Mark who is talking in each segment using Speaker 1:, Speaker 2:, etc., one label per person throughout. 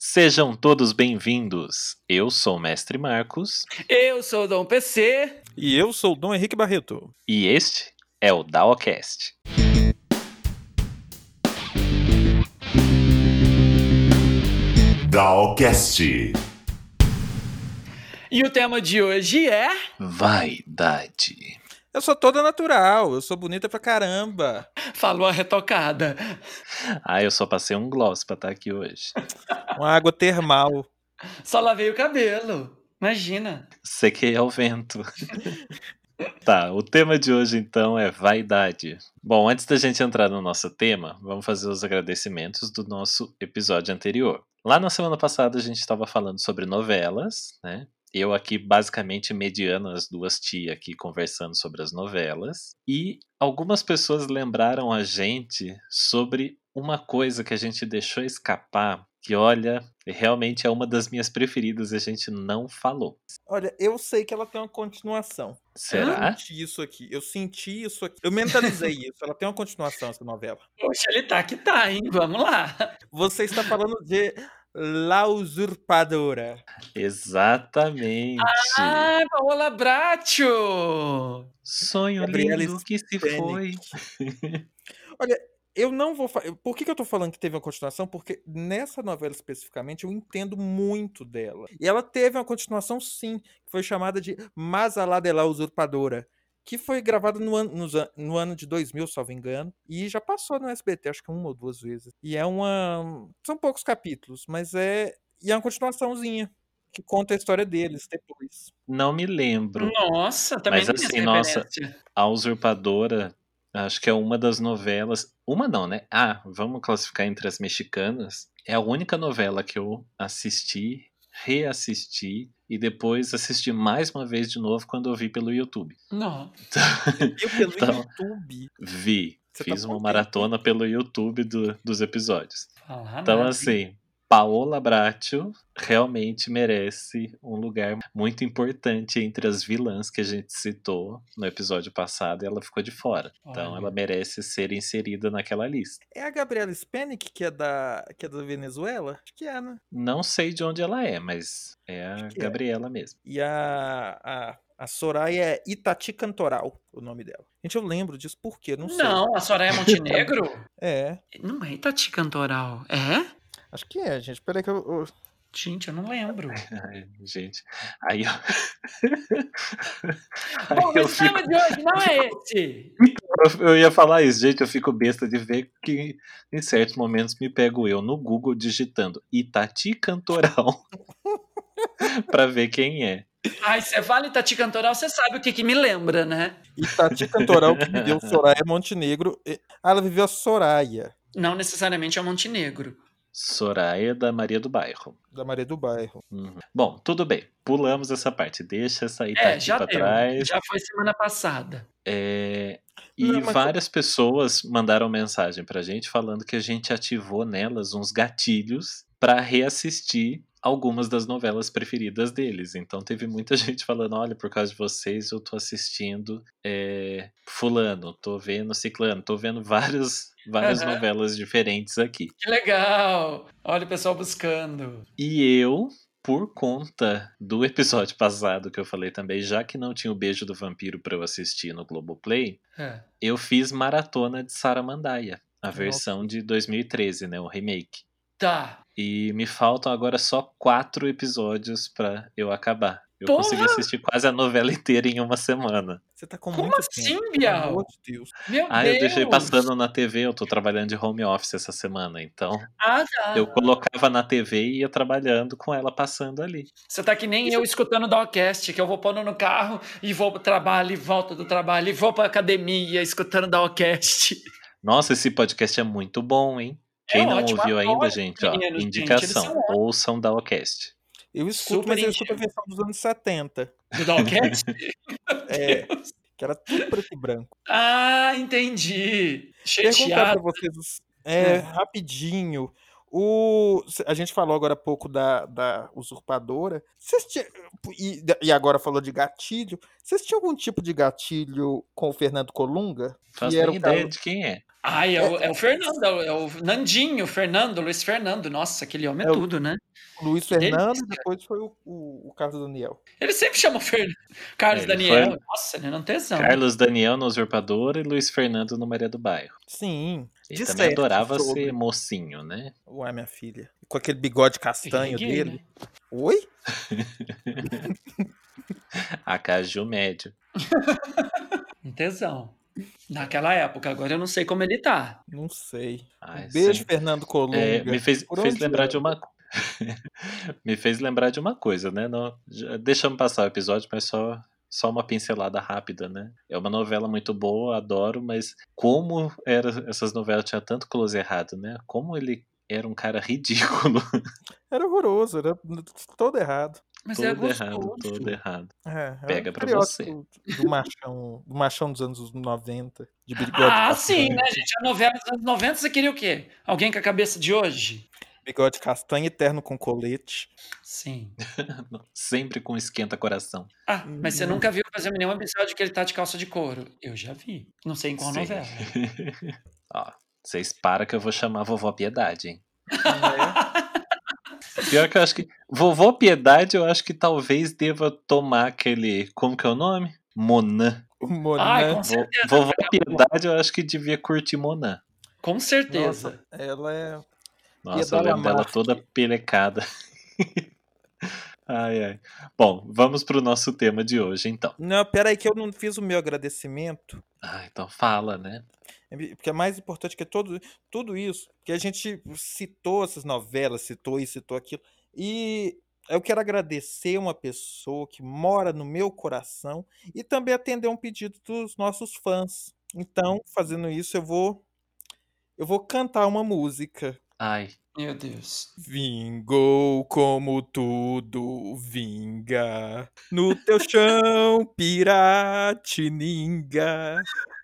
Speaker 1: Sejam todos bem-vindos. Eu sou o Mestre Marcos.
Speaker 2: Eu sou o Dom PC.
Speaker 3: E eu sou o Dom Henrique Barreto.
Speaker 1: E este é o DAOcast.
Speaker 4: DAOcast.
Speaker 2: E o tema de hoje é.
Speaker 1: Vaidade.
Speaker 3: Eu sou toda natural, eu sou bonita pra caramba.
Speaker 2: Falou a retocada.
Speaker 1: Ah, eu só passei um gloss pra estar aqui hoje.
Speaker 3: Uma água termal.
Speaker 2: Só lavei o cabelo. Imagina.
Speaker 1: Sequei ao vento. Tá, o tema de hoje então é vaidade. Bom, antes da gente entrar no nosso tema, vamos fazer os agradecimentos do nosso episódio anterior. Lá na semana passada a gente estava falando sobre novelas, né? Eu aqui basicamente mediando as duas tias aqui conversando sobre as novelas. E algumas pessoas lembraram a gente sobre uma coisa que a gente deixou escapar, que olha, realmente é uma das minhas preferidas e a gente não falou.
Speaker 3: Olha, eu sei que ela tem uma continuação. Eu
Speaker 1: Será?
Speaker 3: senti isso aqui, eu senti isso aqui. Eu mentalizei isso, ela tem uma continuação essa novela.
Speaker 2: Poxa, ele tá que tá, hein? Vamos lá.
Speaker 3: Você está falando de La Usurpadora.
Speaker 1: Exatamente.
Speaker 2: Ah, Paola Bracho!
Speaker 1: Sonho
Speaker 3: Gabriela
Speaker 1: lindo que se foi.
Speaker 3: Olha, eu não vou falar. Por que, que eu tô falando que teve uma continuação? Porque nessa novela especificamente eu entendo muito dela. E ela teve uma continuação, sim, que foi chamada de Mazalá de la Usurpadora. Que foi gravada no, ano- an- no ano de 2000, salvo engano. E já passou no SBT, acho que uma ou duas vezes. E é uma. São poucos capítulos, mas é. E é uma continuaçãozinha. Que conta a história deles depois.
Speaker 1: Não me lembro.
Speaker 2: Nossa, também
Speaker 1: Mas assim, nossa. A Usurpadora, acho que é uma das novelas. Uma não, né? Ah, vamos classificar entre as mexicanas. É a única novela que eu assisti, reassisti e depois assisti mais uma vez de novo quando eu vi pelo YouTube.
Speaker 2: Não.
Speaker 3: Eu pelo
Speaker 1: Então-
Speaker 3: YouTube.
Speaker 1: Vi.
Speaker 3: Você tá
Speaker 1: Fiz uma
Speaker 3: contente,
Speaker 1: maratona pelo YouTube do- dos episódios.
Speaker 2: Falar
Speaker 1: Então,
Speaker 2: nada, hein?
Speaker 1: assim, Paola Bracho realmente merece um lugar muito importante entre as vilãs que a gente citou no episódio passado e ela ficou de fora. Então,
Speaker 2: Olha.
Speaker 1: ela merece ser inserida naquela lista.
Speaker 3: É a Gabriela Spanik, que é da, que é da Venezuela? Acho que é, né?
Speaker 1: Não sei de onde ela é, mas é a
Speaker 3: é.
Speaker 1: Gabriela mesmo.
Speaker 3: E a, a, a Soraya é Itati Cantoral, o nome dela. Gente, eu lembro disso por quê? Não sei.
Speaker 2: Não, a Soraya Montenegro?
Speaker 3: É,
Speaker 2: não é Itati Cantoral. É?
Speaker 3: Acho que é, gente. Peraí que eu. eu-
Speaker 2: Gente, eu não lembro.
Speaker 1: Ai, gente, aí eu...
Speaker 2: Bom,
Speaker 1: aí eu,
Speaker 2: mas o
Speaker 1: fico...
Speaker 2: de hoje não é esse.
Speaker 1: eu ia falar isso, gente, eu fico besta de ver que em certos momentos me pego eu no Google digitando Itati Cantoral pra ver quem é.
Speaker 2: Ai, você fala Itati Cantoral, você sabe o que que me lembra, né?
Speaker 3: Itati Cantoral, que viveu Soraya Montenegro. Ah, ela viveu a Soraya,
Speaker 2: Não necessariamente é Montenegro.
Speaker 1: Soraya da Maria do Bairro.
Speaker 3: da Maria do Bairro.
Speaker 1: Uhum. Bom, tudo bem. Pulamos essa parte. Deixa essa Itati
Speaker 2: É, já
Speaker 1: pra
Speaker 2: deu.
Speaker 1: trás.
Speaker 2: Já foi semana passada.
Speaker 1: É, E
Speaker 3: Não,
Speaker 1: várias pessoas mandaram mensagem pra gente falando que a gente ativou nelas uns gatilhos pra reassistir algumas das novelas preferidas deles. Então teve muita gente falando: olha, por causa de vocês eu tô assistindo é, Fulano, tô vendo Ciclano, tô vendo várias, várias
Speaker 2: Aham.
Speaker 1: novelas diferentes aqui.
Speaker 2: Que legal! Olha o pessoal buscando.
Speaker 1: E eu, por conta do episódio passado que eu falei também, já que não tinha o Beijo do Vampiro pra eu assistir no Globoplay,
Speaker 2: É.
Speaker 1: eu fiz maratona de Saramandaia, a versão de 2013, né, o remake.
Speaker 2: Tá.
Speaker 1: E me faltam agora só quatro episódios pra eu acabar. Eu
Speaker 2: Porra!
Speaker 1: consegui assistir quase a novela inteira em uma semana.
Speaker 3: Você tá com
Speaker 2: Como
Speaker 3: muito
Speaker 2: assim, Bial?
Speaker 3: de Deus.
Speaker 2: Meu
Speaker 1: Ah,
Speaker 2: Deus!
Speaker 1: eu deixei passando na TV, eu tô trabalhando de home office essa semana, então
Speaker 2: Ah, tá.
Speaker 1: eu colocava na TV e ia trabalhando com ela passando ali.
Speaker 2: Você tá que nem eu escutando o Dawcast, que eu vou pondo no carro e vou pro trabalho, e volto do trabalho, e vou pra academia escutando o Dawcast.
Speaker 1: Nossa, esse podcast é muito bom, hein? Quem não
Speaker 2: ótimo,
Speaker 1: ouviu ainda, gente, ó,
Speaker 2: meninos, gente,
Speaker 1: indicação,
Speaker 2: são
Speaker 1: ouçam da Ocast.
Speaker 3: Eu escuto,
Speaker 2: Super
Speaker 3: mas eu escuto a versão dos anos 70.
Speaker 2: Do Dawcast?
Speaker 3: É, que era tudo preto e branco.
Speaker 2: ah, entendi.
Speaker 3: Perguntar
Speaker 2: Chateado.
Speaker 3: pra vocês, é,
Speaker 2: É.
Speaker 3: rapidinho. O, a gente falou agora há pouco da, da usurpadora. Vocês tinham, e, e agora falou de gatilho. Vocês tinham algum tipo de gatilho com o Fernando Colunga?
Speaker 1: Faço
Speaker 3: era
Speaker 1: nem
Speaker 3: o cara-
Speaker 1: ideia de quem é.
Speaker 2: Ai, é o, é o Fernando, é o, é o Nandinho, Fernando, Luiz Fernando. Nossa, aquele homem é,
Speaker 3: É o-
Speaker 2: tudo, né?
Speaker 3: Luiz
Speaker 2: Que
Speaker 3: Fernando
Speaker 2: delícia.
Speaker 3: e depois foi o, o, o Carlos Daniel.
Speaker 2: Ele sempre chama o Fernando. Carlos
Speaker 1: Ele
Speaker 2: Daniel.
Speaker 1: foi-
Speaker 2: Nossa, ele não tesão.
Speaker 1: Carlos Daniel no Usurpador e Luiz Fernando no Maria do Bairro.
Speaker 3: Sim.
Speaker 1: Ele também adorava
Speaker 3: sobre-
Speaker 1: ser mocinho, né?
Speaker 3: Uai, minha filha. Com aquele bigode castanho
Speaker 2: é gay,
Speaker 3: dele. Oi?
Speaker 1: A Caju Médio.
Speaker 2: Um tesão. Naquela época, agora eu não sei como ele tá.
Speaker 3: Não sei.
Speaker 1: Ai,
Speaker 3: Um beijo,
Speaker 1: sim.
Speaker 3: Fernando Colunga.
Speaker 1: É, me fez, fez lembrar de uma me fez lembrar de uma coisa, né? Não, deixamos passar o episódio, mas só só uma pincelada rápida, né? É uma novela muito boa, adoro, mas como era essas novelas tinha tanto close errado, né? Como ele era um cara ridículo,
Speaker 3: Era horroroso, era todo errado.
Speaker 2: Mas é
Speaker 1: todo
Speaker 2: gostoso.
Speaker 1: errado, todo errado.
Speaker 3: É, era
Speaker 1: Pega
Speaker 3: um
Speaker 1: pra
Speaker 3: estereótipo Do machão, do machão dos anos 90, de bigode
Speaker 2: Ah,
Speaker 3: castanho.
Speaker 2: sim, né, gente? A novela dos anos 90, você queria o quê? Alguém com a cabeça de hoje?
Speaker 3: Bigode castanho e terno com colete.
Speaker 2: Sim.
Speaker 1: Sempre com esquenta coração.
Speaker 2: Ah, mas você nunca viu fazer nenhum episódio que ele tá de calça de couro? Eu já vi. Não sei em qual
Speaker 1: Sim.
Speaker 2: novela.
Speaker 1: Ó, vocês param que eu vou chamar a vovó Piedade, hein?
Speaker 3: né?
Speaker 1: Pior que eu acho que. Vovó Piedade, eu acho que talvez deva tomar aquele. Como que é o nome? Monan.
Speaker 3: Monan.
Speaker 2: Ai, com
Speaker 1: Vo-
Speaker 2: certeza.
Speaker 1: Vovó Piedade, eu acho que devia curtir Monan.
Speaker 2: Com certeza.
Speaker 3: Nossa, ela é.
Speaker 1: Nossa, eu lembro dela
Speaker 3: Amarque.
Speaker 1: toda pelecada. ai, ai. Bom, vamos pro nosso tema de hoje, então.
Speaker 3: Não, pera aí que eu não fiz o meu agradecimento.
Speaker 1: Ah, então fala, né?
Speaker 3: Porque é mais importante que todo, tudo isso, que a gente citou essas novelas, citou isso, citou aquilo. E eu quero agradecer uma pessoa que mora no meu coração e também atender um pedido dos nossos fãs. Então, fazendo isso, eu vou eu vou cantar uma música.
Speaker 1: Ai,
Speaker 2: Meu Deus.
Speaker 3: Vingou como tudo vinga no teu chão, piratininga,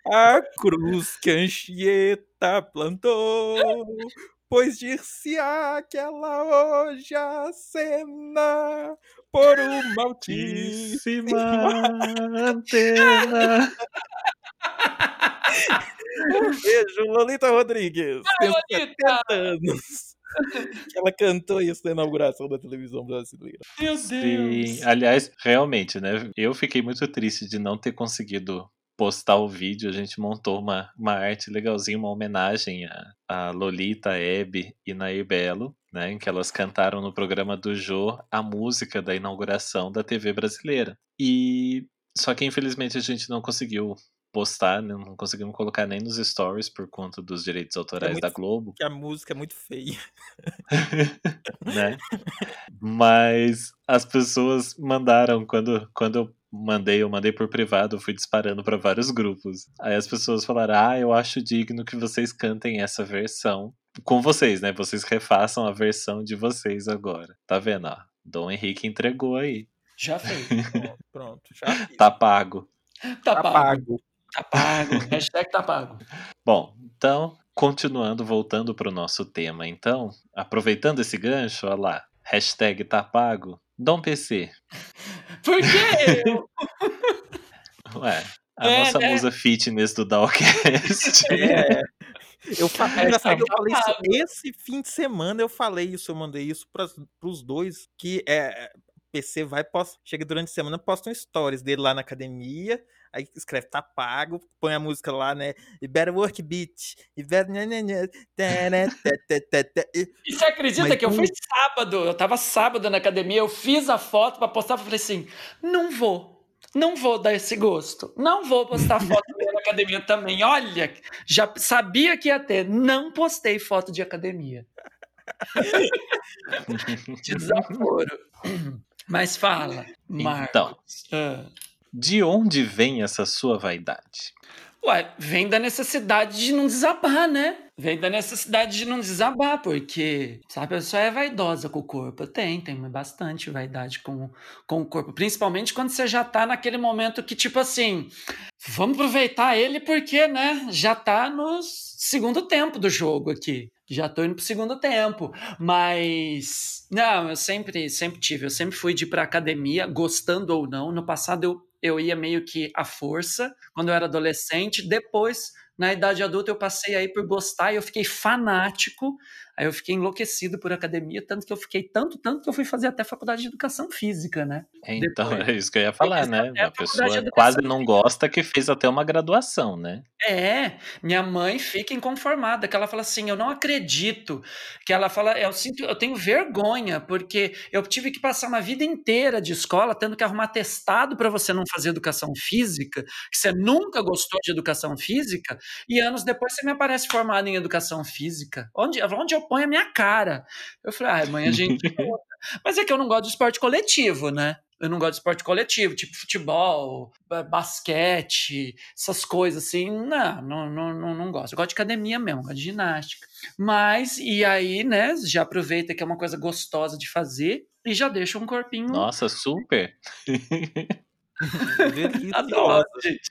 Speaker 3: a cruz que Anchieta plantou, pois dir-se-á que ela hoje acena por uma altíssima
Speaker 1: antena.
Speaker 3: beijo, Lolita Rodrigues, tem
Speaker 2: Lolita!
Speaker 3: 70 anos. Ela cantou isso na inauguração da televisão brasileira.
Speaker 2: Meu
Speaker 1: Sim,
Speaker 2: Deus.
Speaker 1: aliás, realmente, né? Eu fiquei muito triste de não ter conseguido postar o vídeo. A gente montou uma, uma arte legalzinha, uma homenagem a, a Lolita, a Hebe e Nair Belo, né? Em que elas cantaram no programa do Jô a música da inauguração da TV brasileira. E só que infelizmente a gente não conseguiu postar, né, não conseguimos colocar nem nos stories por conta dos direitos autorais
Speaker 3: muito
Speaker 1: da Globo.
Speaker 3: Que a música é muito feia.
Speaker 1: né? Mas as pessoas mandaram quando quando eu mandei, eu mandei por privado, eu fui disparando para vários grupos. Aí as pessoas falaram: "Ah, eu acho digno que vocês cantem essa versão com vocês, né? Vocês refaçam a versão de vocês agora". Tá vendo, ó? Dom Henrique entregou aí.
Speaker 2: Já fez.
Speaker 3: Pronto, pronto, já fiz.
Speaker 1: Tá pago.
Speaker 2: Tá
Speaker 3: Tá
Speaker 2: pago.
Speaker 3: pago.
Speaker 2: Tá pago. Hashtag tá pago.
Speaker 1: Bom, então, continuando, voltando pro nosso tema, então, aproveitando esse gancho, ó lá, hashtag tá pago, Dom PC,
Speaker 2: Por quê?
Speaker 1: Ué, a
Speaker 2: É,
Speaker 1: nossa
Speaker 2: né?
Speaker 1: musa fitness do Dalcast.
Speaker 3: É. Eu, fa...
Speaker 2: É,
Speaker 3: eu falei isso esse fim de semana, eu falei isso, eu mandei isso para os dois, que é PC vai, posta, chega durante a semana, posta um stories dele lá na academia, aí escreve tá pago, põe a música lá, né? You better work beat. Better... tana, ta, ta, ta, ta. E-
Speaker 2: E você acredita
Speaker 3: Mas
Speaker 2: que eu fui sábado? Eu tava sábado na academia, eu fiz a foto pra postar, falei assim: não vou. Não vou dar esse gosto. Não vou postar foto na academia também. Olha, já sabia que ia ter. Não postei foto de academia. De desaforo. Mas fala, Marcos.
Speaker 1: Então.
Speaker 2: Ah.
Speaker 1: De onde vem essa sua vaidade?
Speaker 2: Ué, vem da necessidade de não desabar, né? Vem da necessidade de não desabar, porque, sabe, a pessoa é vaidosa com o corpo. Tem, tem bastante vaidade com, com o corpo. Principalmente quando você já tá naquele momento que, tipo assim, vamos aproveitar ele porque, né, já tá no segundo tempo do jogo aqui. Já tô indo pro segundo tempo. Mas, não, eu sempre, sempre tive. Eu sempre fui de ir pra academia, gostando ou não. No passado eu eu ia meio que à força quando eu era adolescente. Depois, Na idade adulta eu passei aí por gostar e eu fiquei fanático. Aí eu fiquei enlouquecido por academia, tanto que eu fiquei tanto, tanto que eu fui fazer até faculdade de educação física, né?
Speaker 1: Então,
Speaker 2: Depois.
Speaker 1: é isso que eu ia falar, né?
Speaker 2: a
Speaker 1: A pessoa quase não gosta que fez até uma graduação, né?
Speaker 2: É, minha mãe fica inconformada, que ela fala assim, eu não acredito, que ela fala, eu sinto, eu tenho vergonha, porque eu tive que passar uma vida inteira de escola tendo que arrumar testado para você não fazer educação física, que você nunca gostou de educação física, e anos depois você me aparece formado em educação física. Onde, onde eu ponho a minha cara? Eu falei, ai, mãe, a gente. Mas é que eu não gosto de esporte coletivo, né? Eu não gosto de esporte coletivo, tipo futebol, ba- basquete, essas coisas assim. Não, não, não, não, não gosto. Eu gosto de academia mesmo, gosto de ginástica. Mas, e aí, né, já aproveita que é uma coisa gostosa de fazer e já deixa um corpinho.
Speaker 1: Nossa, super.
Speaker 2: Adoro, gente.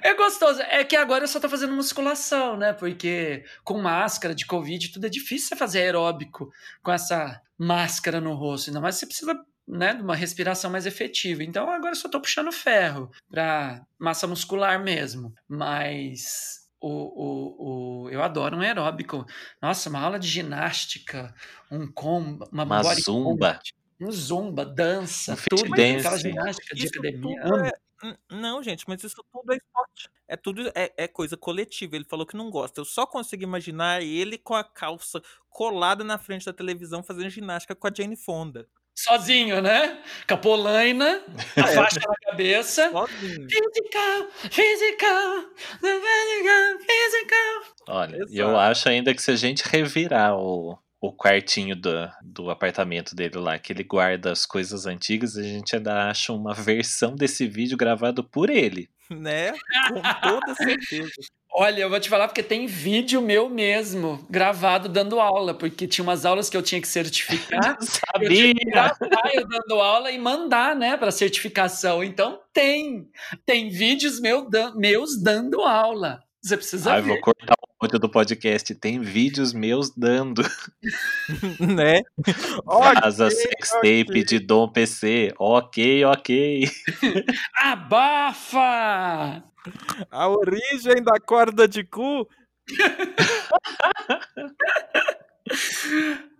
Speaker 2: É gostoso. É que agora eu só tô fazendo musculação, né? Porque com máscara de Covid tudo é difícil você fazer aeróbico com essa máscara no rosto. Ainda mais você precisa né, de uma respiração mais efetiva. Então agora eu só tô puxando ferro pra massa muscular mesmo. Mas o, o, o, eu adoro um aeróbico. Nossa, uma aula de ginástica, um combo, uma,
Speaker 1: Uma
Speaker 2: body
Speaker 1: zumba.
Speaker 2: combat, Um zumba, dança,
Speaker 1: Um fit
Speaker 2: tudo. Aquela
Speaker 1: dance.
Speaker 2: ginástica de
Speaker 3: Isso
Speaker 2: academia.
Speaker 3: é- Não, gente, mas isso tudo é esporte. É tudo é, é coisa coletiva. Ele falou que não gosta. Eu só consigo imaginar ele com a calça colada na frente da televisão fazendo ginástica com a Jane Fonda.
Speaker 2: sozinho, né? Com a a faixa na cabeça.
Speaker 3: Sozinho.
Speaker 2: Physical, physical, physical.
Speaker 1: Olha,
Speaker 3: Exato.
Speaker 1: e eu acho ainda que se a gente revirar o, o quartinho do, do apartamento dele lá, que ele guarda as coisas antigas, a gente ainda acha uma versão desse vídeo gravado por ele.
Speaker 3: Né? Com toda certeza.
Speaker 2: Olha, eu vou te falar porque tem vídeo meu mesmo gravado dando aula, porque tinha umas aulas que eu tinha que certificar. Eu tinha que
Speaker 1: Sabia!
Speaker 2: gravar eu dando aula e mandar, né, para certificação. Então tem, tem vídeos meu, meus dando aula. Você precisa
Speaker 1: Ai,
Speaker 2: ver.
Speaker 1: vou cortar o áudio do podcast. Tem vídeos meus dando
Speaker 3: né? Ok,
Speaker 1: as sextape de Dom PC. Ok, ok.
Speaker 2: Abafa!
Speaker 3: A origem da corda de cu.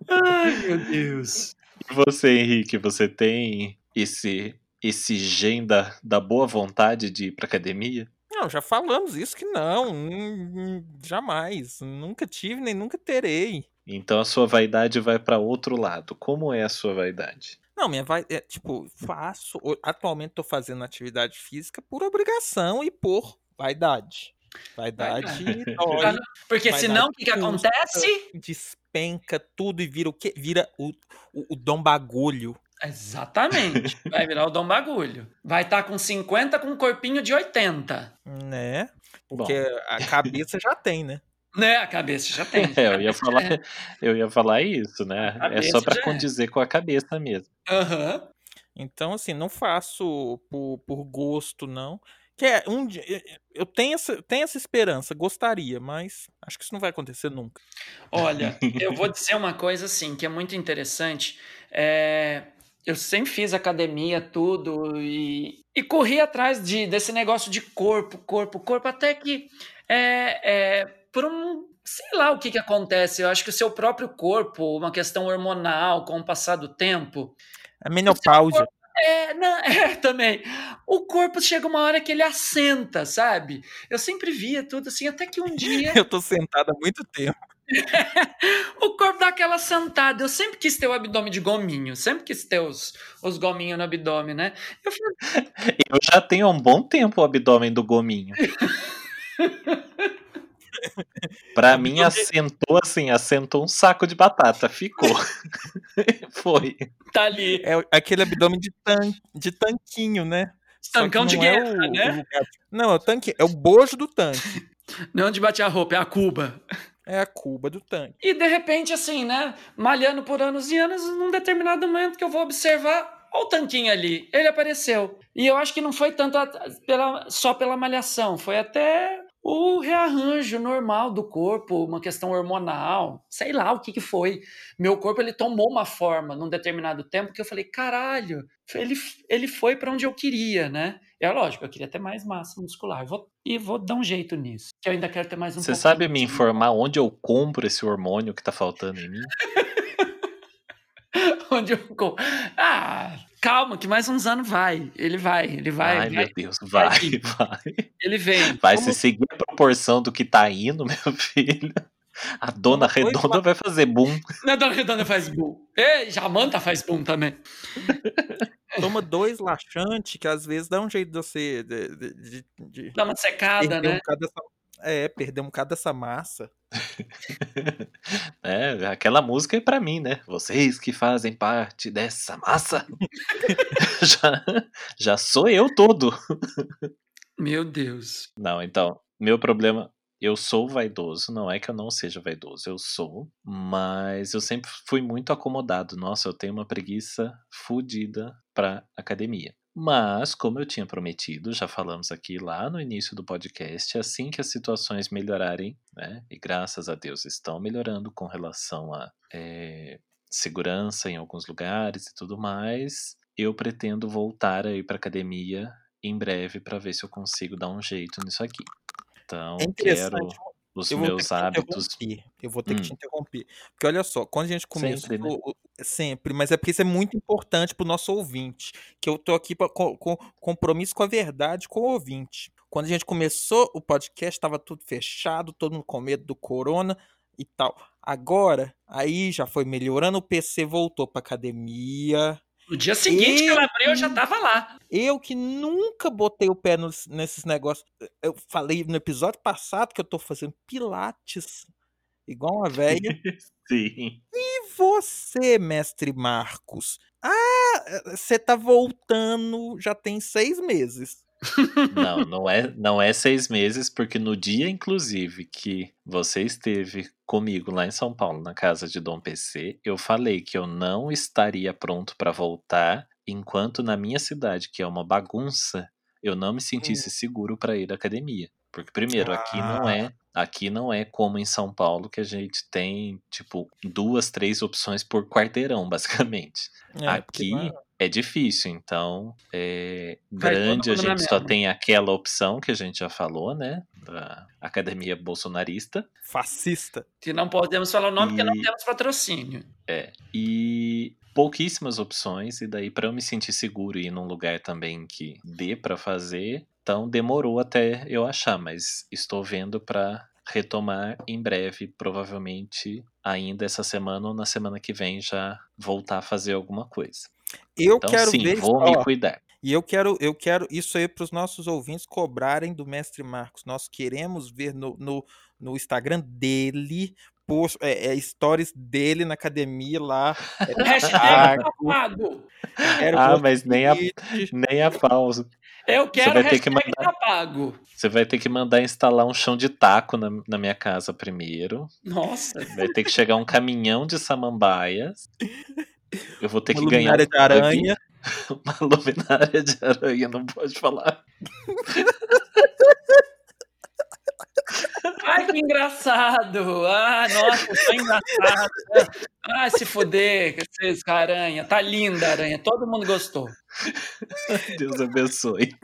Speaker 2: Ai, meu Deus.
Speaker 1: E você, Henrique, você tem esse esse gen da, da boa vontade de ir pra academia?
Speaker 3: Não, já falamos isso que não. hum, hum, Jamais. Nunca tive nem nunca terei.
Speaker 1: Então a sua vaidade vai pra outro lado. Como é a sua vaidade?
Speaker 3: Não, minha vai. É, tipo, faço. Atualmente tô fazendo atividade física por obrigação e por vaidade. Vaidade dói,
Speaker 2: Porque
Speaker 3: Vai
Speaker 2: senão o que, que acontece?
Speaker 3: despenca tudo e vira o quê? Vira o, o, o dom bagulho.
Speaker 2: Exatamente. Vai virar o Dom Bagulho. Vai estar com 50 com um corpinho de 80.
Speaker 3: Né?
Speaker 1: Bom.
Speaker 3: Porque a cabeça já tem, né?
Speaker 2: Né? A cabeça já tem.
Speaker 1: É, eu ia falar, eu ia falar isso, né? É só
Speaker 2: já é.
Speaker 1: condizer com a cabeça mesmo.
Speaker 2: Aham.
Speaker 3: Então, assim, não faço por, por gosto, não. Que é um dia. eu- Eu tenho essa, tenho essa esperança, gostaria, mas acho que isso não vai acontecer nunca.
Speaker 2: Olha, eu vou dizer uma coisa assim que é muito interessante. É, eu sempre fiz academia, tudo, e, e corri atrás de, desse negócio de corpo, corpo, corpo, até que é, é, por um. Sei lá o que, que acontece. Eu acho que o seu próprio corpo, uma questão hormonal, com o passar do tempo,
Speaker 3: A menopausa.
Speaker 2: É, não, é, também. O corpo chega uma hora que ele assenta, sabe? Eu sempre via tudo assim, até que um dia
Speaker 3: Eu tô sentado há muito tempo.
Speaker 2: o corpo dá aquela sentada. Eu sempre quis ter o abdômen de gominho, sempre quis ter os, os gominhos no abdômen, né? Eu falei,
Speaker 1: Eu já tenho há um bom tempo o abdômen do gominho. Pra mim, assentou assim, assentou um saco de batata. Ficou. Foi.
Speaker 2: tá ali,
Speaker 3: É aquele abdômen de, tan, de tanquinho, né?
Speaker 2: Tancão de
Speaker 3: não é
Speaker 2: guerra,
Speaker 3: o-
Speaker 2: né?
Speaker 3: o Não, é o tanque, é o bojo do tanque.
Speaker 2: Não de bater a roupa, é a cuba.
Speaker 3: É a cuba do tanque.
Speaker 2: E de repente, assim, né? Malhando por anos e anos, num determinado momento que eu vou observar, olha o tanquinho ali, ele apareceu. E eu acho que não foi tanto a- pela, só pela malhação, foi até o rearranjo normal do corpo, uma questão hormonal, sei lá o que, que foi. Meu corpo ele tomou uma forma num determinado tempo que eu falei, caralho, ele, ele foi para onde eu queria, né? É lógico, eu queria ter mais massa muscular. Vou, e vou dar um jeito nisso. Que eu ainda quero ter mais um
Speaker 1: Você sabe me informar onde eu compro esse hormônio que tá faltando em mim?
Speaker 2: onde eu compro? Ah, calma, que mais uns anos vai. Ele vai, ele vai.
Speaker 1: Ai,
Speaker 2: vai,
Speaker 1: meu Deus, vai, vai. vai.
Speaker 2: Ele vem.
Speaker 1: Vai Como... se seguir a proporção do que tá indo, meu filho. A dona redonda vai fazer boom.
Speaker 2: A dona redonda faz boom. E Jamanta faz boom também.
Speaker 3: Toma dois laxantes, que às vezes dá um jeito de você. De, de, de
Speaker 2: dá uma secada, né?
Speaker 3: Um dessa, é, perder um bocado dessa massa.
Speaker 1: é, aquela música é para mim, né? Vocês que fazem parte dessa massa. já, já sou eu todo.
Speaker 2: Meu Deus.
Speaker 1: Não, então, meu problema eu sou vaidoso, não é que eu não seja vaidoso, eu sou, mas eu sempre fui muito acomodado. Nossa, eu tenho uma preguiça fodida pra academia. Mas, como eu tinha prometido, já falamos aqui lá no início do podcast, assim que as situações melhorarem, né, e graças a Deus estão melhorando com relação a é, segurança em alguns lugares e tudo mais, eu pretendo voltar aí para academia em breve para ver se eu consigo dar um jeito nisso aqui. Então, é quero os eu meus hábitos.
Speaker 3: Eu vou ter hum. que te interromper. Porque olha só, quando a gente começou. Sempre, né? sempre mas é porque isso é muito importante para o nosso ouvinte. Que eu tô aqui pra, com, com compromisso com a verdade com o ouvinte. Quando a gente começou o podcast, estava tudo fechado, todo mundo com medo do corona e tal. Agora, aí já foi melhorando, o PC voltou para academia,
Speaker 2: no dia seguinte eu, que ela abriu, eu já tava lá.
Speaker 3: Eu que nunca botei o pé nos, nesses negócios. Eu falei no episódio passado que eu tô fazendo pilates igual uma velha.
Speaker 1: Sim.
Speaker 3: E você, mestre Marcos? Ah, você tá voltando já tem seis meses.
Speaker 1: Não, não é, não é seis meses, porque no dia, inclusive, que você esteve comigo lá em São Paulo, na casa de Dom PC, eu falei que eu não estaria pronto para voltar enquanto na minha cidade, que é uma bagunça, eu não me sentisse hum. seguro para ir à academia. Porque primeiro, aqui não é, ah. aqui não é como em São Paulo que a gente tem tipo duas, três opções por quarteirão, basicamente. É, aqui é difícil, então é grande a gente só tem aquela opção que a gente já falou, né? Da academia bolsonarista.
Speaker 3: Fascista.
Speaker 2: Que não podemos falar o nome e... porque não temos patrocínio.
Speaker 1: É. E pouquíssimas opções, e daí para eu me sentir seguro e ir num lugar também que dê para fazer, então demorou até eu achar, mas estou vendo para retomar em breve, provavelmente ainda essa semana ou na semana que vem já voltar a fazer alguma coisa.
Speaker 3: Eu então, quero
Speaker 1: sim,
Speaker 3: ver.
Speaker 1: Vou ó, me cuidar.
Speaker 3: E eu quero, eu quero isso aí para os nossos ouvintes cobrarem do mestre Marcos. Nós queremos ver no, no, no Instagram dele post, é, é, stories dele na academia lá.
Speaker 2: É, hashtag pago.
Speaker 1: Ah, mas nem a, nem a pausa.
Speaker 2: Eu quero você vai ter que mandar, tá pago.
Speaker 1: Você vai ter que mandar instalar um chão de taco na, na minha casa primeiro.
Speaker 2: Nossa.
Speaker 1: Vai ter que chegar um caminhão de samambaias. Eu vou ter
Speaker 3: uma
Speaker 1: que ganhar.
Speaker 3: Um de aranha.
Speaker 1: Uma luminária de aranha, não pode falar.
Speaker 2: Ai, que engraçado! Ah, nossa, que engraçado! Ah, se fuder, vocês, aranha. Tá linda a aranha, todo mundo gostou.
Speaker 1: Deus abençoe.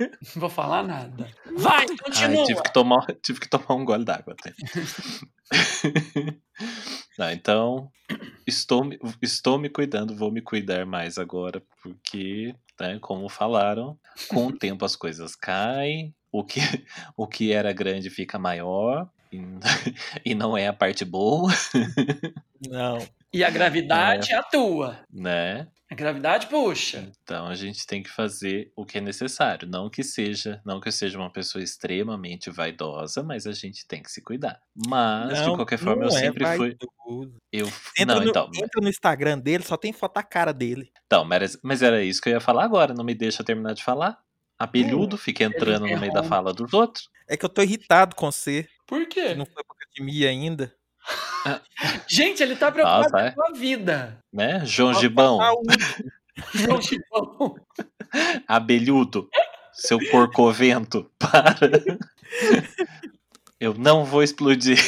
Speaker 2: Não vou falar nada. Vai, continua.
Speaker 1: Ai, tive, que tomar, tive que tomar um gole d'água até. Não, então, estou, estou me cuidando, vou me cuidar mais agora, porque, né, como falaram, com o tempo as coisas caem, o que, o que era grande fica maior, e, e não é a parte boa.
Speaker 3: Não.
Speaker 2: E a gravidade é, atua.
Speaker 1: Né?
Speaker 2: A gravidade puxa.
Speaker 1: Então a gente tem que fazer o que é necessário. Não que seja, não que eu seja uma pessoa extremamente vaidosa, mas a gente tem que se cuidar. Mas, não, de qualquer forma, eu é sempre fui. Eu...
Speaker 3: Entra, não, no, então... entra no Instagram dele, só tem foto da cara dele.
Speaker 1: Então, mas, mas era isso que eu ia falar agora. Não me deixa terminar de falar. Abelhudo hum, fica entrando no meio da fala dos outros.
Speaker 3: É que eu tô irritado com você.
Speaker 2: Por quê?
Speaker 3: Não foi pra academia ainda.
Speaker 2: Gente, ele tá preocupado Nossa, é. com a vida.
Speaker 1: Né? João Gibão.
Speaker 2: João Gibão.
Speaker 1: Abelhudo. seu corcovento, para. Eu não vou explodir.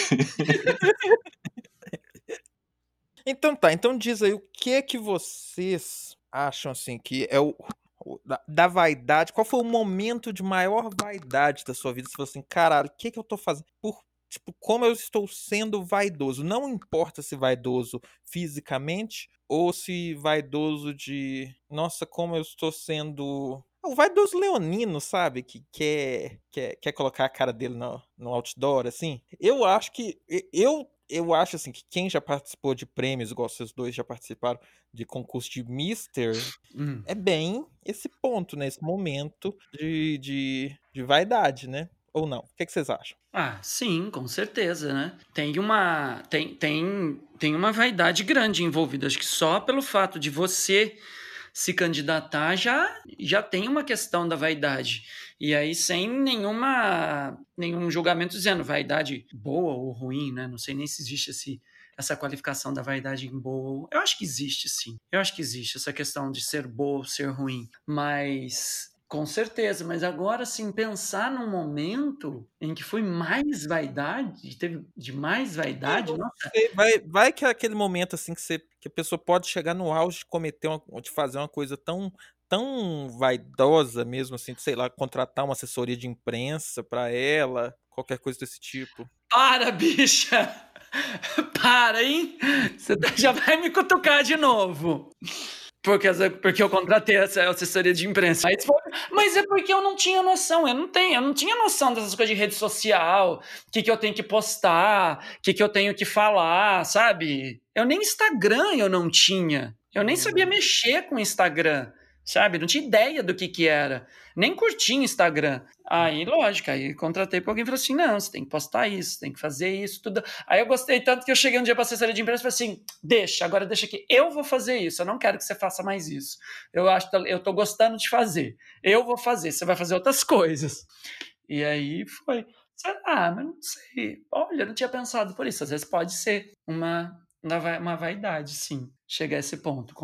Speaker 3: Então tá, então diz aí o que é que vocês acham assim que é o, o da, da, vaidade, qual foi o momento de maior vaidade da sua vida? Você falou assim, caralho, o que é que eu tô fazendo? Por tipo, como eu estou sendo vaidoso. Não importa se vaidoso fisicamente ou se vaidoso de, nossa, como eu estou sendo o vaidoso leonino, sabe? Que quer, quer, quer colocar a cara dele no, no outdoor, assim. Eu acho que. Eu, eu acho assim que quem já participou de prêmios, igual vocês dois já participaram de concurso de Mister, hum. é bem esse ponto, né? Esse momento de, de, de vaidade, né? Ou não? O que, é que vocês acham?
Speaker 2: Ah, sim, com certeza, né? Tem uma, tem, tem, tem uma vaidade grande envolvida. Acho que só pelo fato de você se candidatar já, já tem uma questão da vaidade. E aí, sem nenhuma, nenhum julgamento dizendo vaidade boa ou ruim, né? Não sei nem se existe esse, essa qualificação da vaidade em boa. Eu acho que existe, sim. Eu acho que existe essa questão de ser boa ou ser ruim. Mas com certeza, mas agora sim pensar num momento em que foi mais vaidade, teve de mais vaidade, nossa.
Speaker 3: Vai, vai que é aquele momento assim que, você, que a pessoa pode chegar no auge de cometer uma, de fazer uma coisa tão tão vaidosa mesmo assim, de, sei lá, contratar uma assessoria de imprensa para ela, qualquer coisa desse tipo.
Speaker 2: Para, bicha! Para, hein? Você já vai me cutucar de novo. Porque, porque eu contratei essa assessoria de imprensa. Mas, mas, é porque eu não tinha noção, eu não tenho, eu não tinha noção dessas coisas de rede social, o que, que eu tenho que postar, o que, que eu tenho que falar, sabe? Eu nem Instagram eu não tinha. Eu nem sabia hum. mexer com Instagram sabe? Não tinha ideia do que que era. Nem curtia Instagram. Aí, lógico, aí contratei para alguém e falou assim: não, você tem que postar isso, tem que fazer isso, tudo. Aí eu gostei tanto que eu cheguei um dia para assessoria de imprensa e falei assim: deixa, agora deixa aqui, eu vou fazer isso, eu não quero que você faça mais isso. Eu acho eu tô gostando de fazer. Eu vou fazer, você vai fazer outras coisas. E aí foi. Ah, mas não sei. Olha, eu não tinha pensado por isso. Às vezes pode ser uma uma vaidade, sim, chegar a esse ponto,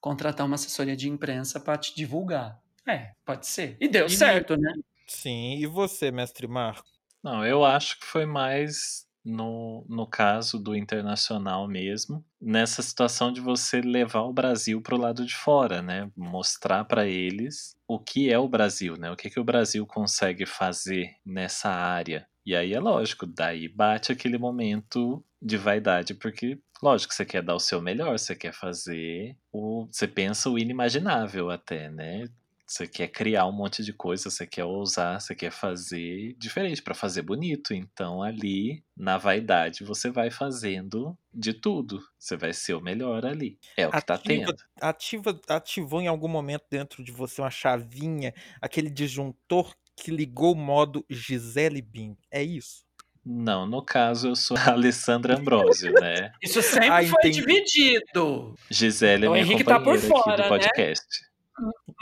Speaker 2: contratar uma assessoria de imprensa para te divulgar. É, pode ser. E deu e certo, né?
Speaker 3: Sim, e você, mestre Marco?
Speaker 1: Não, eu acho que foi mais no, no caso do internacional mesmo, nessa situação de você levar o Brasil para o lado de fora, né? Mostrar para eles o que é o Brasil, né? O que, que o Brasil consegue fazer nessa área. E aí é lógico, daí bate aquele momento de vaidade, porque, lógico, você quer dar o seu melhor, você quer fazer o. Você pensa o inimaginável até, né? Você quer criar um monte de coisa, você quer ousar, você quer fazer diferente para fazer bonito. Então ali, na vaidade, você vai fazendo de tudo. Você vai ser o melhor ali. É o que tá tendo.
Speaker 3: Ativa, ativou em algum momento dentro de você uma chavinha, aquele disjuntor que ligou o modo Gisele Bim. É isso?
Speaker 1: Não, no caso eu sou a Alessandra Ambrosio, né?
Speaker 2: Isso sempre ah, foi dividido.
Speaker 1: Gisele é então, minha Henrique tá por fora, aqui do né? podcast.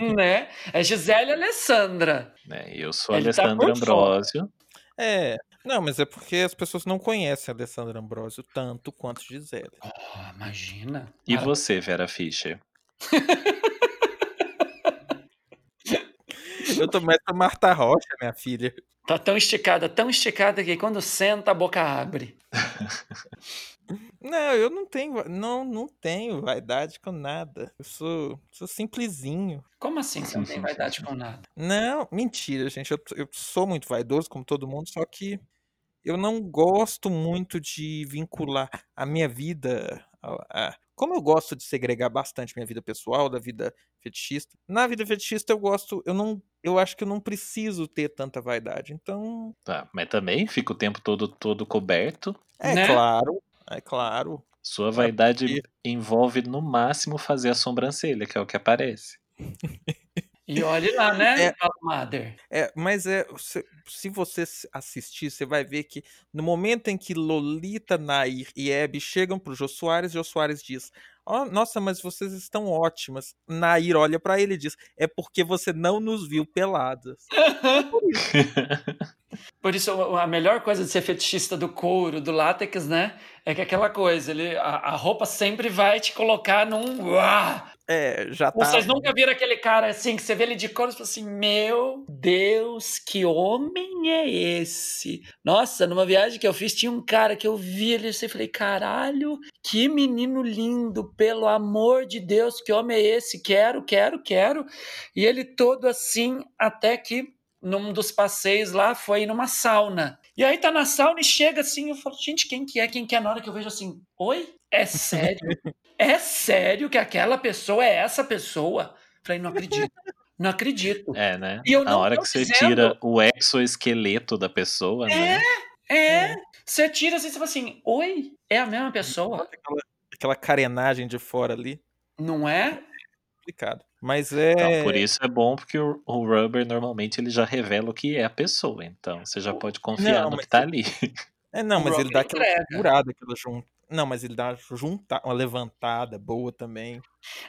Speaker 2: Né? né? É Gisele e Alessandra.
Speaker 1: É, eu sou a Ele tá Alessandra tá Ambrosio.
Speaker 3: É, não, mas é porque as pessoas não conhecem a Alessandra Ambrosio tanto quanto Gisele.
Speaker 2: Oh, imagina.
Speaker 1: E Cara... você, Vera Fischer?
Speaker 3: eu tô mais pra Marta Rocha, minha filha.
Speaker 2: Tá tão esticada, tão esticada que quando senta a boca abre.
Speaker 3: Não, eu não tenho, não, não tenho vaidade com nada. Eu sou, sou simplesinho.
Speaker 2: Como assim você não tem vaidade com nada?
Speaker 3: Não, mentira, gente. Eu, eu sou muito vaidoso, como todo mundo, só que eu não gosto muito de vincular a minha vida a, a, como eu gosto de segregar bastante minha vida pessoal da vida fetichista, na vida fetichista eu gosto, eu não, eu acho que eu não preciso ter tanta vaidade. Então,
Speaker 1: tá, mas também fica o tempo todo todo coberto.
Speaker 3: É né? claro, é claro.
Speaker 1: Sua vaidade é porque... envolve no máximo fazer a sobrancelha, que é o que aparece.
Speaker 2: E olhe lá, né, é, Mother?
Speaker 3: É, mas é, se, se, você assistir, você vai ver que no momento em que Lolita, Nair e Abby chegam pro Jô Soares, Jô Soares diz: oh, nossa, mas vocês estão ótimas. Nair olha para ele e diz: é porque você não nos viu peladas.
Speaker 2: Por isso, a melhor coisa de ser fetichista do couro, do látex, né? É que aquela coisa, ele, a, a roupa sempre vai te colocar num. Uá!
Speaker 3: É, já tá.
Speaker 2: Vocês nunca viram aquele cara assim, que você vê ele de couro e fala assim: Meu Deus, que homem é esse? Nossa, numa viagem que eu fiz, tinha um cara que eu vi ele assim, e falei: Caralho, que menino lindo, pelo amor de Deus, que homem é esse? Quero, quero, quero. E ele todo assim, até que num dos passeios lá, foi numa sauna. E aí tá na sauna e chega assim, eu falo, gente, quem que é? Quem que é? Na hora que eu vejo assim, oi? É sério? é sério que aquela pessoa é essa pessoa? Falei, não acredito. Não acredito.
Speaker 1: É, né?
Speaker 2: E eu
Speaker 1: Na
Speaker 2: não
Speaker 1: hora que você
Speaker 2: dizendo-
Speaker 1: tira o exoesqueleto da pessoa, né?
Speaker 2: É, você tira assim, você fala assim, oi? É a mesma pessoa?
Speaker 3: Aquela, carenagem de fora ali.
Speaker 2: Não é?
Speaker 3: Complicado. Mas é.
Speaker 1: Então, por isso é bom porque o, o Rubber normalmente ele já revela o que é a pessoa. Então você já pode confiar
Speaker 3: Não,
Speaker 1: no que tá ali.
Speaker 3: É, não, mas ele dá aquela segurada, aquela jun... Não, mas ele dá junta... uma levantada boa também.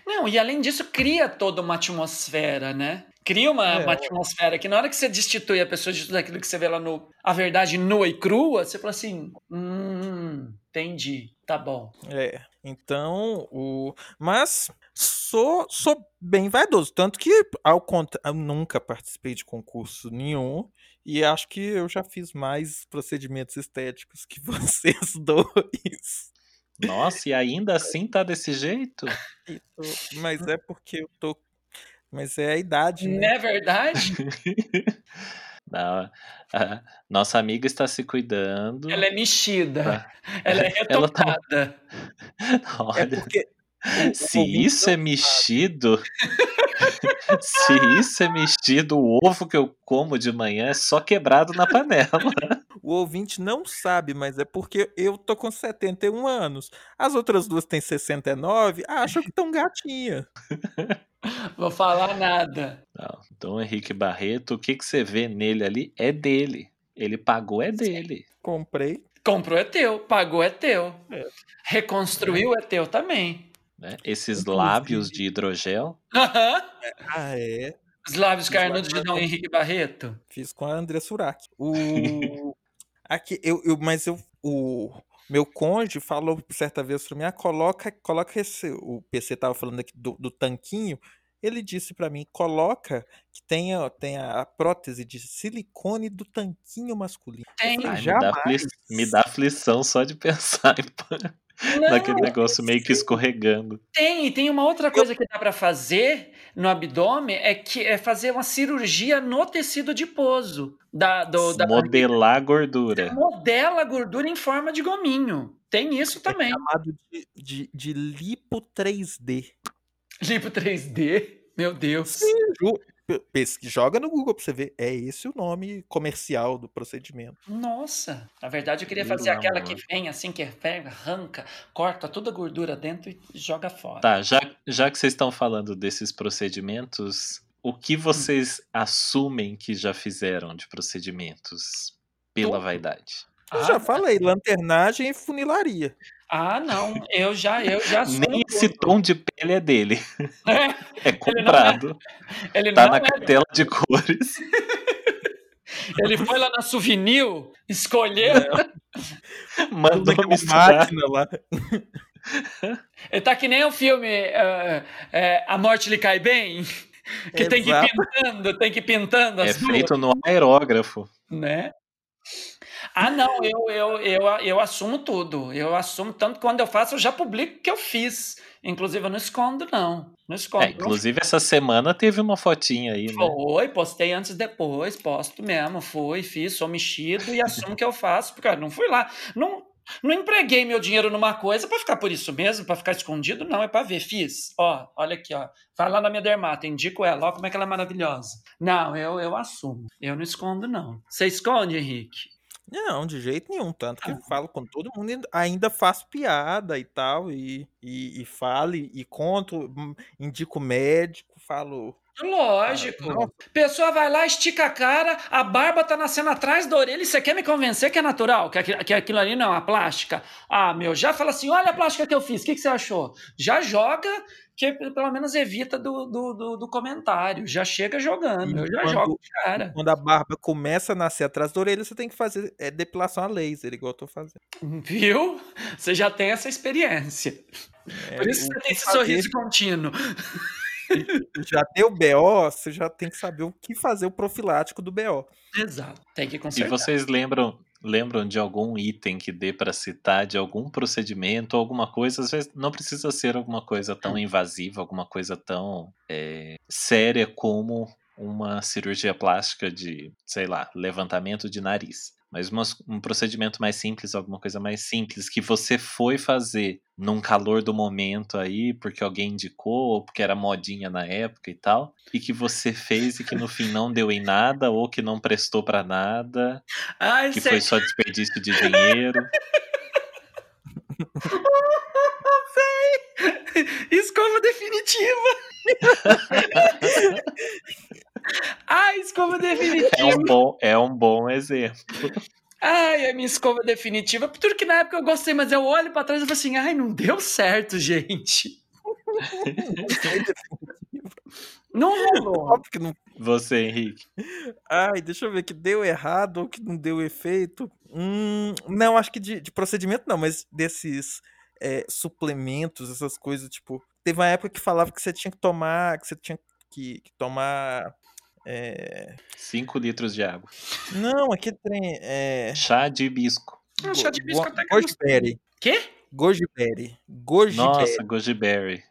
Speaker 2: Não, e além disso, cria toda uma atmosfera, né? Cria uma,
Speaker 3: É.
Speaker 2: uma atmosfera que na hora que você destitui a pessoa de tudo aquilo que você vê lá no. A verdade nua e crua, você fala assim: hum, entendi, tá bom.
Speaker 3: É. Então, o. Mas sou, sou bem vaidoso. Tanto que, ao contra... eu nunca participei de concurso nenhum. E acho que eu já fiz mais procedimentos estéticos que vocês dois.
Speaker 1: Nossa, e ainda assim tá desse jeito?
Speaker 3: Tô- Mas é porque eu tô. Mas é a idade, né?
Speaker 2: Não é verdade?
Speaker 1: Não, a nossa amiga está se cuidando.
Speaker 2: Ela é mexida,
Speaker 1: Tá.
Speaker 2: ela é
Speaker 1: Ela tá-
Speaker 2: retocada.
Speaker 3: É
Speaker 1: Olha,
Speaker 3: porque. o- o
Speaker 1: se isso é mexido, se isso é mexido, o ovo que eu como de manhã é só quebrado na panela.
Speaker 3: O ouvinte não sabe, mas é porque eu tô com 71 anos. As outras duas têm 69, acham que estão gatinha.
Speaker 2: Vou falar nada.
Speaker 1: Não, Dom Henrique Barreto, o que, que você vê nele ali é dele. Ele pagou é dele.
Speaker 3: Comprei.
Speaker 2: Comprou é teu, pagou é teu.
Speaker 3: É.
Speaker 2: Reconstruiu é teu também.
Speaker 1: Né? Esses
Speaker 3: Inclusive-
Speaker 1: lábios de hidrogel.
Speaker 2: Aham.
Speaker 3: Ah, é.
Speaker 2: Os lábios
Speaker 3: Os
Speaker 2: carnudos de
Speaker 3: lábios
Speaker 2: Dom Henrique Barreto.
Speaker 3: Fiz com a André Surak. O. Aqui, eu, eu, mas eu. O meu cônjuge falou certa vez pra mim: ah, coloca, coloca esse. O PC tava falando aqui do, do tanquinho. Ele disse pra mim: coloca que tenha, tenha a prótese de silicone do tanquinho masculino.
Speaker 2: Tem.
Speaker 1: Ai, me, dá me dá aflição só de pensar
Speaker 2: Não,
Speaker 1: naquele negócio meio que escorregando.
Speaker 2: tem. E tem uma outra coisa que dá pra fazer no abdômen, é que é fazer uma cirurgia no tecido adiposo. Da, do, da
Speaker 1: Modelar a gordura.
Speaker 2: modela a gordura em forma de gominho. Tem isso também.
Speaker 3: Chamado de, de, de lipo 3D.
Speaker 2: Lipo 3D. Meu Deus.
Speaker 3: Ju- pe- pesqui- Joga no Google pra você ver. É esse o nome comercial do procedimento.
Speaker 2: Nossa, na verdade eu queria
Speaker 1: Pelo
Speaker 2: fazer aquela
Speaker 1: amor.
Speaker 2: que vem assim, que pega, arranca, corta toda a gordura dentro e joga fora.
Speaker 1: Tá, já, já que vocês estão falando desses procedimentos, o que vocês assumem que já fizeram de procedimentos pela
Speaker 2: Tudo.
Speaker 1: vaidade?
Speaker 3: Eu
Speaker 2: Ah,
Speaker 3: já falei, lanternagem e funilaria.
Speaker 2: Ah, não, eu já, eu já assumo
Speaker 1: Nem esse tom de pele é dele.
Speaker 2: É,
Speaker 1: É comprado.
Speaker 2: ele
Speaker 1: Tá
Speaker 2: não
Speaker 1: na
Speaker 2: é,
Speaker 1: cartela de cores.
Speaker 2: ele foi lá na Souvenir, escolheu,
Speaker 1: Mandou
Speaker 3: Naquela
Speaker 1: misturar.
Speaker 3: máquina lá.
Speaker 2: ele tá que nem o filme eh, A Morte Lhe Cai Bem, que tem que ir
Speaker 3: Exato.
Speaker 2: pintando, tem que ir pintando
Speaker 1: É
Speaker 2: as duas,
Speaker 1: feito no aerógrafo.
Speaker 2: né? Ah, não, eu, eu, eu, eu assumo tudo. Eu assumo, tanto que quando eu faço, eu já publico o que eu fiz. Inclusive, eu não escondo, não. Não escondo.
Speaker 1: É, inclusive, essa semana teve uma fotinha aí, né?
Speaker 2: Foi, postei antes e depois, posto mesmo, fui, fiz, sou mexido e assumo que eu faço, porque cara, não fui lá, não, não empreguei meu dinheiro numa coisa pra ficar por isso mesmo, pra ficar escondido, não, é pra ver, fiz, ó, olha aqui, ó, vai lá na minha dermata, indico ela, ó como é que ela é maravilhosa. Não, eu, eu assumo, eu não escondo não. Você esconde, Henrique?
Speaker 3: Não, de jeito nenhum. Tanto que
Speaker 2: Ah.
Speaker 3: eu falo com todo mundo, ainda- ainda faço piada e tal, e, e, e falo, e, e conto, hum, indico médico, falo.
Speaker 2: Lógico. Pessoa vai lá, estica a cara, a barba tá nascendo atrás da orelha e você quer me convencer que é natural, que, que aquilo ali não é uma plástica? Ah, meu, já fala assim: olha a plástica que eu fiz, o que, que você achou? Já joga, que pelo menos evita do, do, do, do comentário. Já chega jogando.
Speaker 3: E
Speaker 2: Eu já
Speaker 3: quando-
Speaker 2: jogo, cara.
Speaker 3: Quando a barba começa a nascer atrás da orelha, você tem que fazer é, depilação a laser, igual eu tô fazendo.
Speaker 2: Viu? Você já tem essa experiência.
Speaker 3: É,
Speaker 2: Por isso você tem esse
Speaker 3: fazer-
Speaker 2: sorriso contínuo.
Speaker 3: Já deu BO, você já tem que saber o que fazer o profilático do BO.
Speaker 2: Exato. Tem que
Speaker 1: E
Speaker 2: consertar.
Speaker 1: vocês lembram, lembram de algum item que dê para citar, de algum procedimento, alguma coisa? Às vezes não precisa ser alguma coisa tão invasiva, alguma coisa tão é, séria como uma cirurgia plástica de, sei lá, levantamento de nariz. Mas uma- um procedimento mais simples, alguma coisa mais simples, que você foi fazer num calor do momento aí, porque alguém indicou, ou porque era modinha na época e tal, e que você fez e que no fim não deu em nada, ou que não prestou pra nada,
Speaker 2: Ai,
Speaker 1: que
Speaker 2: sei.
Speaker 1: foi só desperdício de dinheiro.
Speaker 2: Escova definitiva. Ai, escova
Speaker 1: É
Speaker 2: definitiva.
Speaker 1: um bom, é um bom exemplo.
Speaker 2: Ai, a minha escova definitiva. Tudo que na época eu gostei, mas eu olho pra trás e falo assim: ai, não deu certo, gente. Não rolou.
Speaker 3: Não.
Speaker 1: Você, Henrique.
Speaker 3: Ai, deixa eu ver que deu errado ou que não deu efeito. Hum, não, acho que de, de procedimento não, mas desses é, suplementos, essas coisas, tipo. Teve uma época que falava que você tinha que tomar. Que você tinha que, que tomar. é,
Speaker 1: 5 litros de água.
Speaker 3: Não, aquele trem. É,
Speaker 1: Chá de hibisco.
Speaker 2: Ah, chá de hibisco
Speaker 3: go-
Speaker 2: até que eu
Speaker 3: Gojiberry.
Speaker 2: Quê?
Speaker 3: Gojiberry. Gojiberry.
Speaker 1: Nossa, goji berry.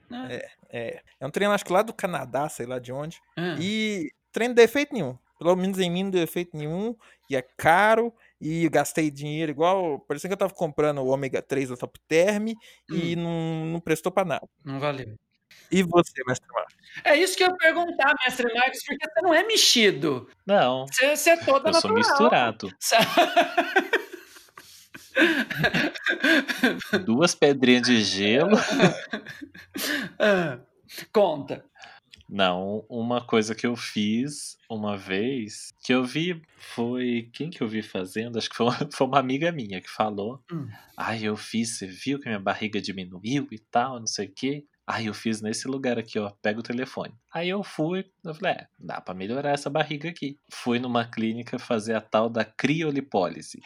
Speaker 3: É, é um treino, acho que lá do Canadá, sei lá de onde.
Speaker 2: Ah,
Speaker 3: E treino não deu efeito nenhum. Pelo menos em mim não deu efeito nenhum. E é caro. E eu gastei dinheiro igual. Parecia que eu tava comprando o ômega 3 da Top Term. E não, não prestou pra nada.
Speaker 2: não valeu.
Speaker 3: E você, mestre Marcos?
Speaker 2: É isso que eu ia perguntar, mestre Marcos, porque você não é mexido.
Speaker 1: Não,
Speaker 2: Você, você é toda
Speaker 1: eu sou
Speaker 2: natural.
Speaker 1: misturado. Duas pedrinhas de gelo.
Speaker 2: Ah, Conta.
Speaker 1: Não, uma coisa que eu fiz uma vez, que eu vi, foi. Quem que eu vi fazendo? Acho que foi uma, foi uma amiga minha que falou.
Speaker 2: Hum.
Speaker 1: Ai, eu fiz, você viu que minha barriga diminuiu e tal, não sei o quê. Ai, eu fiz nesse lugar aqui, ó. Pega o telefone. Aí eu fui, eu falei, é, dá pra melhorar essa barriga aqui. Fui numa clínica fazer a tal da criolipólise.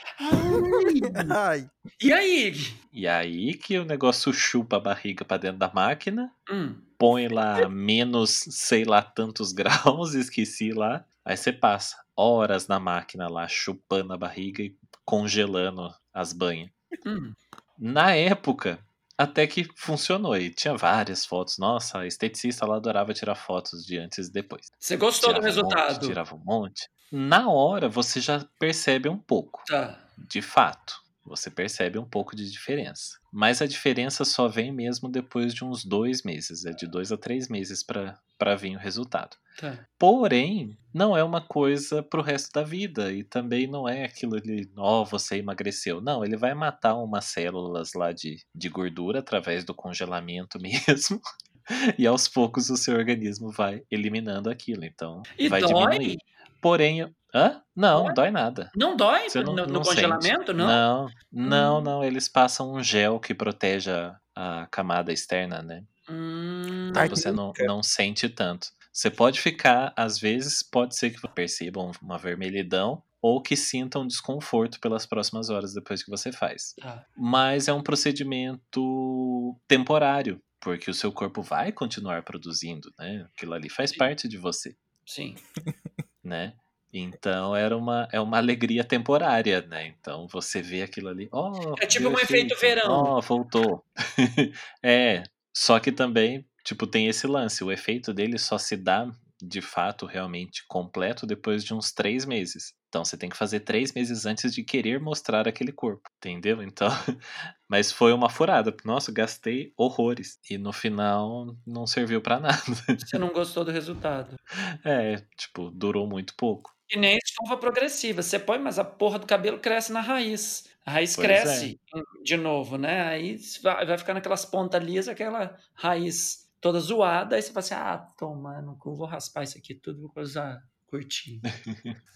Speaker 3: Ai,
Speaker 2: E aí?
Speaker 1: E aí que o negócio chupa a barriga pra dentro da máquina,
Speaker 2: Hum.
Speaker 1: Põe lá menos sei lá tantos graus, esqueci lá. Aí você passa horas na máquina lá, chupando a barriga e congelando as banhas.
Speaker 2: Hum.
Speaker 1: Na época, até que funcionou. E tinha várias fotos. Nossa, a esteticista lá adorava tirar fotos de antes e depois.
Speaker 2: Você gostou do
Speaker 1: Tirava um monte,
Speaker 2: resultado?
Speaker 1: tirava um monte. Na hora, você já percebe um pouco
Speaker 2: Tá.
Speaker 1: de fato, você percebe um pouco de diferença. Mas a diferença só vem mesmo depois de uns dois meses, é de dois a três meses para vir o resultado.
Speaker 2: Tá.
Speaker 1: Porém, não é uma coisa pro resto da vida e também não é aquilo de, ó, você emagreceu. Não, ele vai matar umas células lá de, de gordura através do congelamento mesmo. E aos poucos o seu organismo vai eliminando aquilo, então
Speaker 2: E
Speaker 1: vai
Speaker 2: dói?
Speaker 1: diminuir. Porém, hã? Não,
Speaker 2: Dói?
Speaker 1: dói nada.
Speaker 2: Não dói
Speaker 1: Você não,
Speaker 2: no, no
Speaker 1: não
Speaker 2: congelamento,
Speaker 1: sente.
Speaker 2: não?
Speaker 1: Não, não,
Speaker 2: Hum.
Speaker 1: não. Eles passam um gel que protege a, camada externa, né?
Speaker 2: Hum.
Speaker 1: Então você não, não sente tanto. Você pode ficar, às vezes, pode ser que percebam uma vermelhidão ou que sintam desconforto pelas próximas horas depois que você faz.
Speaker 2: Tá.
Speaker 1: Mas é um procedimento temporário, porque o seu corpo vai continuar produzindo, né? Aquilo ali faz
Speaker 2: Sim.
Speaker 1: parte de você
Speaker 2: Sim.
Speaker 1: né? Então era uma, é uma alegria temporária, né? Então você vê aquilo ali, ó,
Speaker 2: É tipo um efeito verão.
Speaker 1: Ó, voltou. é, só que também, tipo, tem esse lance, o efeito dele só se dá de fato realmente completo depois de uns três meses. Então você tem que fazer três meses antes de querer mostrar aquele corpo, entendeu? Então, mas foi uma furada. Nossa, gastei horrores e no final não serviu pra nada.
Speaker 2: Você não gostou do resultado.
Speaker 1: É, tipo, durou muito pouco.
Speaker 2: E nem escova progressiva. Você põe, mas a porra do cabelo cresce na raiz. A raiz
Speaker 1: Pois
Speaker 2: cresce de novo, né? Aí vai vai ficar naquelas pontas lisas, aquela raiz toda zoada, aí você fala assim, ah, toma, não vou raspar isso aqui tudo, vou coisa curtir.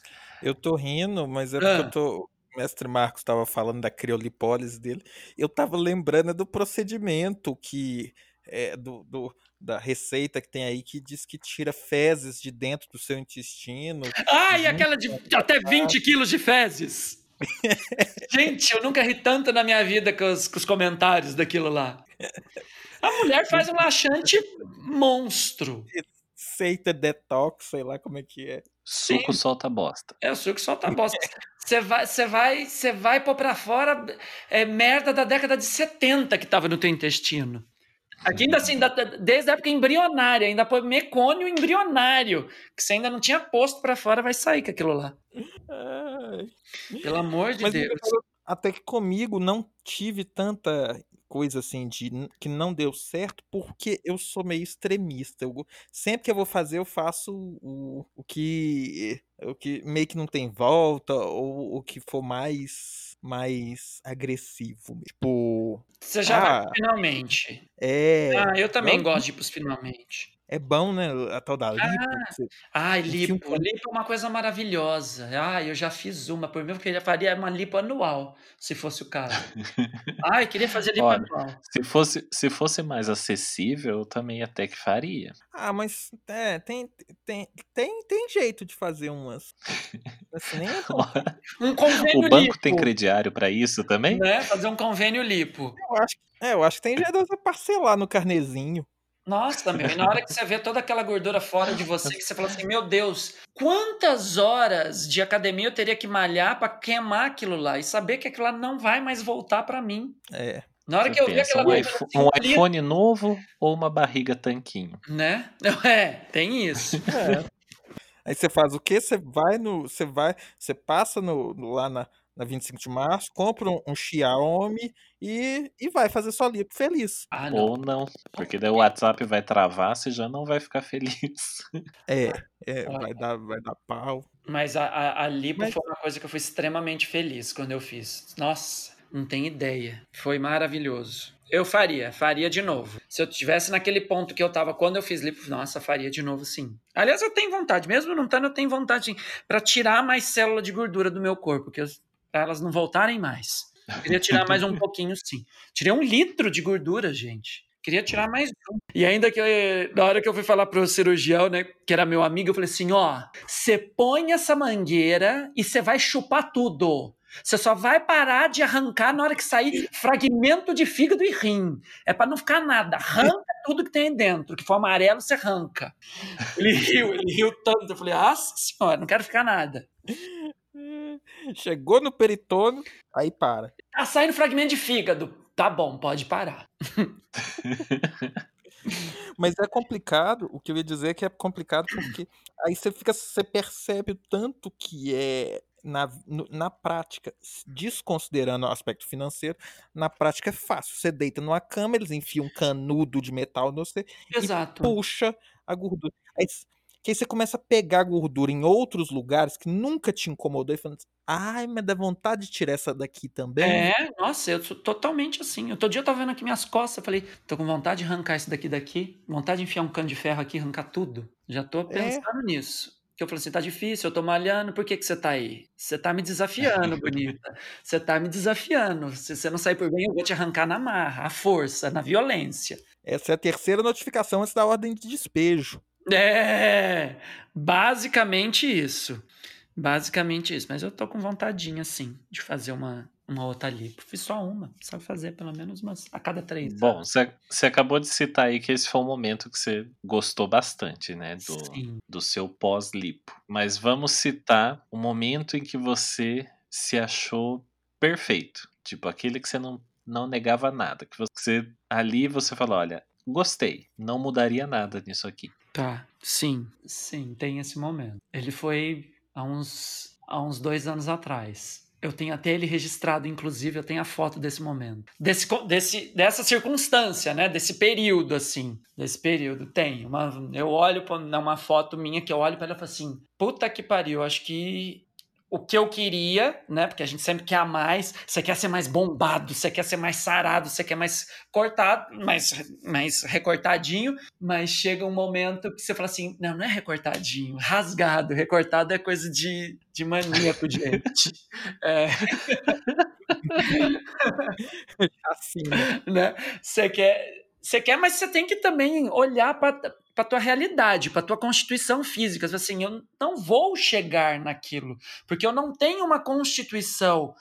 Speaker 3: Eu tô rindo, mas é porque
Speaker 2: Ah.
Speaker 3: eu tô. O mestre Marcos estava falando da criolipólise dele. Eu tava lembrando do procedimento que. É, do, do- da receita que tem aí que diz que tira fezes de dentro do seu intestino.
Speaker 2: Ah, e aquela de até 20 quilos de fezes. Gente, eu nunca ri tanto na minha vida com os, com os comentários daquilo lá. A mulher faz um laxante monstro.
Speaker 3: Receita detox, sei lá como é que é.
Speaker 1: Suco
Speaker 2: Sim.
Speaker 1: solta bosta.
Speaker 2: É o suco solta bosta. Você vai, você vai, você vai pôr pra fora é, merda da década de 70 que tava no teu intestino. Aqui ainda assim, desde a época embrionária, ainda põe mecônio embrionário, que você ainda não tinha posto pra fora, vai sair com aquilo lá.
Speaker 3: Ai.
Speaker 2: Pelo amor de
Speaker 3: Mas
Speaker 2: Deus.
Speaker 3: até que comigo não tive tanta coisa assim de que não deu certo porque eu sou meio extremista. Eu, sempre que eu vou fazer, eu faço o, o que o que meio que não tem volta ou o que for mais mais agressivo. Tipo,
Speaker 2: Você já vai
Speaker 3: Ah,
Speaker 2: pro finalmente.
Speaker 3: é
Speaker 2: Ah, eu também
Speaker 3: eu-
Speaker 2: gosto de ir pros finalmente.
Speaker 3: É bom, né? A tal da lipo. que você-
Speaker 2: Ai,
Speaker 3: Enfia um
Speaker 2: lipo. Lipo é uma coisa maravilhosa. Ah, eu já fiz uma. Por mim, eu queria faria uma lipo anual, se fosse o caso. Ai, queria fazer lipo
Speaker 1: Olha,
Speaker 2: anual.
Speaker 1: Se fosse, se fosse mais acessível, eu também até que faria.
Speaker 3: Ah, mas é, tem, tem, tem, tem jeito de fazer umas. Assim, nem é
Speaker 2: Um convênio
Speaker 1: o banco
Speaker 2: lipo.
Speaker 1: tem crediário pra isso também?
Speaker 2: Né? Fazer um convênio lipo.
Speaker 3: Eu acho, é, eu acho que tem jeito de você parcelar no carnezinho.
Speaker 2: Nossa, meu, e na hora que você vê toda aquela gordura fora de você, que você fala assim, meu Deus, quantas horas de academia eu teria que malhar pra queimar aquilo lá e saber que aquilo lá não vai mais voltar pra mim.
Speaker 3: É.
Speaker 2: Na hora
Speaker 1: Você
Speaker 2: que eu vi aquela
Speaker 1: um,
Speaker 2: gordura
Speaker 1: iPhone,
Speaker 2: assim,
Speaker 1: um
Speaker 2: ali,
Speaker 1: iPhone novo ou uma barriga tanquinho?
Speaker 2: né? É, tem isso.
Speaker 3: Aí você faz o quê? Você vai no. Você vai. Você passa no, no- lá na, na 25 de março, compra um, um Xiaomi e, e vai fazer sua lipo feliz.
Speaker 2: Ah, não.
Speaker 1: Ou não, porque daí o WhatsApp vai travar, você já não vai ficar feliz.
Speaker 3: É, é, vai dar, vai dar pau.
Speaker 2: Mas a, a, a lipo
Speaker 3: Mas-
Speaker 2: foi uma coisa que eu fui extremamente feliz quando eu fiz. Nossa, não tem ideia. Foi maravilhoso. Eu faria, faria de novo. Se eu tivesse naquele ponto que eu tava quando eu fiz lipo, nossa, faria de novo sim. Aliás, eu tenho vontade, mesmo não estando, eu tenho vontade pra tirar mais célula de gordura do meu corpo, que eu, pra elas não voltarem mais. Queria tirar mais um pouquinho sim. Tirei um litro de gordura, gente. Queria tirar mais um. E ainda que eu- na hora que eu fui falar pro cirurgião, né, que era meu amigo, eu falei assim: ó, você põe essa mangueira e você vai chupar tudo. Você só vai parar de arrancar na hora que sair fragmento de fígado e rim. É pra não ficar nada. Arranca tudo que tem aí dentro. Que for amarelo, você arranca. Ele riu, ele riu tanto. Eu falei, nossa senhora, não quero ficar nada.
Speaker 3: Chegou no peritônio, aí para.
Speaker 2: Tá saindo fragmento de fígado. Tá bom, pode parar.
Speaker 3: Mas é complicado, o que eu ia dizer é que é complicado porque aí você fica, você percebe o tanto que é na, na prática, desconsiderando o aspecto financeiro, na prática é fácil. Você deita numa cama, eles enfiam um canudo de metal no você
Speaker 2: Exato.
Speaker 3: puxa a gordura. Aí, que aí você começa a pegar gordura em outros lugares que nunca te incomodou e falando assim, ai, mas dá vontade de tirar essa daqui também.
Speaker 2: É, nossa, eu sou totalmente assim. Outro dia eu tava vendo aqui minhas costas, falei, tô com vontade de arrancar isso daqui daqui, vontade de enfiar um cano de ferro aqui, arrancar tudo. Já tô pensando nisso. Que eu falei assim, tá difícil, eu tô malhando, por que que você tá aí? Você tá me desafiando, bonita. Você tá me desafiando. Se você não sair por bem, eu vou te arrancar na marra, à força, na violência.
Speaker 3: Essa é a terceira notificação antes da ordem de despejo.
Speaker 2: É, basicamente isso. Basicamente isso. Mas eu tô com vontadinha, sim, de fazer uma, uma outra lipo. Fiz só uma. Precisa fazer pelo menos umas a cada três.
Speaker 1: Bom, você você acabou de citar aí que esse foi um momento que você gostou bastante, né? Do,
Speaker 2: Sim.
Speaker 1: do seu pós-lipo. Mas vamos citar o momento em que você se achou perfeito. Tipo, aquele que você não, não negava nada. Que você ali você falou: olha, gostei, não mudaria nada nisso aqui.
Speaker 2: Tá. Sim. Sim, tem esse momento. Ele foi há uns, há uns dois anos atrás. Eu tenho até ele registrado, inclusive, eu tenho a foto desse momento. Desse, desse, dessa circunstância, né? Desse período, assim. Desse período. Tem. Uma, eu olho pra uma foto minha que eu olho pra ela e falo assim: puta que pariu, acho que o que eu queria, né? Porque a gente sempre quer mais. Você quer ser mais bombado, você quer ser mais sarado, você quer mais cortado, mais, mais recortadinho. Mas chega um momento que você fala assim: não, não é recortadinho, rasgado. Recortado é coisa de, de maníaco, gente. é.
Speaker 3: assim,
Speaker 2: né? Você quer você quer, mas você tem que também olhar para a tua realidade, para a tua constituição física. Assim, eu não vou chegar naquilo, porque eu não tenho uma constituição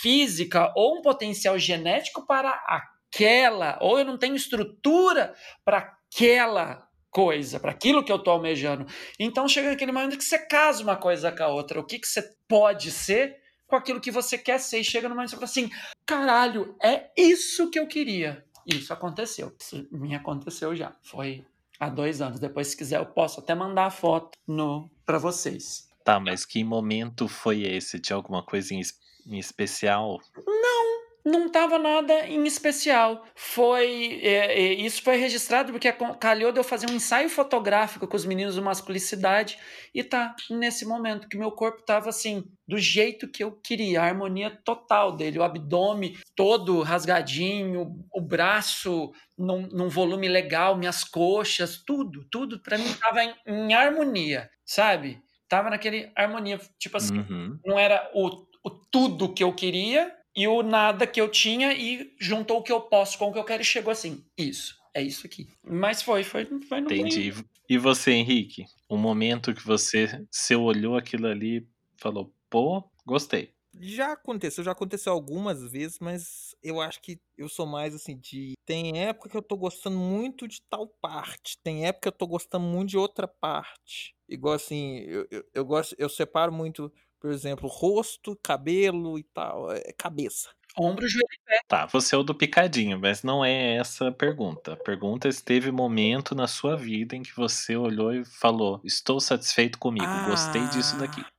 Speaker 2: física ou um potencial genético para aquela, ou eu não tenho estrutura para aquela coisa, para aquilo que eu estou almejando. Então chega aquele momento que você casa uma coisa com a outra. O que, que você pode ser com aquilo que você quer ser? E chega no momento você fala assim: caralho, é isso que eu queria isso aconteceu. Isso me aconteceu já. Foi há dois anos. Depois, se quiser, eu posso até mandar a foto no para vocês.
Speaker 1: Tá, mas que momento foi esse? Tinha alguma coisa em, em especial?
Speaker 2: Não, não tava nada em especial. Foi é, é, isso foi registrado porque calhou de eu fazer um ensaio fotográfico com os meninos do masculicidade e tá nesse momento que meu corpo tava assim do jeito que eu queria, a harmonia total dele, o abdômen todo rasgadinho, o braço num, num volume legal, minhas coxas, tudo, tudo para mim tava em, em, harmonia, sabe? Tava naquele harmonia, tipo assim, uhum. não era o, o tudo que eu queria, e o nada que eu tinha e juntou o que eu posso com o que eu quero e chegou assim. Isso, é isso aqui. Mas foi, foi, foi no
Speaker 1: Entendi. Meio. E você, Henrique? O momento que você, você olhou aquilo ali falou, pô, gostei.
Speaker 3: Já aconteceu, já aconteceu algumas vezes, mas eu acho que eu sou mais assim de. Tem época que eu tô gostando muito de tal parte, tem época que eu tô gostando muito de outra parte. Igual assim, eu, eu, eu gosto, eu separo muito por exemplo, rosto, cabelo e tal. É cabeça.
Speaker 2: Ombro, joelho e pé.
Speaker 1: Tá, você é o do picadinho, mas não é essa a pergunta. A pergunta é se teve momento na sua vida em que você olhou e falou: Estou satisfeito comigo, ah, gostei disso daqui. Ah,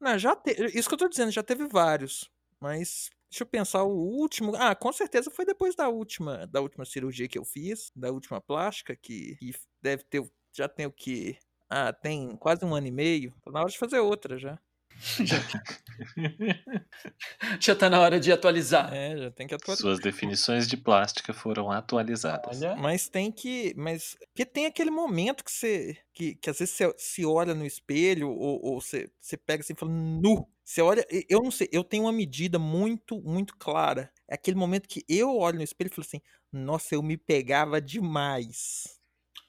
Speaker 3: não, já te... Isso que eu tô dizendo, já teve vários. Mas deixa eu pensar o último. Ah, com certeza foi depois da última, da última cirurgia que eu fiz, da última plástica, que, que deve ter. Já tem o que? Ah, tem quase um ano e meio. Tá na hora de fazer outra já.
Speaker 2: Já, já tá na hora de atualizar.
Speaker 3: É, já tem que atualizar.
Speaker 1: Suas definições de plástica foram atualizadas.
Speaker 3: Olha. Mas tem que. Mas. Porque tem aquele momento que você. Que, que às vezes você se olha no espelho, ou, ou você, você pega assim e fala, nu. Você olha, eu não sei, eu tenho uma medida muito, muito clara. É aquele momento que eu olho no espelho e falo assim, nossa, eu me pegava demais.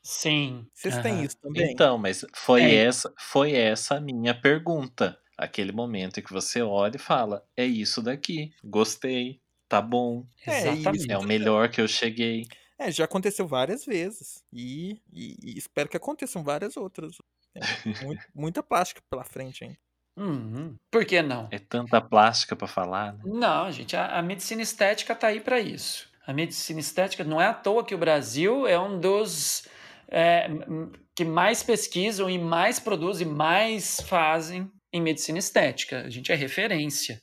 Speaker 2: Sim.
Speaker 3: Vocês uhum. têm isso também?
Speaker 1: Então, mas foi é. essa, foi essa a minha pergunta aquele momento em que você olha e fala: é isso daqui, gostei, tá bom,
Speaker 2: é,
Speaker 1: é o melhor que eu cheguei.
Speaker 3: É, já aconteceu várias vezes e, e, e espero que aconteçam várias outras. É, muito, muita plástica pela frente hein
Speaker 2: Uhum. Por que não?
Speaker 1: É tanta plástica para falar. Né?
Speaker 2: Não, gente, a, a medicina estética tá aí para isso. A medicina estética não é à toa que o Brasil é um dos é, que mais pesquisam e mais produzem, mais fazem em medicina estética. A gente é referência.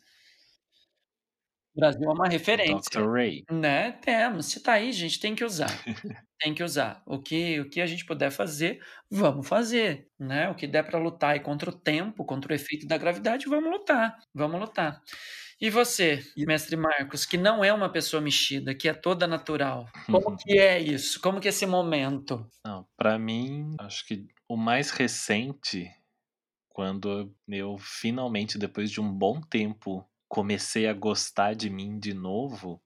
Speaker 2: O Brasil é uma referência.
Speaker 1: Dr. Ray.
Speaker 2: Né? Temos. Se tá aí, gente, tem que usar. tem que usar. O que, o que a gente puder fazer, vamos fazer. Né? O que der para lutar e contra o tempo, contra o efeito da gravidade, vamos lutar. Vamos lutar. E você, mestre Marcos, que não é uma pessoa mexida, que é toda natural, como que é isso? Como que é esse momento?
Speaker 1: Não, para mim, acho que o mais recente quando eu finalmente, depois de um bom tempo, comecei a gostar de mim de novo,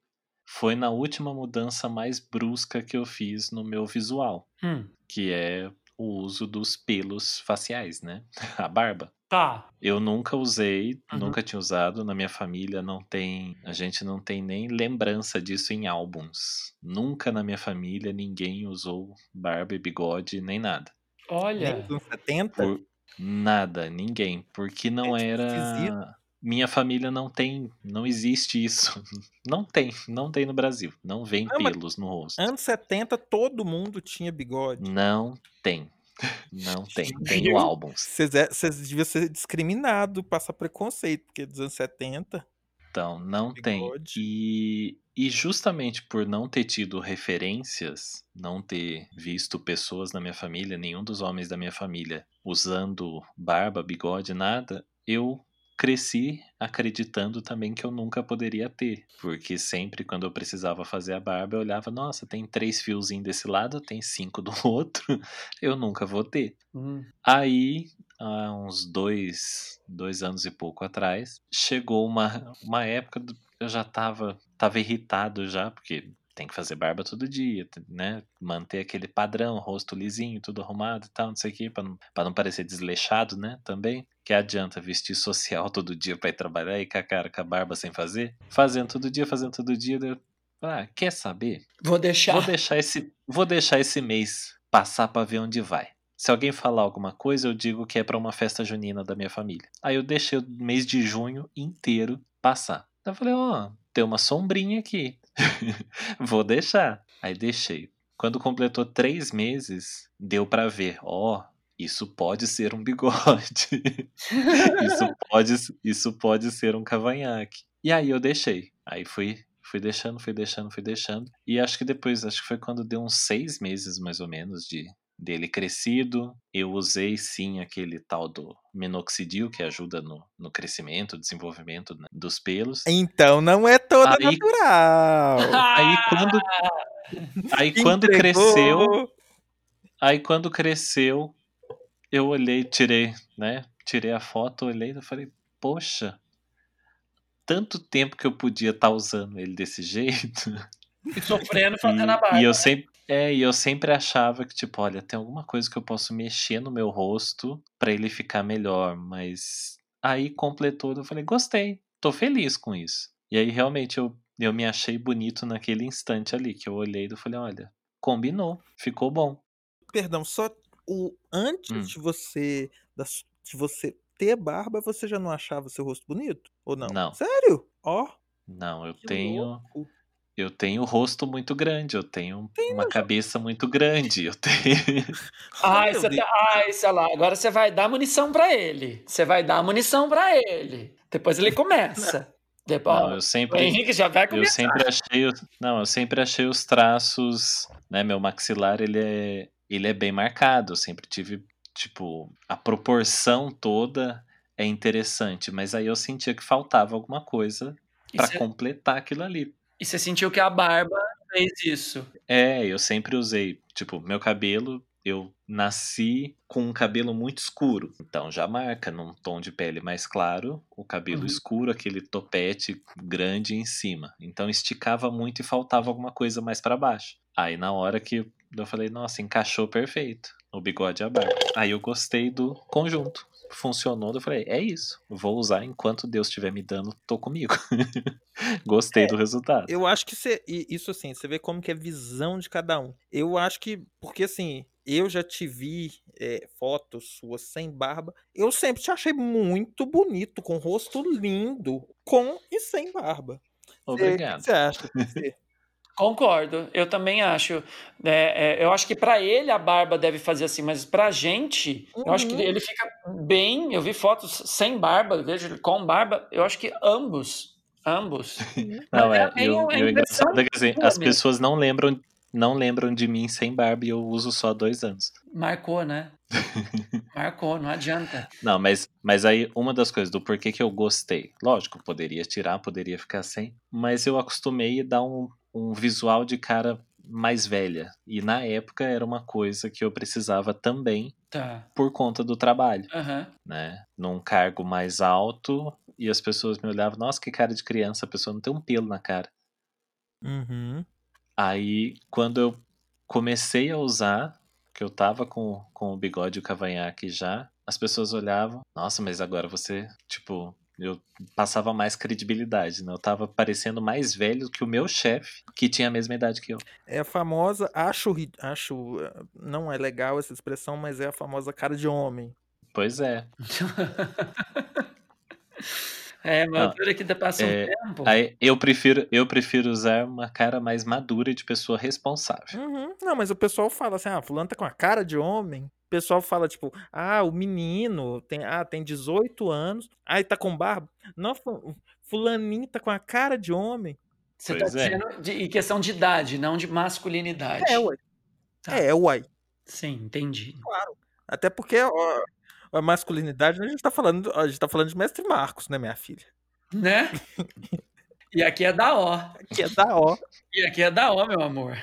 Speaker 1: foi na última mudança mais brusca que eu fiz no meu visual,
Speaker 2: hum.
Speaker 1: que é o uso dos pelos faciais, né? A barba.
Speaker 2: Tá.
Speaker 1: Eu nunca usei, uhum. nunca tinha usado. Na minha família não tem. A gente não tem nem lembrança disso em álbuns. Nunca na minha família ninguém usou barba e bigode, nem nada.
Speaker 2: Olha.
Speaker 3: Nem nos 70? Por,
Speaker 1: Nada, ninguém, porque não é era. Minha família não tem, não existe isso. Não tem, não tem no Brasil. Não vem não, pelos no rosto.
Speaker 3: Anos 70 todo mundo tinha bigode.
Speaker 1: Não tem. Não tem. Tem no álbum.
Speaker 3: Vocês é, deviam ser discriminados, passar preconceito, porque dos anos 70.
Speaker 1: Então, não bigode. tem. E e justamente por não ter tido referências, não ter visto pessoas na minha família, nenhum dos homens da minha família usando barba, bigode, nada, eu cresci acreditando também que eu nunca poderia ter, porque sempre quando eu precisava fazer a barba, eu olhava, nossa, tem três fiozinhos desse lado, tem cinco do outro, eu nunca vou ter.
Speaker 2: Hum.
Speaker 1: Aí, há uns dois, dois anos e pouco atrás, chegou uma, uma época, do- eu já tava, tava irritado já, porque tem que fazer barba todo dia, né? Manter aquele padrão, rosto lisinho, tudo arrumado e tal, não sei o quê, pra não, pra não parecer desleixado, né? Também. Que adianta vestir social todo dia pra ir trabalhar e com a cara, com a barba sem fazer? Fazendo todo dia, fazendo todo dia. eu, Ah, quer saber?
Speaker 2: Vou deixar.
Speaker 1: Vou deixar esse, vou deixar esse mês passar pra ver onde vai. Se alguém falar alguma coisa, eu digo que é pra uma festa junina da minha família. Aí eu deixei o mês de junho inteiro passar. Daí Eu falei, ó, tem uma sombrinha aqui. vou deixar. Aí deixei. Quando completou três meses, deu pra ver, ó, isso pode ser um bigode. isso, pode, isso pode ser um cavanhaque. E aí eu deixei. Aí fui, fui deixando, fui deixando, fui deixando. E acho que depois, acho que foi quando deu uns seis meses mais ou menos de dele crescido. Eu usei sim aquele tal do minoxidil que ajuda no, no crescimento, desenvolvimento né, dos pelos.
Speaker 3: Então não é toda
Speaker 1: Aí-
Speaker 3: natural.
Speaker 1: Aí quando, aí quando
Speaker 3: Entregou.
Speaker 1: cresceu, Aí quando cresceu, eu olhei, tirei, né? Tirei a foto, olhei e falei, poxa, tanto tempo que eu podia estar usando ele desse jeito.
Speaker 2: E sofrendo fazendo a barba.
Speaker 1: e eu sempre, é, e eu sempre achava que, tipo, olha, tem alguma coisa que eu posso mexer no meu rosto pra ele ficar melhor, mas aí completou, eu falei, gostei, tô feliz com isso. E aí realmente eu, eu me achei bonito naquele instante ali, que eu olhei e falei, olha, combinou, ficou bom.
Speaker 3: Perdão, só o antes
Speaker 1: Hum.
Speaker 3: de você de você ter barba, você já não achava seu rosto bonito ou não?
Speaker 1: Não.
Speaker 3: Sério? Ó,
Speaker 1: Não, eu tenho.
Speaker 3: louco.
Speaker 1: Eu tenho o rosto muito grande, eu tenho uma cabeça muito grande, eu tenho.
Speaker 2: Ai, você tá... Ai, sei lá, agora você vai dar munição pra ele. Você vai dar munição pra ele. Depois ele começa. Depois,
Speaker 1: Não, eu
Speaker 2: o
Speaker 1: sempre,
Speaker 2: Henrique já vai
Speaker 1: eu
Speaker 2: começar.
Speaker 1: sempre achei, não, eu sempre achei os traços, né, meu maxilar, ele é, ele é bem marcado, eu sempre tive, tipo, a proporção toda é interessante, mas aí eu sentia que faltava alguma coisa
Speaker 2: você-
Speaker 1: completar aquilo ali.
Speaker 2: E você sentiu que a barba fez isso.
Speaker 1: É, eu sempre usei, tipo, meu cabelo, eu nasci com um cabelo muito escuro, então já marca num tom de pele mais claro, o cabelo
Speaker 2: Uhum.
Speaker 1: escuro, aquele topete grande em cima. Então esticava muito e faltava alguma coisa mais pra baixo. Aí na hora que eu falei, nossa, encaixou perfeito o bigode e a barba. Aí eu gostei do conjunto. Funcionou, eu falei, é isso. Vou usar enquanto Deus estiver me dando, tô comigo. Gostei
Speaker 3: É,
Speaker 1: do resultado.
Speaker 3: Eu acho que cê, e isso assim, você vê como que é visão de cada um. Eu acho que, porque assim, eu já te vi é, fotos suas sem barba, eu sempre te achei muito bonito, com rosto lindo, com e sem barba. Cê- O que
Speaker 1: Obrigado.
Speaker 3: você acha?
Speaker 2: Concordo, eu também acho. É, é, eu acho que pra ele a barba deve fazer assim, mas pra gente, eu acho que
Speaker 3: Uhum.
Speaker 2: ele fica bem. Eu vi fotos sem barba, vejo ele com barba. Eu acho que ambos, ambos.
Speaker 1: Não,
Speaker 2: Mas
Speaker 1: é,
Speaker 2: é
Speaker 1: eu, eu engraçado é que assim, as pessoas não lembram, não lembram de mim sem barba e eu uso só há dois anos.
Speaker 2: Marcou, né? Marcou, não adianta.
Speaker 1: Não, mas, mas aí uma das coisas do porquê que eu gostei, lógico, poderia tirar, poderia ficar sem, mas eu acostumei a dar um, um visual de cara mais velha. E na época era uma coisa que eu precisava também
Speaker 2: Tá.
Speaker 1: por conta do trabalho,
Speaker 2: Aham.
Speaker 1: né? Num cargo mais alto e as pessoas me olhavam, nossa, que cara de criança, a pessoa não tem um pelo na cara.
Speaker 3: Uhum.
Speaker 1: Aí, quando eu comecei a usar, que eu tava com, com o bigode e o cavanhaque já, as pessoas olhavam, nossa, mas agora você, tipo, eu passava mais credibilidade, né? Eu tava parecendo mais velho que o meu chefe, que tinha a mesma idade que eu.
Speaker 3: É a famosa, acho, acho, eh, não é legal essa expressão, mas é a famosa cara de homem.
Speaker 1: Pois é.
Speaker 2: É, mas
Speaker 1: Não,
Speaker 2: dura que passa um
Speaker 1: é,
Speaker 2: tempo.
Speaker 1: Aí eu prefiro, eu prefiro usar uma cara mais madura de pessoa responsável.
Speaker 3: Uhum. Não, mas o pessoal fala assim, ah, fulano tá com a cara de homem. O pessoal fala, tipo, ah, o menino tem, ah, tem 18 anos, aí tá com barba. Não, fu- fulaninho tá com a cara de homem.
Speaker 2: Você
Speaker 1: Pois
Speaker 2: tá
Speaker 1: é.
Speaker 2: dizendo de, em questão de idade, não de masculinidade.
Speaker 3: É, uai.
Speaker 2: Tá.
Speaker 3: É, uai.
Speaker 2: Sim, entendi.
Speaker 3: Até porque, ó, a masculinidade, a gente tá falando, a gente tá falando de mestre Marcos, né, minha filha?
Speaker 2: Né? E aqui é da O.
Speaker 3: Aqui é da O.
Speaker 2: E aqui é da O, meu amor.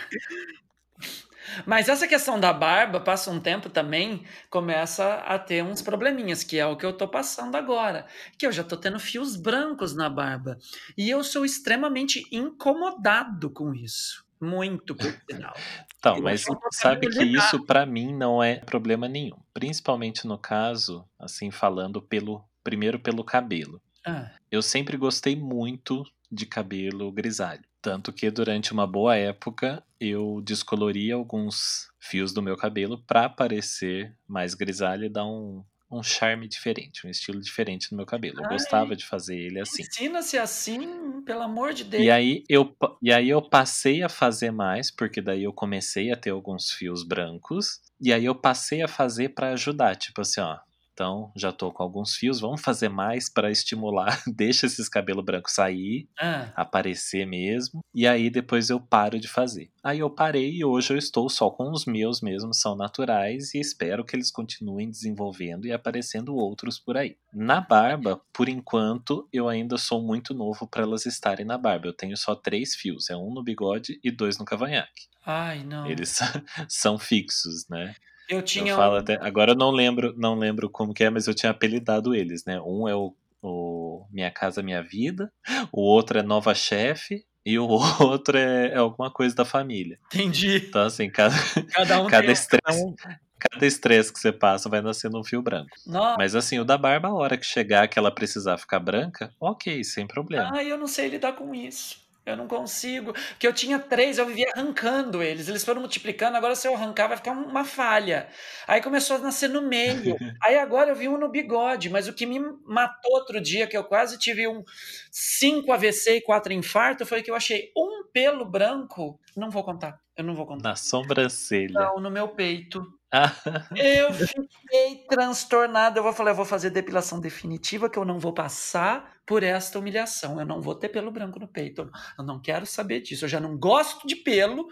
Speaker 2: Mas essa questão da barba, passa um tempo também, começa a ter uns probleminhas, que é o que eu tô passando agora. Que eu já tô tendo fios brancos na barba. E eu sou extremamente incomodado com isso. Muito, por sinal.
Speaker 1: Então,
Speaker 2: Eu
Speaker 1: mas sabe que
Speaker 2: ligar.
Speaker 1: isso pra mim não é problema nenhum. Principalmente no caso, assim, falando pelo primeiro pelo cabelo.
Speaker 2: Ah,
Speaker 1: Eu sempre gostei muito de cabelo grisalho. Tanto que durante uma boa época eu descoloria alguns fios do meu cabelo pra parecer mais grisalho e dar um, um charme diferente, um estilo diferente no meu cabelo. Eu
Speaker 2: Ai.
Speaker 1: gostava de fazer ele assim.
Speaker 2: Ensina-se assim, pelo amor de Deus.
Speaker 1: E aí, eu, e aí eu passei a fazer mais, porque daí eu comecei a ter alguns fios brancos. E aí eu passei a fazer pra ajudar, tipo assim, ó. Então, já tô com alguns fios, vamos fazer mais pra estimular, deixa esses cabelos brancos sair,
Speaker 2: Ah,
Speaker 1: aparecer mesmo. E aí depois eu paro de fazer. Aí eu parei e hoje eu estou só com os meus mesmo, são naturais e espero que eles continuem desenvolvendo e aparecendo outros por aí. Na barba, por enquanto, eu ainda sou muito novo para elas estarem na barba. Eu tenho só três fios, é um no bigode e dois no cavanhaque.
Speaker 2: ai, não.
Speaker 1: Eles são fixos, né?
Speaker 2: Eu tinha
Speaker 1: Eu
Speaker 2: um-
Speaker 1: até, agora eu não lembro, não lembro como que é, mas eu tinha apelidado eles, né? Um é o, o Minha Casa Minha Vida, o outro é Nova Chefe e o outro é, é alguma coisa da família.
Speaker 2: Entendi.
Speaker 1: Então assim, cada,
Speaker 2: Cada um
Speaker 1: cada estresse,
Speaker 3: Então,
Speaker 1: cada estresse que você passa vai nascendo um fio branco.
Speaker 2: Nossa,
Speaker 1: Mas assim, o da barba, a hora que chegar que ela precisar ficar branca, ok, sem problema.
Speaker 2: ai, eu não sei lidar com isso. Eu não consigo. Porque eu tinha três, eu vivia arrancando eles. Eles foram multiplicando, agora se eu arrancar vai ficar uma falha. Aí começou a nascer no meio. Aí agora eu vi um no bigode. Mas o que me matou outro dia, que eu quase tive um 5 AVC e 4 infarto, foi que eu achei um pelo branco. Não vou contar. Eu não vou contar.
Speaker 1: Na sobrancelha.
Speaker 2: Não, no meu peito.
Speaker 1: Ah,
Speaker 2: Eu fiquei transtornada. Eu vou falar, eu vou fazer depilação definitiva, que eu não vou passar por esta humilhação. Eu não vou ter pelo branco no peito. Eu não quero saber disso. Eu já não gosto de pelo.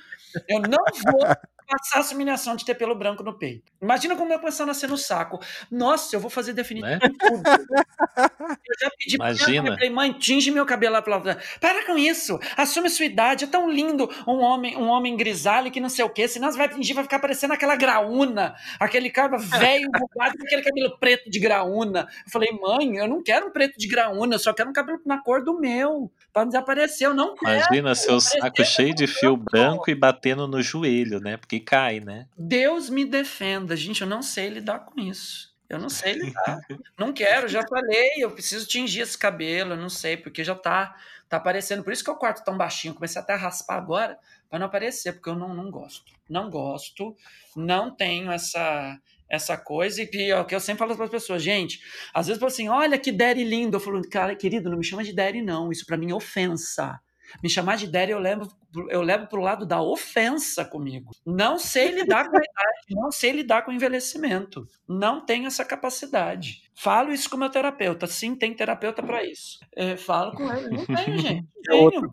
Speaker 2: Eu não vou passar essa humilhação de ter pelo branco no peito. Imagina como eu começar a nascer no saco. Nossa, eu vou fazer definitivo
Speaker 1: Né?
Speaker 2: tudo. Eu já pedi pra minha mãe,
Speaker 1: Imagina.
Speaker 2: eu falei, mãe, tinge meu cabelo lá pra lá. Para com isso. Assume sua idade. É tão lindo um homem, um homem grisalho que não sei o quê. Senão você vai tingir, vai ficar parecendo aquela graúna. Aquele cara velho, bugado, com aquele cabelo preto de graúna. Eu falei, mãe, eu não quero um preto de graúna, eu só quero um cabelo na cor do meu. Pra desaparecer, eu não quero.
Speaker 1: imagina seu saco cheio de fio branco e batendo no joelho, né? Porque cai, né?
Speaker 2: Deus me defenda. Gente, eu não sei lidar com isso. Eu não sei lidar. não quero, já falei, eu preciso tingir esse cabelo, eu não sei, porque já tá, tá aparecendo. Por isso que eu quarto tão baixinho. Comecei até a raspar agora para não aparecer, porque eu não, não gosto. Não gosto, não tenho essa essa coisa, e que, ó, que eu sempre falo para as pessoas, gente, às vezes eu falo assim, olha que Daddy lindo, eu falo, cara, querido, não me chama de Daddy não, isso para mim é ofensa. Me chamar de Daddy eu levo, eu levo pro lado da ofensa comigo. Não sei lidar com a idade, não sei lidar com o envelhecimento. Não tenho essa capacidade. Falo isso com o meu terapeuta. Sim, tem terapeuta para isso. É, falo com ele. Não tenho, gente.
Speaker 3: é outra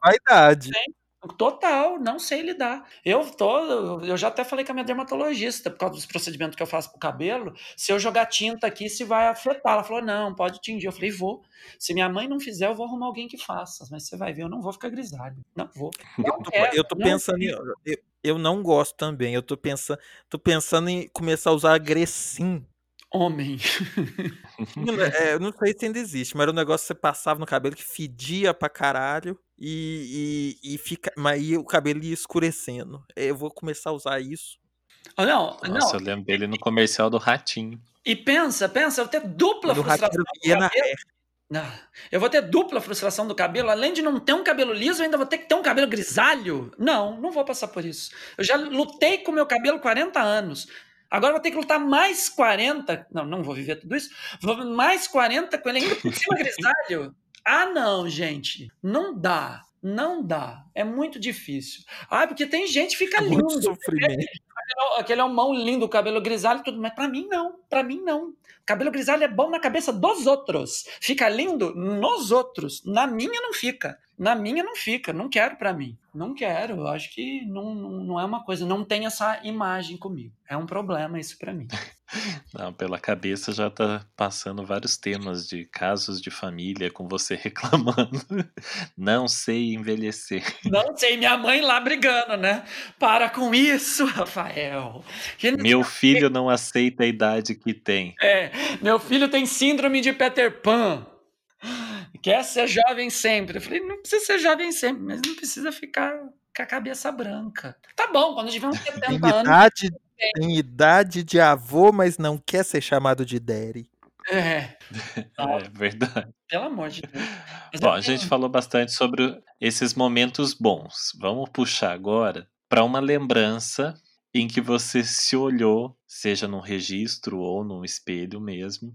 Speaker 2: Tenho. Total, não sei lidar. Eu tô, eu já até falei com a minha dermatologista, por causa dos procedimentos que eu faço pro cabelo, se eu jogar tinta aqui, se vai afetar. Ela falou: não, pode tingir. Eu falei, vou. Se minha mãe não fizer, eu vou arrumar alguém que faça. Mas você vai ver, eu não vou ficar grisalho. Não vou. Não
Speaker 3: Eu tô,
Speaker 2: quero,
Speaker 3: eu tô
Speaker 2: não
Speaker 3: pensando em. Eu, eu não gosto também. Eu tô pensando, tô pensando em começar a usar agressim.
Speaker 2: Homem.
Speaker 3: É, eu não sei se ainda existe, mas era um negócio que você passava no cabelo que fedia pra caralho e, e, e fica, mas aí o cabelo ia escurecendo. Eu vou começar a usar isso.
Speaker 2: Oh, Não,
Speaker 1: Nossa,
Speaker 2: não.
Speaker 1: eu lembro dele no comercial do Ratinho.
Speaker 2: E pensa, pensa, eu vou ter dupla
Speaker 3: Quando
Speaker 2: frustração. do cabelo. Não, eu vou ter dupla frustração do cabelo. Além de não ter um cabelo liso, eu ainda vou ter que ter um cabelo grisalho. Não, não vou passar por isso. Eu já lutei com meu cabelo 40 anos. Agora eu vou ter que lutar mais 40. Não, não vou viver tudo isso. Vou mais 40 com ele ainda por cima grisalho. Ah, não, gente. Não dá. Não dá. É muito difícil. Ah, porque tem gente que fica
Speaker 3: muito
Speaker 2: lindo.
Speaker 3: sofrimento.
Speaker 2: Aquele é um mão lindo, cabelo grisalho e tudo, mas pra mim não, pra mim não. Cabelo grisalho é bom na cabeça dos outros. Fica lindo nos outros. Na minha não fica. Na minha não fica. Não quero pra mim. Não quero. Eu acho que não, não, não é uma coisa. Não tem essa imagem comigo. É um problema isso pra mim.
Speaker 1: Não, pela cabeça já tá passando vários temas de casos de família com você reclamando. Não sei envelhecer.
Speaker 2: Não sei, minha mãe lá brigando, né? Para com isso, Rafael.
Speaker 1: Meu filho não aceita a idade que tem.
Speaker 2: É, meu filho tem síndrome de Peter Pan. Quer ser jovem sempre. Eu falei, não precisa ser jovem sempre, mas não precisa ficar com a cabeça branca. Tá bom, quando tiver uns
Speaker 3: Tem
Speaker 2: 70 anos.
Speaker 3: idade, tem idade de avô, mas não quer ser chamado de daddy.
Speaker 2: É,
Speaker 1: É verdade.
Speaker 2: pelo amor de Deus. Mas
Speaker 1: Bom, a gente
Speaker 2: tenho-
Speaker 1: falou bastante sobre esses momentos bons. Vamos puxar agora para uma lembrança em que você se olhou, seja num registro ou num espelho mesmo,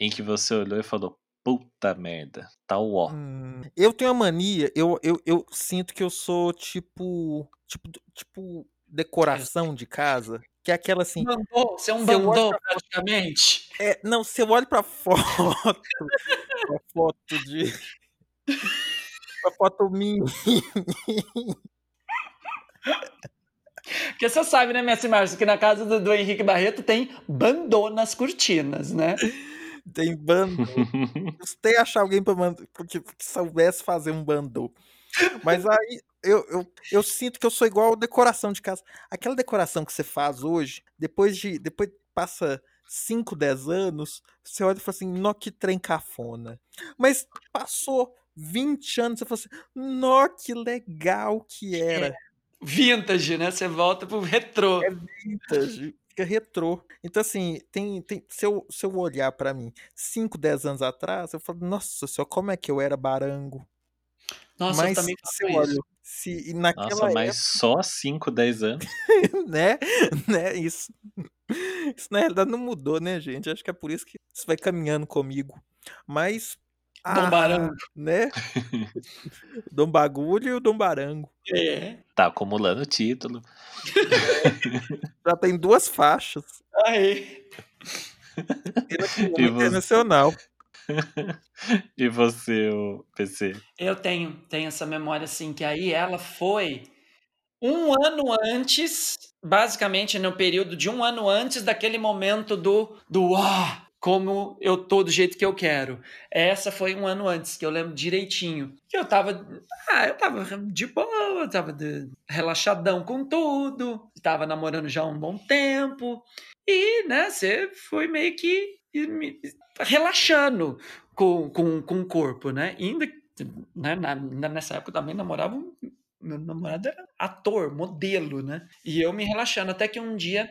Speaker 1: em que você olhou e falou: puta merda, tá ó.
Speaker 3: Hum, eu tenho uma mania, eu, eu, eu sinto que eu sou tipo, tipo, tipo decoração de casa, que é aquela assim,
Speaker 2: Bandô, você é um bandô
Speaker 3: pra
Speaker 2: praticamente.
Speaker 3: é, não, se eu olho pra foto, pra foto de, pra foto minha,
Speaker 2: Porque você sabe, né, Messi Márcio, que na casa do, do Henrique Barreto tem bandô nas cortinas, né?
Speaker 3: tem bando, custei achar alguém pra mandar, que, que soubesse fazer um bandô. Mas aí eu, eu, eu sinto que eu sou igual decoração de casa. Aquela decoração que você faz hoje, depois de. Depois passa 5, 10 anos, você olha e fala assim, nó que trem cafona. Mas passou 20 anos, você fala assim, nó que legal que era.
Speaker 2: Vintage, né? Você volta pro retrô.
Speaker 3: É vintage, fica retrô. Então, assim, tem, tem, se, eu, se eu olhar pra mim 5, 10 anos atrás, eu falo, nossa senhora, como é que eu era barango?
Speaker 2: Nossa,
Speaker 3: mas
Speaker 2: eu também
Speaker 3: se eu olho, se naquela
Speaker 1: Nossa, mas só 5, 10 anos.
Speaker 3: época, né, né, isso, isso na realidade não mudou, né, gente? Acho que é por isso que isso vai caminhando comigo. Mas,
Speaker 2: Dom
Speaker 3: ah,
Speaker 2: Barango.
Speaker 3: né, Dom Bagulho e o Dom Barango.
Speaker 2: É.
Speaker 1: Tá acumulando título.
Speaker 3: Já tem duas faixas.
Speaker 2: Aí.
Speaker 1: Você?
Speaker 3: internacional.
Speaker 1: E você, o PC?
Speaker 2: Eu tenho, tenho essa memória assim, que aí ela foi um ano antes, basicamente no período de um ano antes daquele momento do, do ah, como eu tô do jeito que eu quero. Essa foi um ano antes, que eu lembro direitinho. Que eu tava, ah, eu tava de boa, eu tava de- relaxadão com tudo, tava namorando já um bom tempo, e, né, você foi meio que me- relaxando com, com, com o corpo, né? E ainda, né, na- nessa época também namorava um- meu namorado era ator, modelo, né? E eu me relaxando, até que um dia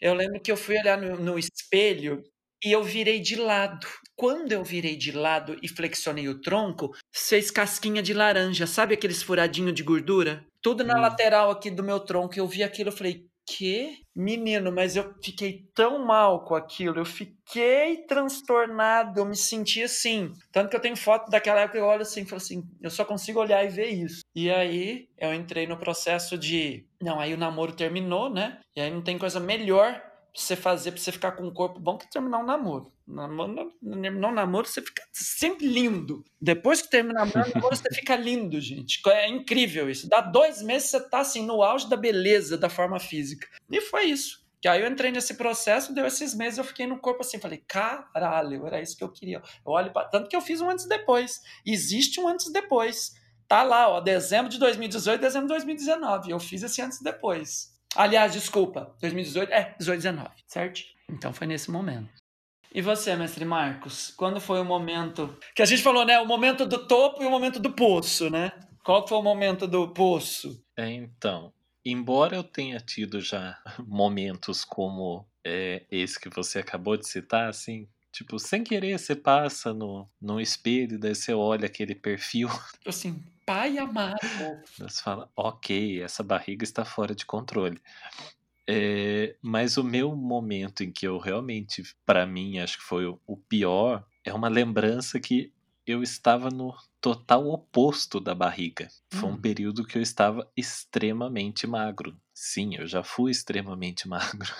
Speaker 2: eu lembro que eu fui olhar no, no espelho e eu virei de lado. Quando eu virei de lado e flexionei o tronco, fez casquinha de laranja, sabe aqueles furadinhos de gordura? Tudo na
Speaker 3: Hum.
Speaker 2: lateral aqui do meu tronco. Eu vi aquilo, eu falei, que? Menino, mas eu fiquei tão mal com aquilo, eu fiquei transtornado, eu me senti assim. Tanto que eu tenho foto daquela época, eu olho assim falo assim, eu só consigo olhar e ver isso. E aí eu entrei no processo de. Não, aí o namoro terminou, né? E aí não tem coisa melhor pra você fazer pra você ficar com um corpo bom que terminar um namoro. Namoro, terminar um namoro, você fica sempre lindo. Depois que terminar o namoro, você fica lindo, gente. É incrível isso. Dá dois meses, você tá assim, no auge da beleza, da forma física. E foi isso. Que aí eu entrei nesse processo, deu esses meses, eu fiquei no corpo assim, falei, caralho, era isso que eu queria. Eu olho pra... Tanto que eu fiz um antes e depois. Existe um antes e depois. Tá lá, ó, dezembro de 2018, dezembro de 2019. Eu fiz esse antes e depois. Aliás, desculpa, 2018, é, 18, 19, certo? Então foi nesse momento. E você, mestre Marcos, quando foi o momento que a gente falou, né, o momento do topo e o momento do poço, né? Qual foi o momento do poço?
Speaker 1: É, então, embora eu tenha tido já momentos como é, esse que você acabou de citar, assim, tipo, sem querer você passa no, no espelho, daí você olha aquele perfil,
Speaker 2: Tipo assim, pai amado.
Speaker 1: você fala, ok, essa barriga está fora de controle. É, mas o meu momento em que eu realmente, pra mim, acho que foi o, pior, é uma lembrança que eu estava no total oposto da barriga. Foi um
Speaker 2: Hum.
Speaker 1: período que eu estava extremamente magro. Sim, eu já fui extremamente magro.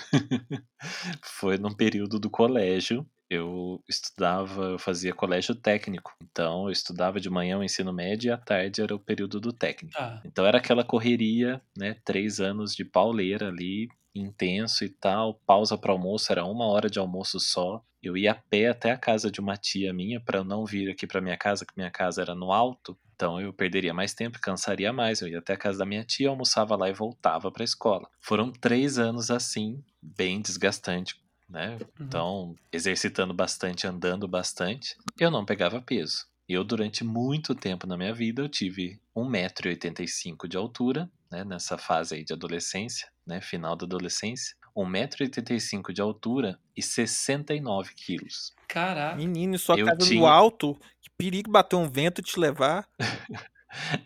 Speaker 1: Foi num período do colégio eu estudava, eu fazia colégio técnico. Então, eu estudava de manhã o ensino médio e à tarde era o período do técnico.
Speaker 2: Tá.
Speaker 1: Então, era aquela correria, né? Três anos de pauleira ali, intenso e tal. Pausa para almoço, era uma hora de almoço só. Eu ia a pé até a casa de uma tia minha para não vir aqui para minha casa, que minha casa era no alto. Então eu perderia mais tempo, cansaria mais. Eu ia até a casa da minha tia, almoçava lá e voltava para a escola. Foram três anos assim, bem desgastante, né? Então, exercitando bastante, andando bastante, eu não pegava peso. Eu, durante muito tempo na minha vida, eu tive 1,85m de altura, né? Nessa fase aí de adolescência, né? Final da adolescência. 1,85m de altura e 69 quilos.
Speaker 2: Caraca.
Speaker 3: Menino, sua
Speaker 1: Eu
Speaker 3: casa no
Speaker 1: tinha-
Speaker 3: alto, que perigo bater um vento e te levar.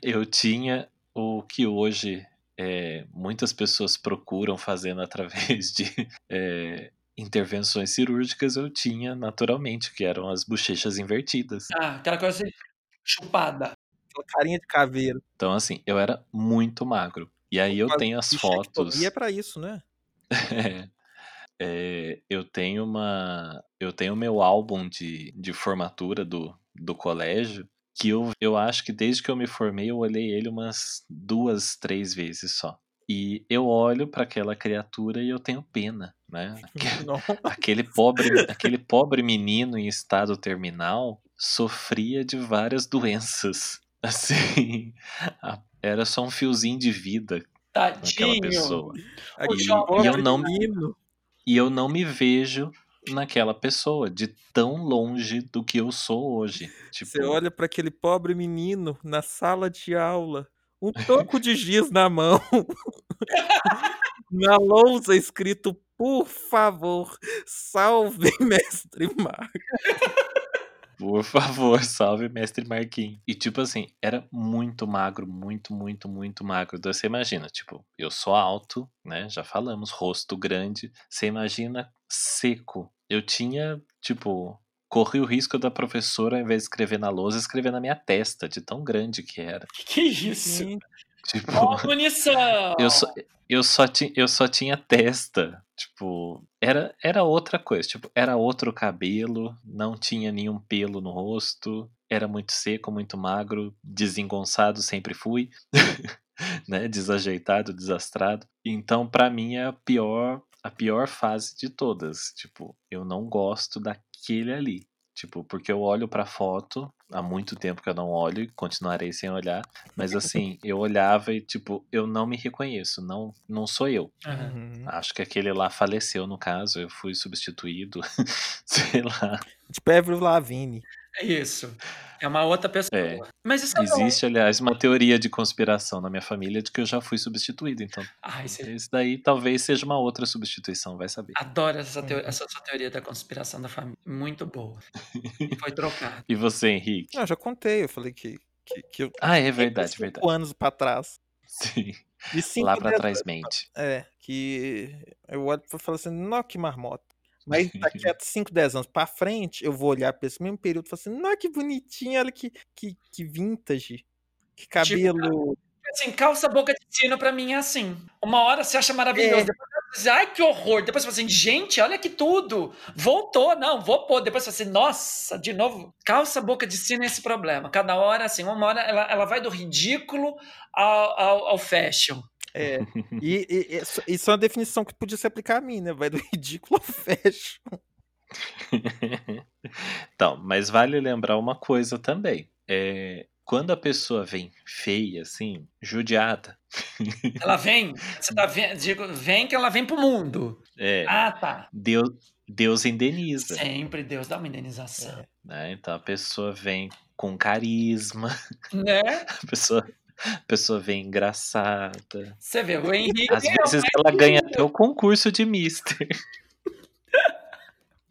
Speaker 1: Eu tinha o que hoje é, muitas pessoas procuram fazendo através de é, intervenções cirúrgicas, eu tinha naturalmente, que eram as bochechas invertidas.
Speaker 2: Ah, aquela coisa assim, chupada.
Speaker 3: Aquela carinha de caveiro.
Speaker 1: Então, assim, eu era muito magro. E aí eu
Speaker 3: Mas
Speaker 1: tenho as fotos.
Speaker 3: bichectomia é pra isso, né?
Speaker 1: É, é, eu tenho uma. Eu tenho meu álbum de, de formatura do, do colégio. Que eu, eu acho que desde que eu me formei, eu olhei ele umas duas, três vezes só. E eu olho para aquela criatura e eu tenho pena, né? Aquele pobre, aquele pobre menino em estado terminal sofria de várias doenças. Assim, era só um fiozinho de vida naquela
Speaker 2: Tadinho.
Speaker 1: pessoa.
Speaker 2: Jovem,
Speaker 3: pobre
Speaker 1: eu não-
Speaker 3: menino.
Speaker 1: E eu não me vejo naquela pessoa, de tão longe do que eu sou hoje. Tipo,
Speaker 3: Você olha pra aquele pobre menino na sala de aula, um toco de giz na mão. na lousa escrito, por favor, salve mestre Marco.
Speaker 1: por favor, salve mestre Marquinhos. E tipo assim, era muito magro, muito, muito, muito magro. Então você imagina, tipo, eu sou alto, né? Já falamos, rosto grande. Você imagina seco. Eu tinha, tipo, corri o risco da professora, ao invés de escrever na lousa, escrever na minha testa, de tão grande que era.
Speaker 2: Que isso?
Speaker 3: Gente,
Speaker 1: Tipo,
Speaker 2: Ó, munição!
Speaker 1: eu só, eu só, ti, eu só tinha testa. Tipo, era, era outra coisa. Tipo, era outro cabelo, não tinha nenhum pelo no rosto, era muito seco, muito magro, desengonçado, sempre fui. né? Desajeitado, desastrado. Então, pra mim, é a pior, a pior fase de todas. Tipo, eu não gosto daquele ali. Tipo, porque eu olho pra foto, há muito tempo que eu não olho e continuarei sem olhar, mas assim, eu olhava e tipo, eu não me reconheço, não, não sou eu.
Speaker 3: Uhum.
Speaker 1: Acho que aquele lá faleceu no caso, eu fui substituído, sei lá.
Speaker 3: Tipo Avril Lavigne.
Speaker 2: É isso. É uma outra pessoa.
Speaker 1: É.
Speaker 2: Mas isso é bom.
Speaker 1: Existe, aliás, uma teoria de conspiração na minha família de que eu já fui substituído, então
Speaker 2: Ai, você
Speaker 1: esse daí talvez seja uma outra substituição, vai saber.
Speaker 2: adoro essa, teo- essa sua teoria da conspiração da família. Muito boa. E foi trocado.
Speaker 1: E você, Henrique?
Speaker 3: Não, eu já contei, eu falei que, que, que eu.
Speaker 1: Ah, é verdade,
Speaker 3: cinco
Speaker 1: verdade.
Speaker 3: anos pra trás.
Speaker 1: Sim, lá pra
Speaker 3: dez
Speaker 1: trás mente.
Speaker 3: É, que eu olho e falo assim, não, que marmota. Mas daqui a 5, 10 anos pra frente, eu vou olhar pra esse mesmo período e falar assim, não, que bonitinho, olha que, que, que vintage. Que cabelo.
Speaker 2: Assim, calça boca de sino pra mim é assim. Uma hora você acha maravilhoso,
Speaker 3: É.
Speaker 2: depois você diz, ai que horror. Depois você fala assim, gente, olha que tudo. Voltou, não, vou pôr. Depois você fala assim, nossa, de novo. Calça boca de sino é esse problema. Cada hora, assim, uma hora ela, ela vai do ridículo ao, ao, ao fashion.
Speaker 3: É. E, e- e isso- é uma definição que podia se aplicar a mim, né? Vai do ridículo ao fashion.
Speaker 1: então, mas vale lembrar uma coisa também. É, quando a pessoa vem feia, assim, judiada,
Speaker 2: Ela vem, você tá vendo, digo, vem que ela vem pro mundo.
Speaker 1: é,
Speaker 2: Ah, tá.
Speaker 1: Deus, Deus indeniza.
Speaker 2: Sempre Deus dá uma indenização.
Speaker 1: né? Então a pessoa vem com carisma,
Speaker 2: Né?
Speaker 1: a pessoa, a pessoa vem engraçada.
Speaker 2: Você vê, o Henrique.
Speaker 1: Às vezes ela ganha até o concurso de Mister.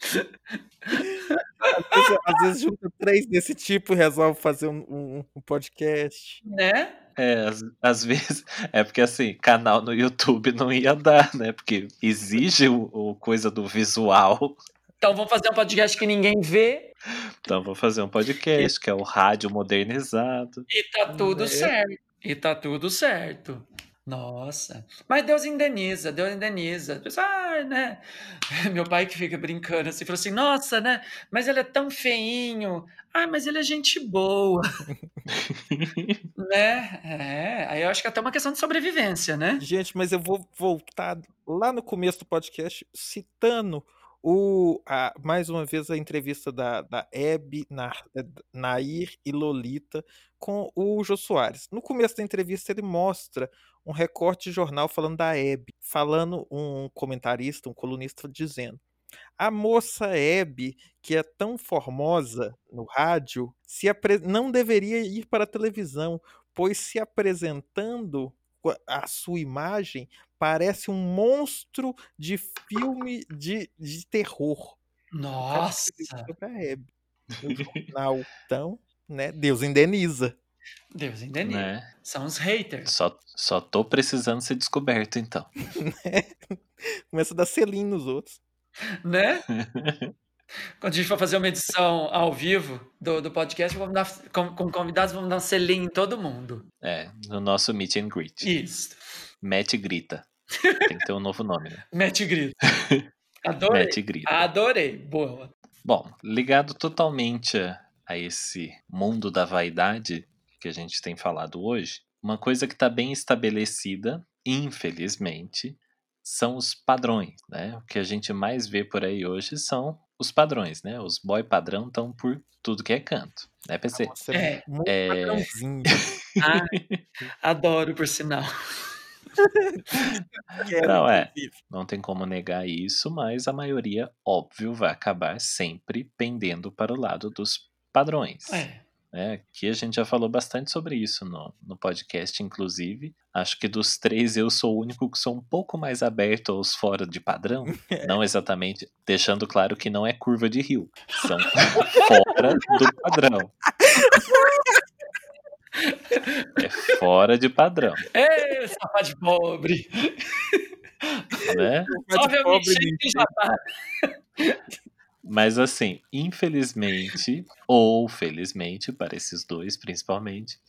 Speaker 3: Às vezes, às vezes junta três desse tipo e resolve fazer um, um- um podcast.
Speaker 2: Né?
Speaker 1: É, às, às vezes. É porque assim, canal no YouTube não ia dar, né? Porque exige o, o coisa do visual.
Speaker 2: Então vamos fazer um podcast que ninguém vê
Speaker 1: Então vou fazer um podcast, que é o rádio modernizado.
Speaker 2: e tá tudo
Speaker 3: Né?
Speaker 2: certo. E tá tudo certo. Nossa. Mas Deus indeniza, Deus indeniza. Pessoal, ah, né? Meu pai que fica brincando assim, falou assim: nossa, né? Mas ele é tão feinho. Ah, mas ele é gente boa. né? É. Aí eu acho que é até uma questão de sobrevivência, né?
Speaker 3: Gente, mas eu vou voltar lá no começo do podcast citando o, a, mais uma vez a entrevista da, da Hebe, Na, eh, Nair e Lolita com o Jô Soares. No começo da entrevista ele mostra um recorte de jornal falando da Hebe, falando um comentarista, um colunista dizendo a moça Hebe, que é tão formosa no rádio, se não deveria ir para a televisão, pois se apresentando a sua imagem parece um monstro de filme de, de terror.
Speaker 2: Nossa!
Speaker 3: Então, né? Deus indeniza.
Speaker 2: Deus indeniza. Né? São os haters.
Speaker 1: Só, só tô precisando ser descoberto, então.
Speaker 3: Né? Começa a dar selinho nos outros.
Speaker 2: Né? Quando a gente for fazer uma edição ao vivo do, do podcast, vamos dar, com, com convidados, vamos dar um selinho em todo mundo.
Speaker 1: É, no nosso meet and greet.
Speaker 2: Isso.
Speaker 1: Matt Grita. Tem que ter um novo nome, né?
Speaker 2: Matt Grita. Adorei.
Speaker 1: Matt Grita.
Speaker 2: Adorei. Boa.
Speaker 1: Bom, ligado totalmente a esse mundo da vaidade que a gente tem falado hoje, uma coisa que está bem estabelecida, infelizmente, são os padrões, né? O que a gente mais vê por aí hoje são os padrões, né? Os boy padrão estão por tudo que é canto, né, PC?
Speaker 2: Nossa, é, é... ah, adoro, por sinal.
Speaker 1: Não é, não tem como negar isso, mas a maioria, óbvio, vai acabar sempre pendendo para o lado dos padrões.
Speaker 2: É.
Speaker 1: É, que a gente já falou bastante sobre isso no, no podcast, inclusive. Acho que dos três eu sou o único que sou um pouco mais aberto aos fora de padrão. É. Não exatamente, deixando claro que não é curva de rio. São fora do padrão. É fora de padrão.
Speaker 2: É, safado de pobre.
Speaker 1: Né?
Speaker 2: Obviamente, já tá.
Speaker 1: Mas assim, infelizmente, ou felizmente, para esses dois principalmente,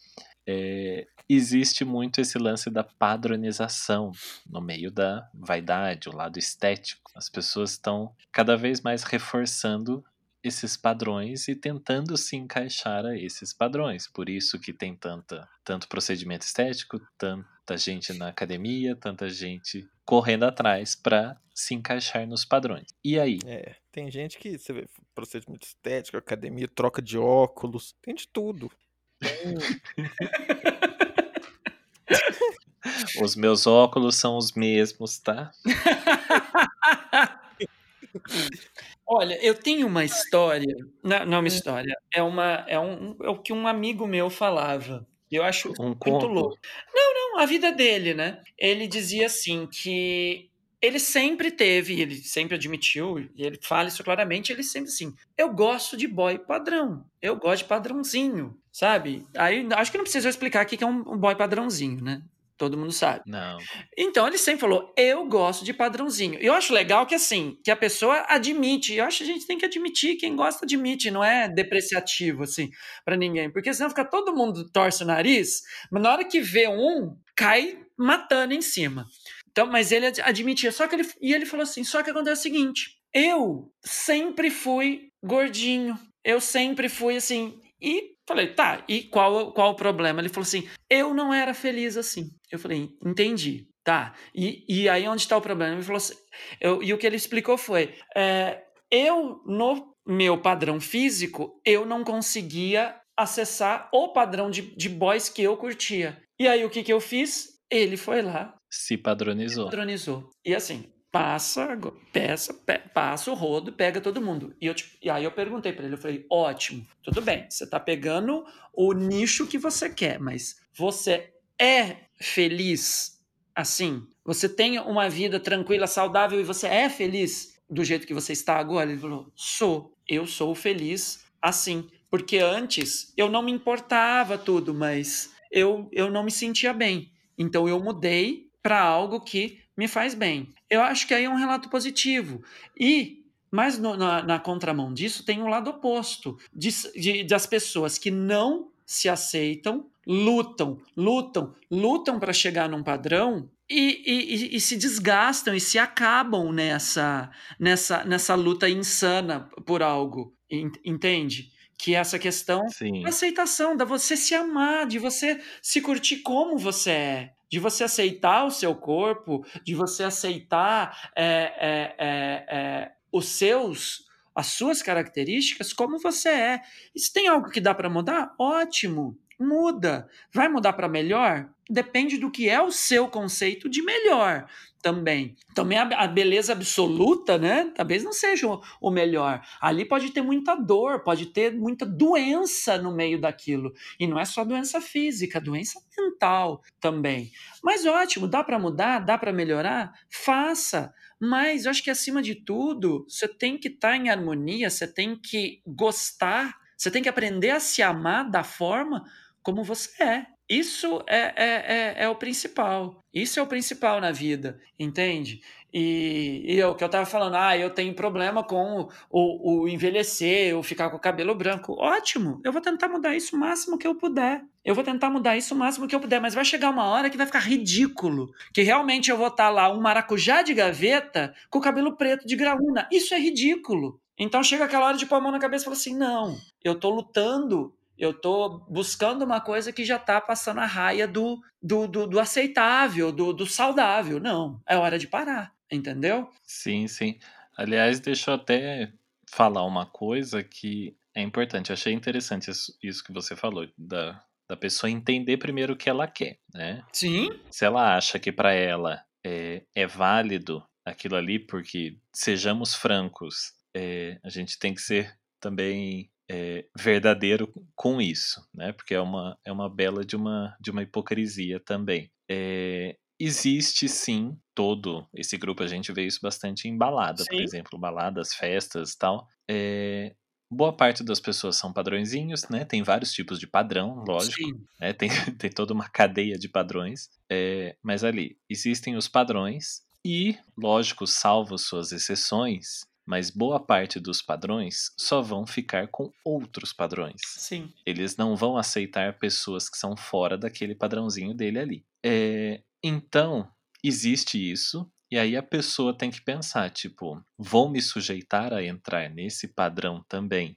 Speaker 1: é, existe muito esse lance da padronização no meio da vaidade, o lado estético. As pessoas estão cada vez mais reforçando esses padrões e tentando se encaixar a esses padrões. Por isso que tem tanta, tanto procedimento estético, tanta gente na academia, tanta gente correndo atrás para se encaixar nos padrões. E aí?
Speaker 3: É, tem gente que você vê procedimento estético, academia, troca de óculos, tem de tudo.
Speaker 1: os meus óculos são os mesmos, tá?
Speaker 2: Olha, eu tenho uma história, não, não é uma hum. história, é uma é um é o que um amigo meu falava. Eu acho
Speaker 1: um
Speaker 2: muito
Speaker 1: conto.
Speaker 2: louco. Não, não, a vida dele, né? Ele dizia assim que ele sempre teve, ele sempre admitiu, e ele fala isso claramente, ele sempre assim, eu gosto de boy padrão, eu gosto de padrãozinho, sabe? Aí acho que não precisa explicar o que é um boy padrãozinho, né? Todo mundo sabe.
Speaker 1: Não.
Speaker 2: Então ele sempre falou: eu gosto de padrãozinho. E eu acho legal que assim, que a pessoa admite. Eu acho que a gente tem que admitir, quem gosta admite, não é depreciativo assim para ninguém, porque senão fica todo mundo torce o nariz, mas na hora que vê um, cai matando em cima. Então, mas ele admitia, só que ele e ele falou assim: só que acontece o seguinte, eu sempre fui gordinho, eu sempre fui assim, e falei, tá, e qual, qual o problema? Ele falou assim: eu não era feliz assim. Eu falei, entendi, tá. E, e aí onde está o problema? Ele falou assim, eu, e o que ele explicou foi: é, eu, no meu padrão físico, eu não conseguia acessar o padrão de, de boys que eu curtia. E aí o que, que eu fiz? Ele foi lá.
Speaker 1: Se padronizou.
Speaker 2: Se padronizou. E assim, passa, peça, pe, passa o rodo, pega todo mundo. E, eu, tipo, e aí eu perguntei para ele, eu falei, ótimo, tudo bem, você tá pegando o nicho que você quer, mas você é feliz assim? Você tem uma vida tranquila, saudável e você é feliz do jeito que você está agora? Ele falou, sou, eu sou feliz assim. Porque antes eu não me importava tudo, mas eu, eu não me sentia bem. Então eu mudei para algo que me faz bem. Eu acho que aí é um relato positivo. E, mas no, na, na, contramão disso, tem um lado oposto de, de, das pessoas que não se aceitam lutam, lutam, lutam para chegar num padrão e, e, e, se desgastam e se acabam nessa, nessa, nessa luta insana por algo, entende? Que é essa questão
Speaker 1: Sim.
Speaker 2: da aceitação, da você se amar, de você se curtir como você é, de você aceitar o seu corpo, de você aceitar é, é, é, é os seus as suas características como você é. E se tem algo que dá para mudar, ótimo, muda. Vai mudar para melhor? Depende do que é o seu conceito de melhor também. Também a, beleza absoluta, né? Talvez não seja o, melhor. Ali pode ter muita dor, pode ter muita doença no meio daquilo. E não é só doença física, doença mental também. Mas ótimo, dá para mudar, dá para melhorar? Faça. Mas eu acho que acima de tudo, você tem que estar tá em harmonia, você tem que gostar, você tem que aprender a se amar da forma como você é. Isso é, é, é, é, o principal. Isso é o principal na vida, entende? E, e o que eu estava falando, ah, eu tenho problema com o, o, envelhecer, ou ficar com o cabelo branco. Ótimo, eu vou tentar mudar isso o máximo que eu puder. Eu vou tentar mudar isso o máximo que eu puder, mas vai chegar uma hora que vai ficar ridículo. Que realmente eu vou estar tá lá, um maracujá de gaveta, com o cabelo preto de graúna. Isso é ridículo. Então chega aquela hora de pôr a mão na cabeça e fala assim: não, eu estou lutando eu estou buscando uma coisa que já está passando a raia do, do, do, do aceitável, do, do, saudável. Não, é hora de parar, entendeu?
Speaker 1: Sim, sim. Aliás, deixa eu até falar uma coisa que é importante. achei interessante isso, isso que você falou, da, da pessoa entender primeiro o que ela quer, né?
Speaker 2: Sim.
Speaker 1: Se ela acha que para ela é, é válido aquilo ali, porque, sejamos francos, é, a gente tem que ser também é, verdadeiro com isso, né? Porque é uma, é uma bela de uma, de uma hipocrisia também. É, existe sim todo esse grupo, a gente vê isso bastante em balada, sim. por exemplo, baladas, festas tal. É, boa parte das pessoas são padrõezinhos, né? Tem vários tipos de padrão, lógico. Né? Tem, tem toda uma cadeia de padrões. É, mas ali, existem os padrões e, lógico, salvo suas exceções, mas boa parte dos padrões só vão ficar com outros padrões.
Speaker 2: Sim.
Speaker 1: Eles não vão aceitar pessoas que são fora daquele padrãozinho dele ali. É, então, existe isso, e aí a pessoa tem que pensar, tipo, vou me sujeitar a entrar nesse padrão também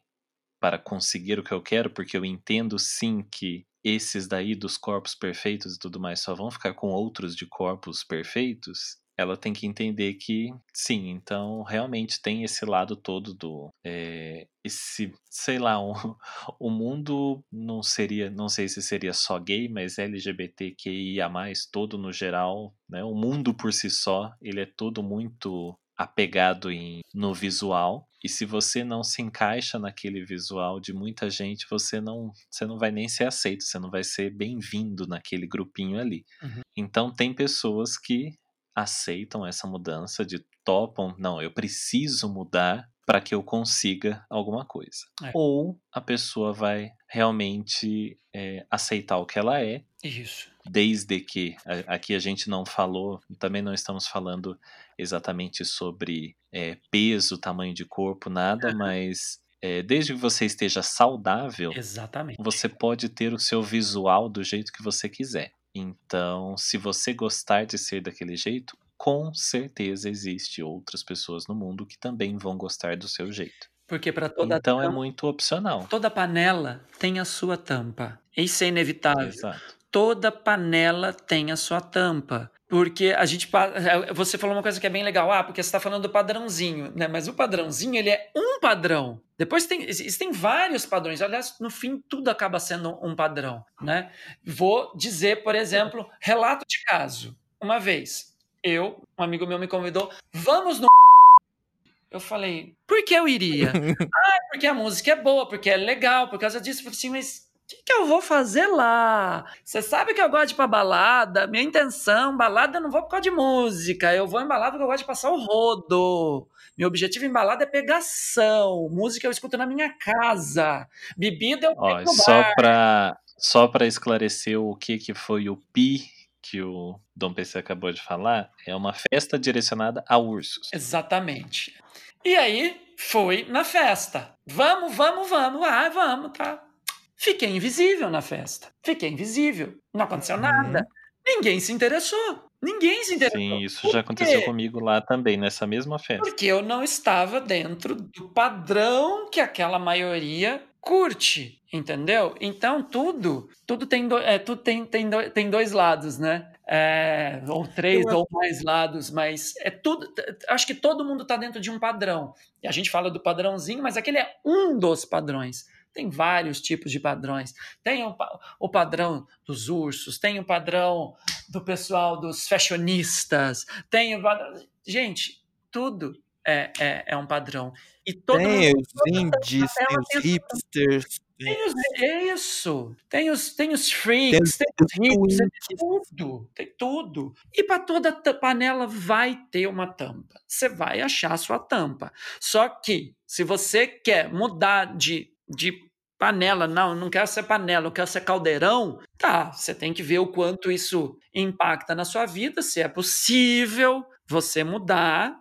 Speaker 1: para conseguir o que eu quero, porque eu entendo sim que esses daí dos corpos perfeitos e tudo mais só vão ficar com outros de corpos perfeitos ela tem que entender que sim, então realmente tem esse lado todo do é, esse, sei lá, um, o mundo não seria, não sei se seria só gay, mas LGBTQIA+, todo no geral, né? O mundo por si só, ele é todo muito apegado em, no visual e se você não se encaixa naquele visual de muita gente, você não, você não vai nem ser aceito, você não vai ser bem-vindo naquele grupinho ali. Uhum. Então tem pessoas que aceitam essa mudança, de topam, não, eu preciso mudar para que eu consiga alguma coisa. É. Ou a pessoa vai realmente é, aceitar o que ela é.
Speaker 2: Isso.
Speaker 1: Desde que aqui a gente não falou, também não estamos falando exatamente sobre é, peso, tamanho de corpo, nada, mas é, desde que você esteja saudável,
Speaker 2: Exatamente.
Speaker 1: você pode ter o seu visual do jeito que você quiser. Então, se você gostar de ser daquele jeito, com certeza existe outras pessoas no mundo que também vão gostar do seu jeito.
Speaker 2: Porque para toda
Speaker 1: Então é tampa, é muito opcional.
Speaker 2: Toda panela tem a sua tampa. Isso é inevitável.
Speaker 1: Exato.
Speaker 2: Toda panela tem a sua tampa. Porque a gente. É, você falou uma coisa que é bem legal. Ah, porque você está falando do padrãozinho, né? Mas o padrãozinho, ele é um padrão. Depois tem, existem vários padrões. Aliás, no fim, tudo acaba sendo um padrão, né? Vou dizer, por exemplo, relato de caso. Uma vez, eu, um amigo meu me convidou, vamos no. Eu falei, por que eu iria? ah, porque a música é boa, porque é legal, por causa disso. Eu falei assim, mas que, que eu vou fazer lá? Você sabe que eu gosto de ir pra balada, minha intenção, balada eu não vou por causa de música, eu vou em balada porque eu gosto de passar o rodo. Meu objetivo em balada é pegação, música eu escuto na minha casa, bebida eu
Speaker 1: Ó, só para só para esclarecer o que que foi o pi que o Dom PC acabou de falar, é uma festa direcionada a ursos.
Speaker 2: Exatamente. E aí, foi na festa. Vamos, vamos, vamos. Ah, vamos, tá. Fiquei invisível na festa. Fiquei invisível. Não aconteceu nada.
Speaker 3: Uhum.
Speaker 2: Ninguém se interessou. Ninguém se interessou.
Speaker 1: Sim, isso já aconteceu comigo lá também, nessa mesma festa.
Speaker 2: Porque eu não estava dentro do padrão que aquela maioria curte, entendeu? Então tudo, tudo tem, do, é, tudo tem, tem, do, tem dois lados, né? É, ou três
Speaker 3: Eu
Speaker 2: ou mais lados, mas é tudo. Acho que todo mundo está dentro de um padrão. E a gente fala do padrãozinho, mas aquele é um dos padrões. Tem vários tipos de padrões. Tem o, o padrão dos ursos, tem o padrão do pessoal dos fashionistas, tem o padrão. Gente, tudo é, é, é um padrão. E todo
Speaker 3: Tem
Speaker 2: mundo.
Speaker 3: os indies, tem os
Speaker 2: pensa-
Speaker 3: hipsters, tem
Speaker 2: Tem os, é isso. Tem os, tem os
Speaker 3: tem
Speaker 2: freaks,
Speaker 3: os
Speaker 2: tem os hipsters, tem tudo. Tem tudo. E para toda panela vai ter uma tampa. Você vai achar a sua tampa. Só que, se você quer mudar de, de panela, não, não quero ser panela, eu quero ser caldeirão, tá, você tem que ver o quanto isso impacta na sua vida, se é possível você mudar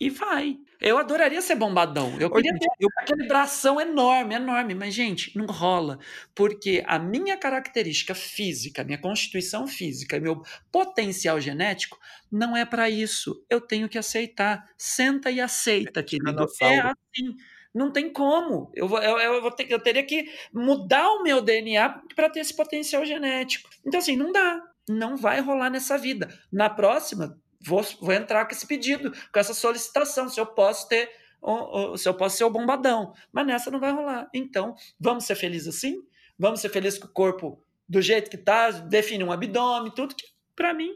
Speaker 2: e vai. Eu adoraria ser bombadão. Eu queria ter
Speaker 3: eu-
Speaker 2: aquele bração enorme, enorme, mas, gente, não rola. Porque a minha característica física, minha constituição física, meu potencial genético não é para isso. Eu tenho que aceitar. Senta e aceita, querido. É assim. Não tem como. Eu, eu, eu, vou ter, eu teria que mudar o meu DNA para ter esse potencial genético. Então, assim, não dá. Não vai rolar nessa vida. Na próxima, vou, vou entrar com esse pedido, com essa solicitação, se eu posso ter, o- o- se eu posso ser o bombadão. Mas nessa não vai rolar. Então, vamos ser felizes assim? Vamos ser felizes com o corpo do jeito que tá, define um abdômen, tudo que, pra mim,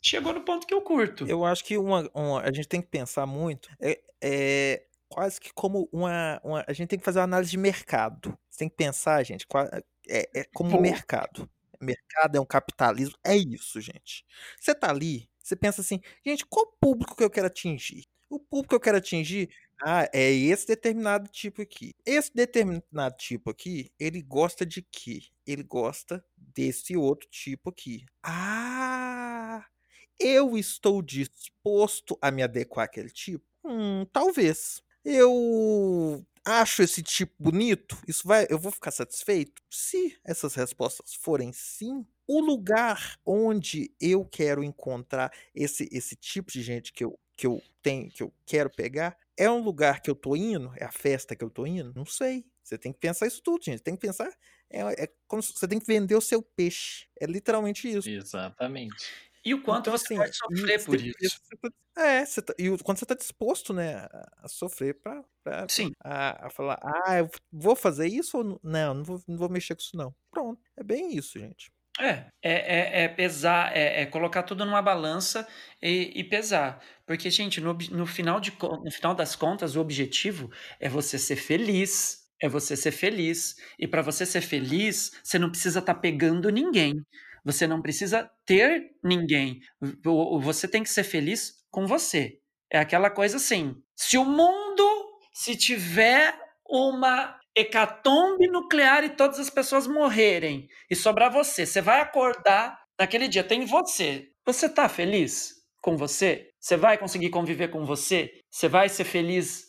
Speaker 2: chegou no ponto que eu curto.
Speaker 3: Eu acho que uma, uma- a gente tem que pensar muito, é, é quase que como uma, uma- A gente tem que fazer uma análise de mercado. Você tem que pensar, gente, é, é como um mercado. Mercado é um capitalismo, é isso, gente. Você tá ali, você pensa assim, gente, qual público que eu quero atingir? O público que eu quero atingir, ah, é esse determinado tipo aqui. Esse determinado tipo aqui, ele gosta de quê? Ele gosta desse outro tipo aqui. Ah! Eu estou disposto a me adequar àquele tipo? Hum, talvez. Eu acho esse tipo bonito? Isso vai, eu vou ficar satisfeito? Se essas respostas forem sim, o lugar onde eu quero encontrar esse, esse tipo de gente que eu, que eu tenho, que eu quero pegar, é um lugar que eu tô indo? É a festa que eu tô indo? Não sei. Você tem que pensar isso tudo, gente. Tem que pensar. É, é como se- você tem que vender o seu peixe. É literalmente isso.
Speaker 1: Exatamente.
Speaker 2: E o quanto
Speaker 3: Então,
Speaker 2: você
Speaker 3: assim,
Speaker 2: pode sofrer por isso.
Speaker 3: tá- É, você tá- e o quanto você está disposto, né, a, sofrer para
Speaker 2: Sim.
Speaker 3: a, a falar, ah, eu vou fazer isso ou não? Não, não vou, não vou mexer com isso, não. Pronto. É bem isso, gente.
Speaker 2: É, é, é, é pesar, é, é colocar tudo numa balança e, e pesar. Porque, gente, no, no final de, no final das contas, o objetivo é você ser feliz. É você ser feliz. E para você ser feliz, você não precisa estar pegando ninguém. Você não precisa ter ninguém. Você tem que ser feliz com você. É aquela coisa assim: se o mundo, se tiver uma hecatombe nuclear e todas as pessoas morrerem e sobrar você, você vai acordar naquele dia, tem você. Você tá feliz com você? Você vai conseguir conviver com você? Você vai ser feliz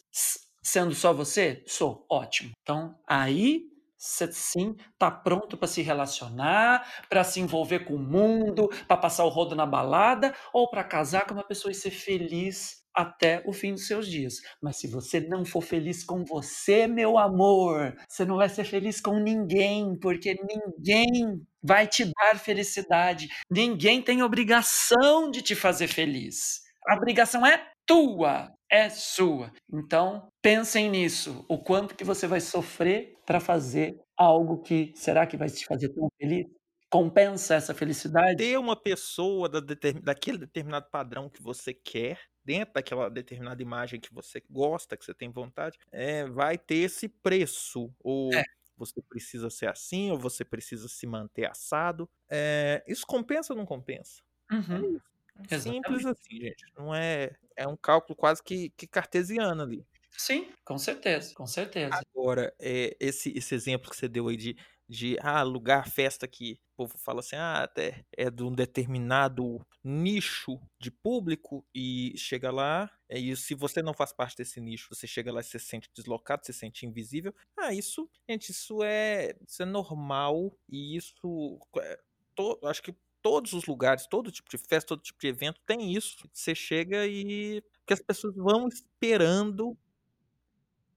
Speaker 2: sendo só você? Sou, ótimo. Então, aí você sim tá pronto para se relacionar, para se envolver com o mundo, para passar o rodo na balada ou para casar com uma pessoa e ser feliz até o fim dos seus dias. Mas se você não for feliz com você, meu amor, você não vai ser feliz com ninguém, porque ninguém vai te dar felicidade. Ninguém tem obrigação de te fazer feliz. A obrigação é tua, é sua. Então, pensem nisso, o quanto que você vai sofrer para fazer algo que será que vai te fazer tão feliz? Compensa essa felicidade?
Speaker 3: Ter uma pessoa da determin- daquele determinado padrão que você quer, dentro daquela determinada imagem que você gosta, que você tem vontade, é, vai ter esse preço. Ou
Speaker 2: É.
Speaker 3: você precisa ser assim, ou você precisa se manter assado. É, isso compensa ou não compensa?
Speaker 2: Uhum.
Speaker 3: Simples
Speaker 2: Exatamente.
Speaker 3: assim, gente. Não é. É um cálculo quase que, que cartesiano ali.
Speaker 2: Sim, com certeza, com certeza.
Speaker 3: Agora, é, esse, esse exemplo que você deu aí de, de ah, lugar, festa que. povo fala assim, ah, até é de um determinado nicho de público e chega lá, é isso. Se você não faz parte desse nicho, você chega lá e se sente deslocado, se sente invisível. Ah, isso, gente, isso é, isso é normal e isso, é, to, acho que todos os lugares, todo tipo de festa, todo tipo de evento tem isso. Você chega e que as pessoas vão esperando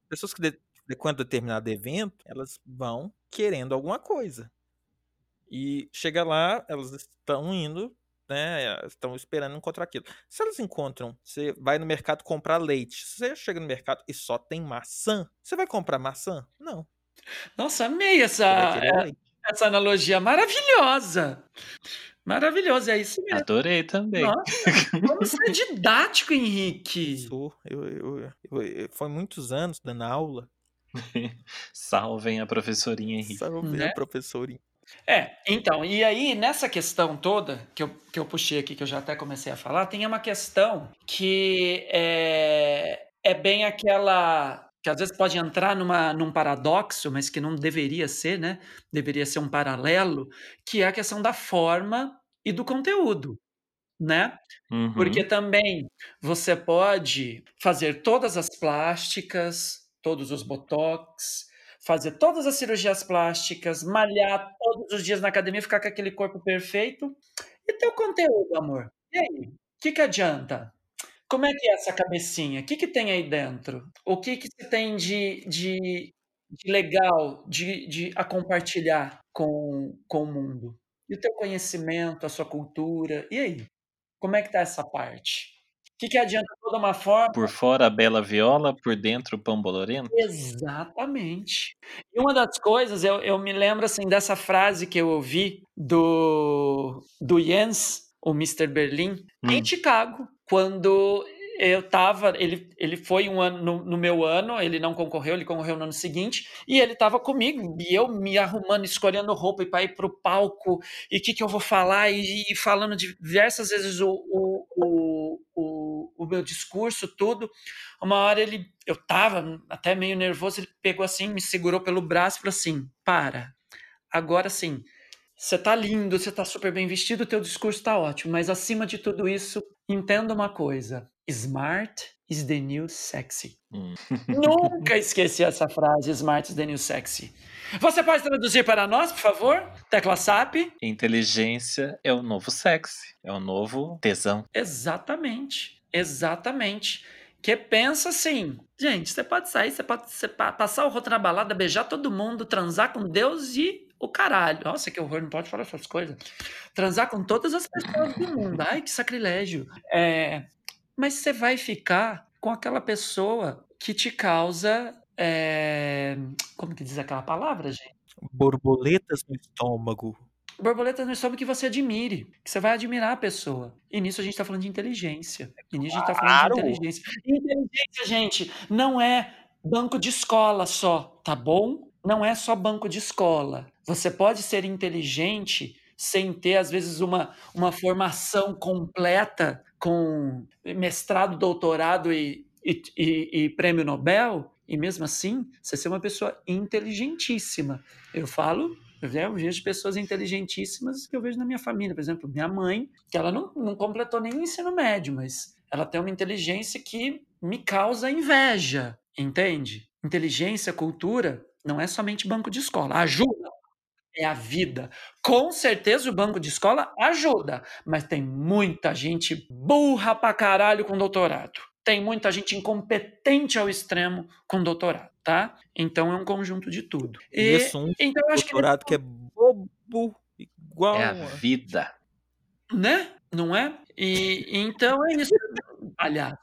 Speaker 3: pessoas que de, frequentam determinado evento, elas vão querendo alguma coisa. E chega lá, elas estão indo, né? Estão esperando encontrar aquilo. Se elas encontram, você vai no mercado comprar leite. Se você chega no mercado e só tem maçã, você vai comprar maçã? Não.
Speaker 2: Nossa, amei essa, essa analogia maravilhosa. Maravilhoso, é isso mesmo.
Speaker 1: Adorei também. Nossa,
Speaker 2: como você é didático, Henrique.
Speaker 3: Sou. Eu, eu, eu, eu, foi muitos anos dando aula.
Speaker 1: Salvem a professorinha Henrique.
Speaker 3: Salvem né? a professorinha.
Speaker 2: É, então, e aí nessa questão toda que eu, que eu puxei aqui, que eu já até comecei a falar, tem uma questão que é, é bem aquela que às vezes pode entrar numa, num paradoxo, mas que não deveria ser, né? Deveria ser um paralelo, que é a questão da forma e do conteúdo, né? Uhum. Porque também você pode fazer todas as plásticas, todos os botox, fazer todas as cirurgias plásticas, malhar todos os dias na academia, ficar com aquele corpo perfeito. E teu conteúdo, amor? E aí? O que, que adianta? Como é que é essa cabecinha? O que, que tem aí dentro? O que, que você tem de, de, de legal de, de a compartilhar com, com o mundo? E o teu conhecimento, a sua cultura? E aí? Como é que tá essa parte? O que, que adianta toda uma forma?
Speaker 1: Por fora a bela viola, por dentro o pão bolorento?
Speaker 2: Exatamente. E uma das coisas, eu, eu me lembro assim dessa frase que eu ouvi do, do Jens, o Mr. Berlim, hum. em Chicago, quando eu tava, ele, ele foi um ano no, no, meu ano, ele não concorreu, ele concorreu no ano seguinte, e ele tava comigo, e eu me arrumando, escolhendo roupa para ir pro palco, e o que, que eu vou falar, e, e falando diversas vezes o, o, o, o, o meu discurso, tudo. Uma hora ele, eu tava até meio nervoso, ele pegou assim, me segurou pelo braço e falou assim: para, agora sim, você tá lindo, você tá super bem vestido, o teu discurso tá ótimo, mas acima de tudo isso, entenda uma coisa: smart is the new sexy. Hum. Nunca esqueci essa frase: smart is the new sexy. Você pode traduzir para nós, por favor? Tecla SAP.
Speaker 1: Inteligência é o novo sexy, é o novo tesão.
Speaker 2: Exatamente, exatamente. Que pensa assim, gente, você pode sair, você pode, você pode passar o rosto na balada, beijar todo mundo, transar com Deus e o caralho. Nossa, que horror, não pode falar essas coisas. Transar com todas as pessoas do mundo. Ai, que sacrilégio. É, mas você vai ficar com aquela pessoa que te causa. É, como que diz aquela palavra, gente?
Speaker 3: Borboletas no estômago.
Speaker 2: Borboletas no estômago que você admire, que você vai admirar a pessoa. E nisso a gente está falando de inteligência. E nisso a gente está falando de inteligência. inteligência, gente, não é banco de escola só, tá bom? Não é só banco de escola. Você pode ser inteligente sem ter, às vezes, uma, uma formação completa com mestrado, doutorado e, e, e, e prêmio Nobel, e mesmo assim, você ser uma pessoa inteligentíssima. Eu falo eu vejo pessoas inteligentíssimas que eu vejo na minha família. Por exemplo, minha mãe, que ela não, não completou nem o ensino médio, mas ela tem uma inteligência que me causa inveja, entende? Inteligência, cultura, não é somente banco de escola. Ajuda, é a vida. Com certeza o banco de escola ajuda, mas tem muita gente burra pra caralho com doutorado. Tem muita gente incompetente ao extremo com doutorado, tá? Então é um conjunto de tudo.
Speaker 3: E, Isso, um então doutorado que, que é bobo igual
Speaker 1: é a vida.
Speaker 2: Né? Não é? E então é isso. Aliás,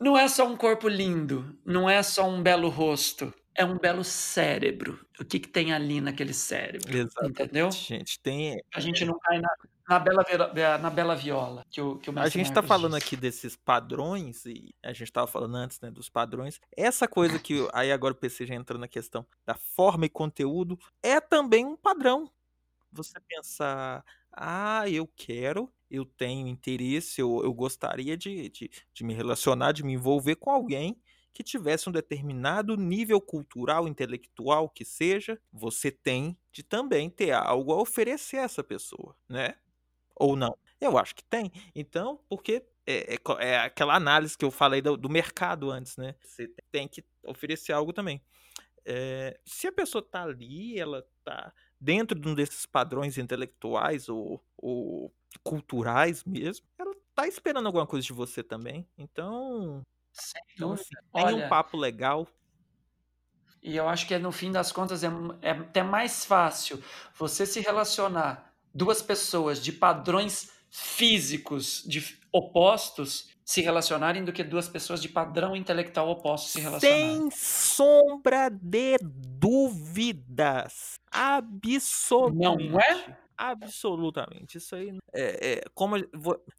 Speaker 2: não é só um corpo lindo, não é só um belo rosto, é um belo cérebro. O que, que tem ali naquele cérebro? Exatamente. Entendeu?
Speaker 3: Gente, tem.
Speaker 2: A gente não cai na, na, bela, na bela viola que o, que o
Speaker 3: A gente está falando aqui desses padrões, e a gente estava falando antes né, dos padrões. Essa coisa que. Aí agora o PC já entra na questão da forma e conteúdo, é também um padrão. Você pensar, ah, eu quero, eu tenho interesse, eu, eu gostaria de, de, de me relacionar, de me envolver com alguém que tivesse um determinado nível cultural, intelectual que seja, você tem de também ter algo a oferecer a essa pessoa, né? Ou não? Eu acho que tem. Então, porque é, é, é aquela análise que eu falei do, do, mercado antes, né? Você tem que oferecer algo também. É, se a pessoa tá ali, ela tá dentro de um desses padrões intelectuais ou, ou culturais mesmo, ela tá esperando alguma coisa de você também. Então, então assim, tem um papo legal.
Speaker 2: E eu acho que no fim das contas é, é até mais fácil você se relacionar duas pessoas de padrões físicos de opostos se relacionarem do que duas pessoas de padrão intelectual oposto se relacionarem.
Speaker 3: Sem sombra de dúvidas. Absolutamente.
Speaker 2: Não é?
Speaker 3: Absolutamente. Isso aí é, é como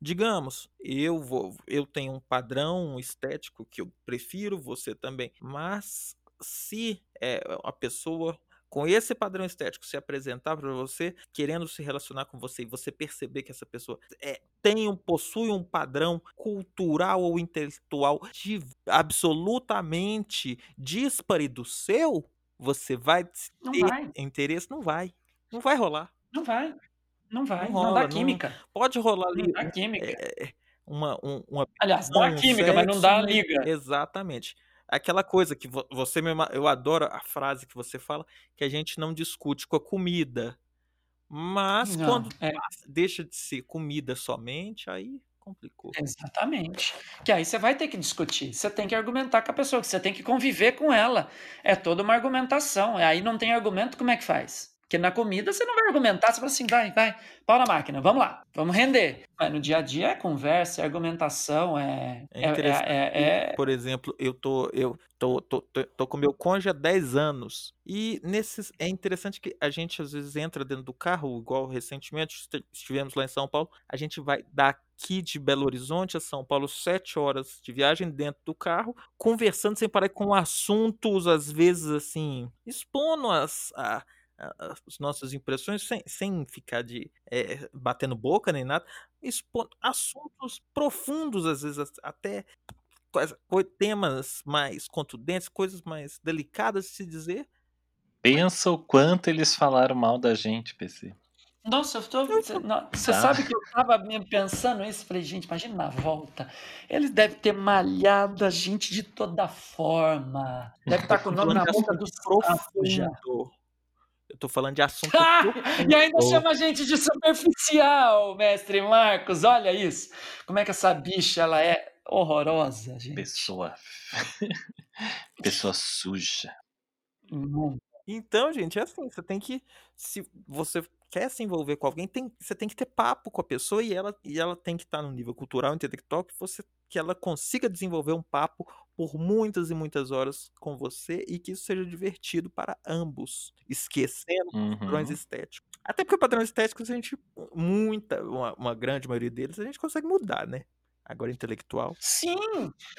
Speaker 3: digamos, eu vou, eu tenho um padrão estético que eu prefiro, você também. Mas se é, a pessoa com esse padrão estético se apresentar para você, querendo se relacionar com você e você perceber que essa pessoa é, tem um, possui um padrão cultural ou intelectual de, absolutamente dispare do seu, você vai
Speaker 2: não ter vai.
Speaker 3: interesse? Não vai. Não vai rolar.
Speaker 2: Não vai. Não vai. Não, rola, não dá química. Não,
Speaker 3: pode rolar ali.
Speaker 2: Não dá química.
Speaker 3: É, uma, um, uma,
Speaker 2: Aliás, dá um química, sexo, mas não dá liga.
Speaker 3: Exatamente. Aquela coisa que você mesmo. Eu adoro a frase que você fala, que a gente não discute com a comida. Mas não, quando é. deixa de ser comida somente, aí complicou.
Speaker 2: Exatamente. Que aí você vai ter que discutir, você tem que argumentar com a pessoa, você tem que conviver com ela. É toda uma argumentação. Aí não tem argumento, como é que faz? Porque na comida você não vai argumentar, você fala assim, vai, vai, pau na máquina, vamos lá, vamos render. Mas no dia a dia é conversa, é argumentação, é. É, é interessante. É, é, é...
Speaker 3: Por exemplo, eu tô, eu tô, tô, tô, tô com meu cônjuge há 10 anos. E nesses. É interessante que a gente às vezes entra dentro do carro, igual recentemente estivemos lá em São Paulo. A gente vai daqui de Belo Horizonte a São Paulo, 7 horas de viagem dentro do carro, conversando sem parar com assuntos, às vezes assim, expondo as. A, as nossas impressões sem, sem ficar de é, batendo boca nem nada, expondo assuntos profundos, às vezes até temas mais contundentes, coisas mais delicadas de se dizer.
Speaker 1: Pensa o quanto eles falaram mal da gente, PC.
Speaker 2: Nossa, eu tô. Você tá. sabe que eu tava pensando isso? Falei, gente, imagina na volta. Eles devem ter malhado a gente de toda forma. Deve estar tá com o nome na boca do
Speaker 3: profundo. Eu tô falando de assunto.
Speaker 2: Ah, e ainda chama a gente de superficial, mestre Marcos. Olha isso. Como é que essa bicha ela é horrorosa, gente.
Speaker 1: Pessoa. Pessoa suja.
Speaker 3: Hum. Então, gente, é assim, você tem que. Se você quer se envolver com alguém, tem, você tem que ter papo com a pessoa e ela, e ela tem que estar no nível cultural, intelectual, que, você, que ela consiga desenvolver um papo por muitas e muitas horas com você e que isso seja divertido para ambos, esquecendo uhum. padrões estéticos. Até porque padrões estéticos a gente, muita, uma, uma grande maioria deles, a gente consegue mudar, né? Agora, intelectual.
Speaker 2: Sim,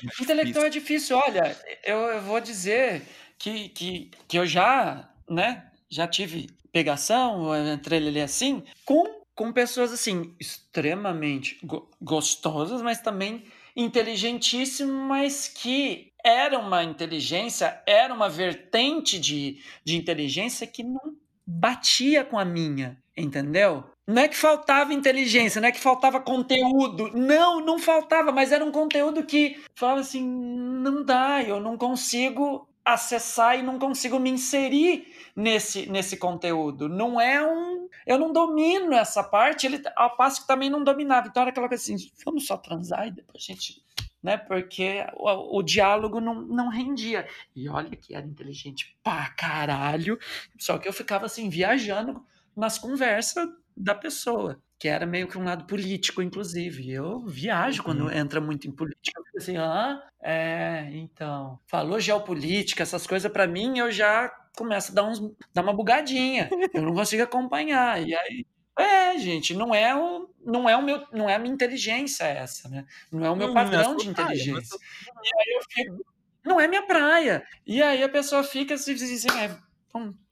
Speaker 2: é intelectual é difícil. Olha, eu, eu vou dizer que, que, que eu já, né, já tive pegação, entrei ali assim, com, com pessoas assim, extremamente go gostosas, mas também inteligentíssimas, mas que era uma inteligência, era uma vertente de, de inteligência que não batia com a minha, entendeu? Não é que faltava inteligência, não é que faltava conteúdo. Não, não faltava, mas era um conteúdo que falava assim: não dá, eu não consigo acessar e não consigo me inserir nesse, nesse conteúdo. Não é um. Eu não domino essa parte, ele, ao passo que também não dominava. Então era aquela coisa assim: vamos só transar e depois a gente. Né, porque o, o diálogo não, não rendia. E olha que era inteligente pra caralho. Só que eu ficava assim, viajando nas conversas da pessoa que era meio que um lado político, inclusive. Eu viajo quando uhum. entra muito em política. Eu assim, ah, é, então, falou geopolítica, essas coisas, para mim, eu já começo a dar, uns, dar uma bugadinha. Eu não consigo acompanhar. E aí, é, gente, não é o, não é o meu, não é a minha inteligência essa, né? Não é o meu hum, padrão de inteligência. Praia, e aí eu fico, não é minha praia. E aí a pessoa fica assim, assim é,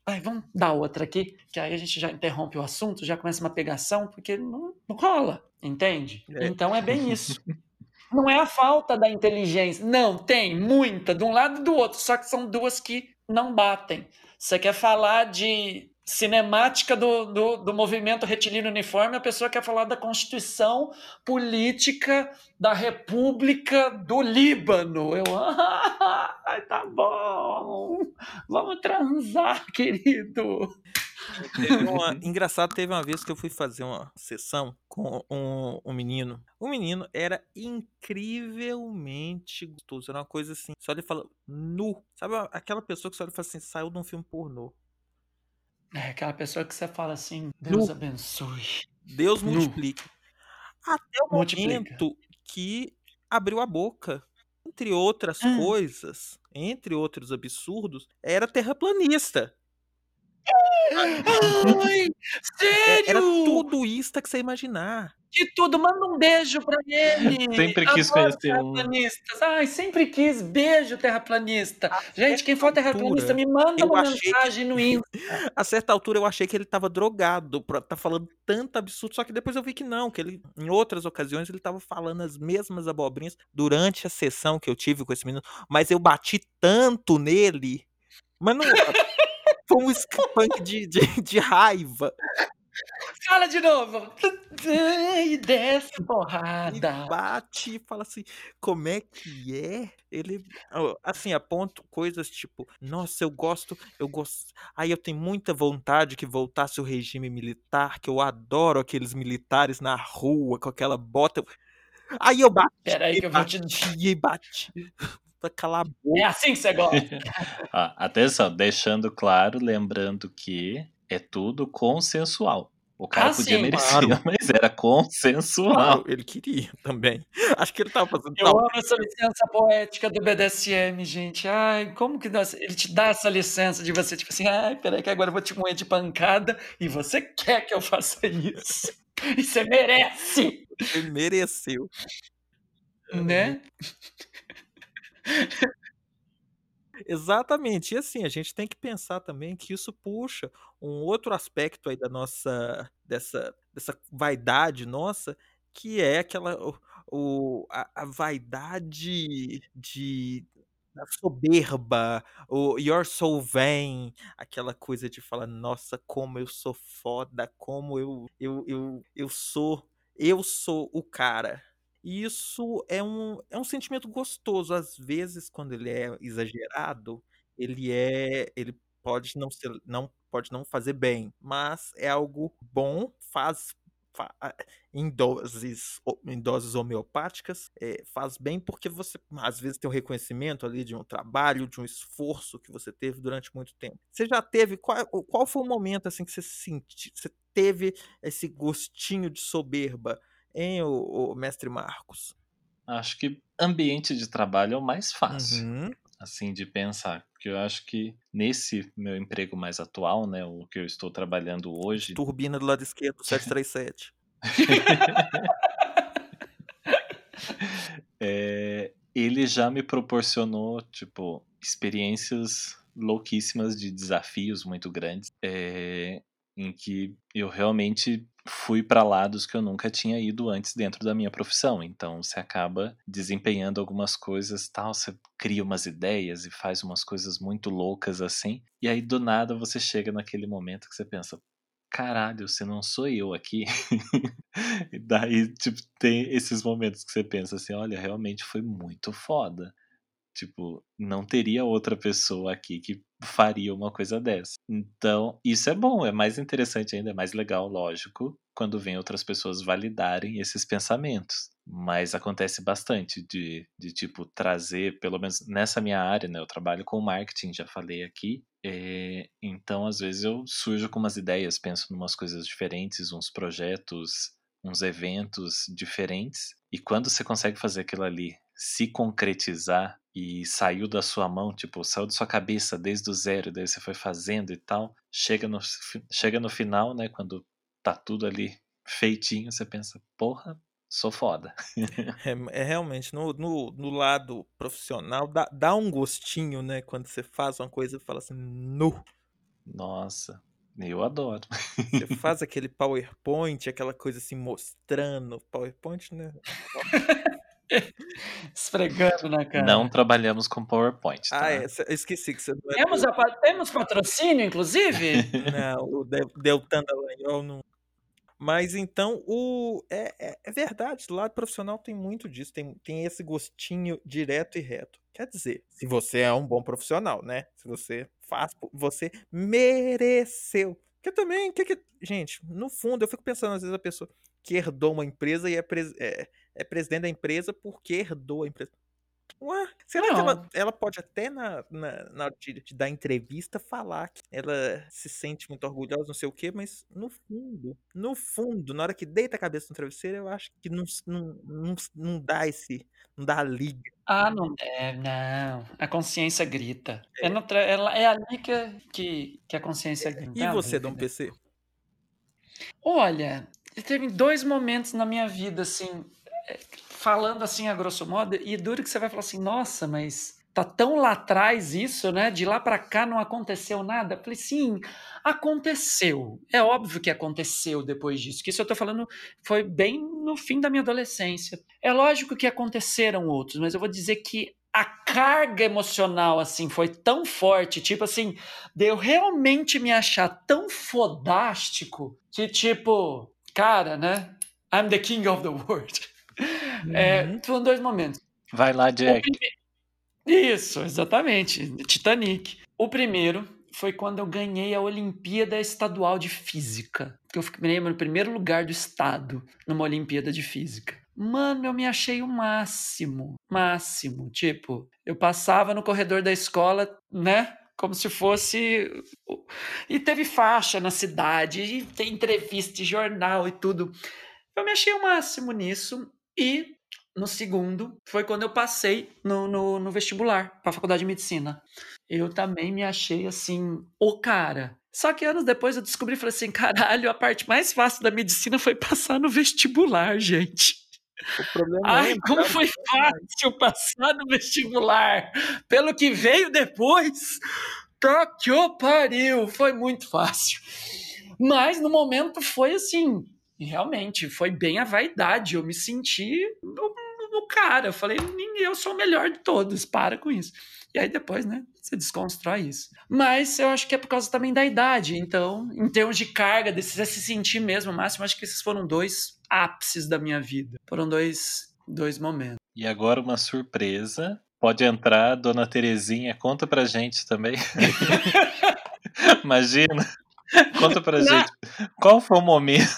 Speaker 2: Vai, vamos dar outra aqui, que aí a gente já interrompe o assunto, já começa uma pegação, porque não, não rola, entende? É. Então é bem isso. não é a falta da inteligência. Não, tem muita, de um lado e do outro, só que são duas que não batem. Você quer falar de cinemática do, do, do, movimento retilíneo uniforme, a pessoa quer falar da constituição política da República do Líbano. Eu, ah, tá bom, vamos transar, querido.
Speaker 3: Teve uma, engraçado, teve uma vez que eu fui fazer uma sessão com um, um menino. O menino era incrivelmente gostoso. Era uma coisa assim. Só ele fala nu. Sabe aquela pessoa que só ele fala assim, saiu de um filme pornô.
Speaker 2: É aquela pessoa que você fala assim, Deus nu. abençoe.
Speaker 3: Deus multiplique. Até o Multiplica. momento que abriu a boca. Entre outras hum. coisas, entre outros absurdos, era terraplanista.
Speaker 2: Ai, sério?
Speaker 3: Era tudo isso que você imaginar.
Speaker 2: De tudo, manda um beijo pra ele.
Speaker 1: Sempre quis Adoro conhecer
Speaker 2: um. Ai, sempre quis. Beijo, terraplanista. A Gente, quem for terraplanista, me manda uma mensagem que... no Insta.
Speaker 3: A certa altura eu achei que ele tava drogado pra tá falando tanto absurdo, só que depois eu vi que não, que ele, em outras ocasiões, ele tava falando as mesmas abobrinhas durante a sessão que eu tive com esse menino, mas eu bati tanto nele. Mas não. Foi um skunk de, de, de raiva.
Speaker 2: Fala de novo. E desce porrada.
Speaker 3: E bate e fala assim, como é que é? Ele, assim, aponta coisas tipo, nossa, eu gosto, eu gosto. Aí eu tenho muita vontade que voltasse o regime militar, que eu adoro aqueles militares na rua com aquela bota. Aí eu bati.
Speaker 2: Peraí, que eu vou te.
Speaker 3: E bati pra calar a boca.
Speaker 2: É assim que você gosta.
Speaker 1: ah, atenção, deixando claro, lembrando que é tudo consensual. O cara ah, podia sim, merecer, claro. mas era consensual. Claro,
Speaker 3: ele queria também. Acho que ele tava fazendo.
Speaker 2: Eu amo essa licença poética do BDSM, gente. Ai, como que dá... ele te dá essa licença de você, tipo assim, ai, peraí que agora eu vou te moer de pancada e você quer que eu faça isso. E você merece!
Speaker 3: Ele mereceu.
Speaker 2: Né?
Speaker 3: Exatamente. E assim, a gente tem que pensar também que isso puxa um outro aspecto aí da nossa dessa dessa vaidade nossa, que é aquela o, a, a vaidade de da soberba, o you're so vain, aquela coisa de falar, nossa, como eu sou foda, como eu eu, eu, eu sou eu sou o cara. E isso é um, é um sentimento gostoso. Às vezes, quando ele é exagerado, ele é. ele pode não ser. não pode não fazer bem, mas é algo bom, faz em doses, em doses homeopáticas, é, faz bem porque você às vezes tem um reconhecimento ali de um trabalho, de um esforço que você teve durante muito tempo. Você já teve qual, qual foi o momento assim que você sentiu, você teve esse gostinho de soberba Hein, o, o mestre Marcos?
Speaker 1: Acho que ambiente de trabalho é o mais fácil.
Speaker 3: Uhum.
Speaker 1: Assim, de pensar. Porque eu acho que nesse meu emprego mais atual, né? O que eu estou trabalhando hoje.
Speaker 3: Turbina do lado esquerdo, 737.
Speaker 1: é, ele já me proporcionou, tipo, experiências louquíssimas de desafios muito grandes. É, em que eu realmente fui para lados que eu nunca tinha ido antes dentro da minha profissão. Então você acaba desempenhando algumas coisas, tal, você cria umas ideias e faz umas coisas muito loucas assim. E aí do nada você chega naquele momento que você pensa, caralho, se não sou eu aqui. e daí, tipo, tem esses momentos que você pensa assim, olha, realmente foi muito foda. Tipo, não teria outra pessoa aqui que faria uma coisa dessa. Então, isso é bom, é mais interessante ainda, é mais legal, lógico, quando vem outras pessoas validarem esses pensamentos. Mas acontece bastante de, de tipo, trazer, pelo menos nessa minha área, né? Eu trabalho com marketing, já falei aqui. É, então, às vezes, eu surjo com umas ideias, penso em umas coisas diferentes, uns projetos, uns eventos diferentes. E quando você consegue fazer aquilo ali se concretizar e saiu da sua mão, tipo, saiu da sua cabeça desde o zero, daí você foi fazendo e tal, chega no, chega no final, né, quando tá tudo ali feitinho, você pensa, porra, sou foda.
Speaker 3: é, é, realmente, no, no, no, lado profissional, dá, dá um gostinho, né, quando você faz uma coisa e fala assim, nu.
Speaker 1: Nossa, eu adoro.
Speaker 3: Você faz aquele PowerPoint, aquela coisa assim mostrando, PowerPoint, né?
Speaker 2: Esfregando na cara.
Speaker 1: Não trabalhamos com PowerPoint. Tá?
Speaker 3: Ah, é, esqueci que você não é
Speaker 2: Temos, a temos patrocínio, inclusive?
Speaker 3: Não, o Del- Deltan Dallagnol não. Mas então, o é, é, é verdade, o lado profissional tem muito disso, tem, tem esse gostinho direto e reto. Quer dizer, se você é um bom profissional, né? Se você faz, você mereceu. Porque também, que que, gente, no fundo, eu fico pensando, às vezes, a pessoa que herdou uma empresa e é, é, é presidente da empresa porque herdou a empresa. Ué, será que ela,
Speaker 2: Não.
Speaker 3: ela pode até na, na, na hora de, de dar entrevista falar que ela se sente muito orgulhosa, não sei o quê, mas no fundo, no fundo, na hora que deita a cabeça no travesseiro, eu acho que não, não, não, não dá esse. não dá a liga.
Speaker 2: Ah, não deve, não. A consciência grita. É, ela- é ali que, que, que a consciência grita.
Speaker 3: E
Speaker 2: não
Speaker 3: você. Dom PC?
Speaker 2: Olha, teve dois momentos na minha vida, assim, é, falando assim a grosso modo, e duro que você vai falar assim, nossa, mas tá tão lá atrás isso, né? De lá pra cá não aconteceu nada. Eu falei, sim, aconteceu. É óbvio que aconteceu depois disso, que isso eu tô falando foi bem no fim da minha adolescência. É lógico que aconteceram outros, mas eu vou dizer que a carga emocional, assim, foi tão forte, tipo assim, de eu realmente me achar tão fodástico que, tipo, cara, né? I'm the king of the world. É,
Speaker 3: Uhum.
Speaker 2: foram dois momentos.
Speaker 1: Vai lá, Jack.
Speaker 2: prime- Isso, exatamente. Titanic. O primeiro foi quando eu ganhei a Olimpíada Estadual de Física. Que eu ganhei no primeiro lugar do estado numa Olimpíada de Física. Mano, eu me achei o máximo. Máximo. Tipo, eu passava no corredor da escola, né? Como se fosse. E teve faixa na cidade, e tem entrevista, e jornal e tudo. Eu me achei o máximo nisso. E no segundo foi quando eu passei no, no, no vestibular para a faculdade de medicina. Eu também me achei assim, o cara. Só que anos depois eu descobri e falei assim: caralho, a parte mais fácil da medicina foi passar no vestibular, gente.
Speaker 3: O problema
Speaker 2: Ai,
Speaker 3: é
Speaker 2: como foi fácil passar no vestibular. Pelo que veio depois, tá que o pariu. Foi muito fácil. Mas no momento foi assim, realmente, foi bem a vaidade. Eu me senti o, cara. Eu falei, eu sou o melhor de todos, para com isso. E aí depois, né, você desconstrói isso. Mas eu acho que é por causa também da idade. Então, em termos de carga, de você se sentir mesmo, máximo, acho que esses foram dois ápices da minha vida. Foram dois, dois momentos.
Speaker 1: E agora uma surpresa. Pode entrar, dona Terezinha, conta pra gente também. Imagina. Conta pra
Speaker 2: Não.
Speaker 1: gente. Qual foi o momento?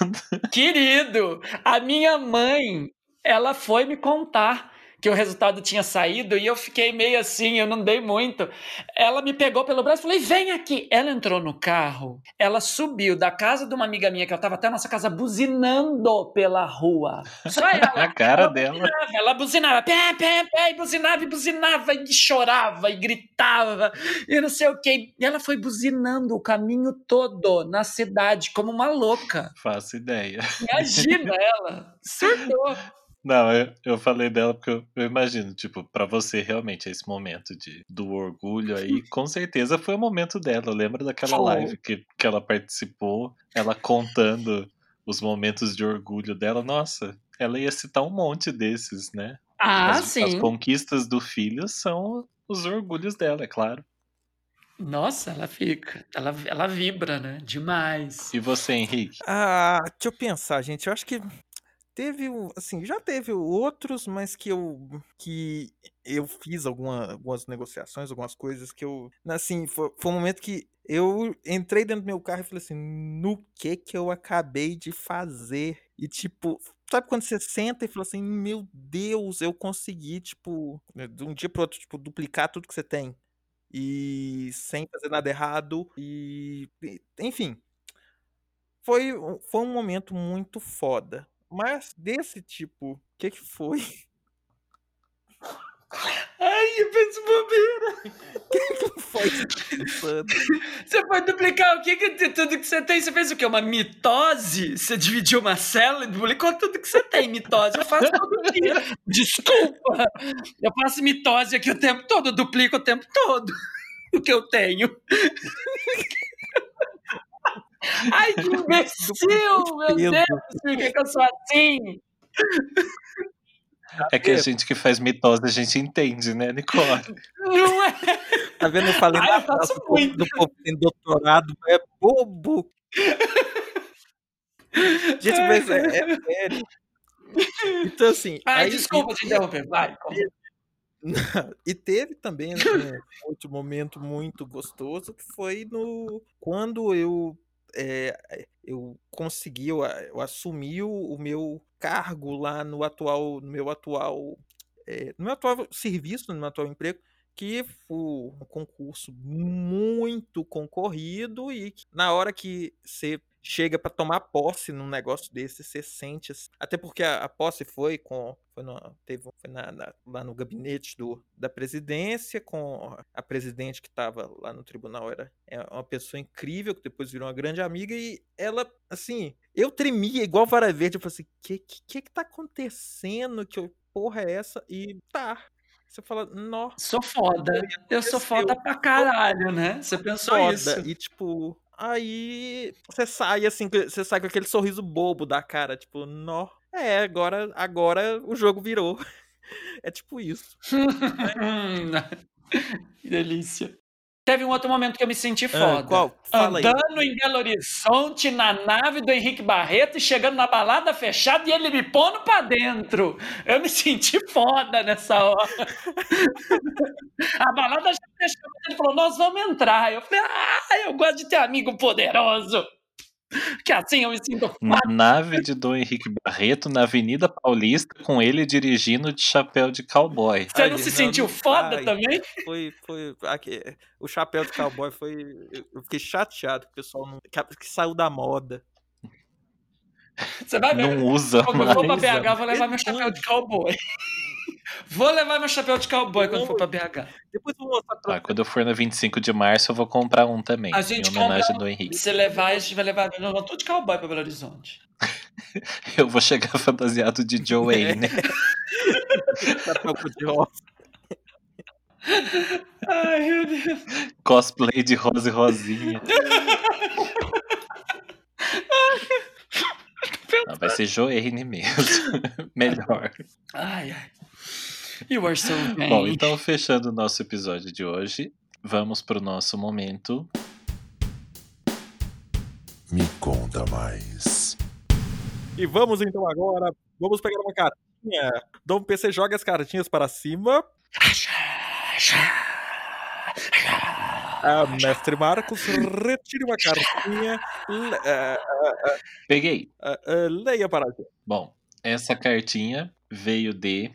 Speaker 2: Querido, a minha mãe, ela foi me contar que o resultado tinha saído e eu fiquei meio assim, eu não dei muito. Ela me pegou pelo braço e falei: vem aqui. Ela entrou no carro, ela subiu da casa de uma amiga minha que ela estava até a nossa casa buzinando pela rua. Só ela.
Speaker 1: A cara
Speaker 2: ela
Speaker 1: dela.
Speaker 2: buzinava, ela buzinava, pé, pé, pé, e buzinava, e buzinava, e chorava, e gritava, e não sei o que. E ela foi buzinando o caminho todo na cidade, como uma louca.
Speaker 1: Faço ideia.
Speaker 2: Imagina ela. Surtou.
Speaker 1: Não, eu, eu falei dela porque eu, eu imagino, tipo, pra você realmente esse momento de, do orgulho aí, com certeza foi o momento dela. Eu lembro daquela
Speaker 2: Foi.
Speaker 1: live que, que ela participou, ela contando os momentos de orgulho dela. Nossa, ela ia citar um monte desses, né?
Speaker 2: Ah,
Speaker 1: as, as
Speaker 2: sim.
Speaker 1: conquistas do filho são os orgulhos dela, é claro.
Speaker 2: Nossa, ela fica. Ela, ela vibra, né? Demais.
Speaker 1: E você, Henrique?
Speaker 3: Ah, deixa eu pensar, gente. Eu acho que teve, assim, já teve outros, mas que eu que eu fiz alguma- algumas negociações, algumas coisas que eu, assim, foi, foi um momento que eu entrei dentro do meu carro e falei assim, no que que eu acabei de fazer? E tipo, sabe quando você senta e fala assim, meu Deus, eu consegui, tipo, né, de um dia pro outro, tipo, duplicar tudo que você tem. E sem fazer nada errado e, enfim, foi, foi um momento muito foda. Mas desse tipo, o que que foi?
Speaker 2: Ai, eu penso bobeira.
Speaker 3: que foi que tá pensando?
Speaker 2: Você foi duplicar o que, que tudo que você tem? Você fez o quê? Uma mitose? Você dividiu uma célula e duplicou tudo que você tem. Mitose eu faço todo dia. Desculpa. Eu faço mitose aqui o tempo todo, eu duplico o tempo todo o que eu tenho. Ai, que imbecil, meu. Deus, por que, que eu sou assim?
Speaker 1: É que a gente que faz mitose, a gente entende, né, Nicole?
Speaker 2: Não é?
Speaker 3: Tá vendo? Eu falei
Speaker 2: Ai,
Speaker 3: na
Speaker 2: eu faço
Speaker 3: do povo,
Speaker 2: muito.
Speaker 3: do povo que tem doutorado, é bobo. Gente, mas é, é sério. Então, assim.
Speaker 2: Ai,
Speaker 3: aí-
Speaker 2: desculpa te interromper. Vai.
Speaker 3: E teve também assim, um outro momento muito gostoso que foi no quando eu é, eu consegui, eu, a- eu assumi o, o meu cargo lá no atual, no meu atual, é, no meu atual serviço, no meu atual emprego, que foi um concurso muito concorrido e que na hora que você chega para tomar posse num negócio desse, você sente, assim- até porque a, a posse foi com foi, no, teve, foi na- na- lá no gabinete do, da presidência, com a presidente que estava lá no tribunal, era é uma pessoa incrível, que depois virou uma grande amiga, e ela, assim, eu tremia igual vara verde, eu falei assim, que que, que que tá acontecendo, que porra é essa? E tá, você fala, nossa,
Speaker 2: Sou foda. Eu sou foda pra caralho, né? Você pensou
Speaker 3: foda.
Speaker 2: isso.
Speaker 3: E tipo, aí você sai assim, você sai com aquele sorriso bobo da cara, tipo, nó. É, agora, agora o jogo virou. É tipo isso.
Speaker 2: que delícia. Teve um outro momento que eu me senti
Speaker 3: Ah,
Speaker 2: foda.
Speaker 3: qual? Fala aí.
Speaker 2: Andando em Belo Horizonte na nave do Henrique Barreto e chegando na balada fechada e ele me pondo pra dentro. Eu me senti foda nessa hora. A balada já fechou. Ele falou: Nós vamos entrar. Eu falei: Ah, eu gosto de ter amigo poderoso. Que assim eu me sinto
Speaker 1: Na nave de Dom Henrique Barreto, na Avenida Paulista, com ele dirigindo de chapéu de cowboy.
Speaker 2: Você
Speaker 3: Ai,
Speaker 2: não se
Speaker 3: não,
Speaker 2: sentiu
Speaker 3: não
Speaker 2: foda
Speaker 3: vai.
Speaker 2: também?
Speaker 3: Foi, foi. aqui, o chapéu de cowboy foi. Eu fiquei chateado que o pessoal não. Que, que saiu da moda.
Speaker 2: Você vai ver.
Speaker 1: Não usa
Speaker 2: Quando eu for pra. BH, eu vou levar meu chapéu de cowboy. Vou levar meu chapéu de cowboy quando for pra BH.
Speaker 3: Depois eu vou mostrar pra
Speaker 1: Ah, quando eu for na 25 de março, eu vou comprar um também.
Speaker 2: A
Speaker 1: em
Speaker 2: gente
Speaker 1: homenagem
Speaker 2: compra um-
Speaker 1: do Henrique.
Speaker 2: Se você levar, a gente vai levar. Nós vamos tudo de cowboy pra Belo Horizonte.
Speaker 1: Eu vou chegar fantasiado de Joe Wayne.
Speaker 3: chapéu de rosa.
Speaker 2: Ai, meu Deus.
Speaker 1: Cosplay de Rosa e Rosinha. Não, vai ser Joane mesmo. Melhor.
Speaker 2: Ai, ai. You are so vain.
Speaker 1: Bom, então fechando o nosso episódio de hoje, vamos pro nosso momento.
Speaker 4: Me conta mais.
Speaker 3: E vamos então agora. Vamos pegar uma cartinha. Dom PC joga as cartinhas para cima. Ah, mestre Marcos, retire uma cartinha. le- ah,
Speaker 1: Peguei.
Speaker 3: ah, ah, leia para a gente.
Speaker 1: Bom, essa cartinha veio de.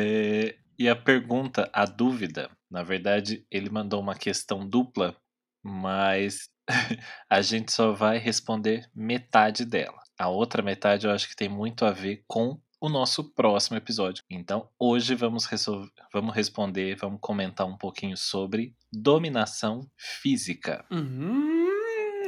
Speaker 1: é, e a pergunta, a dúvida, na verdade, ele mandou uma questão dupla, mas a gente só vai responder metade dela. A outra metade eu acho que tem muito a ver com o nosso próximo episódio. Então, hoje vamos, resol- vamos responder, vamos comentar um pouquinho sobre dominação física.
Speaker 2: Hum,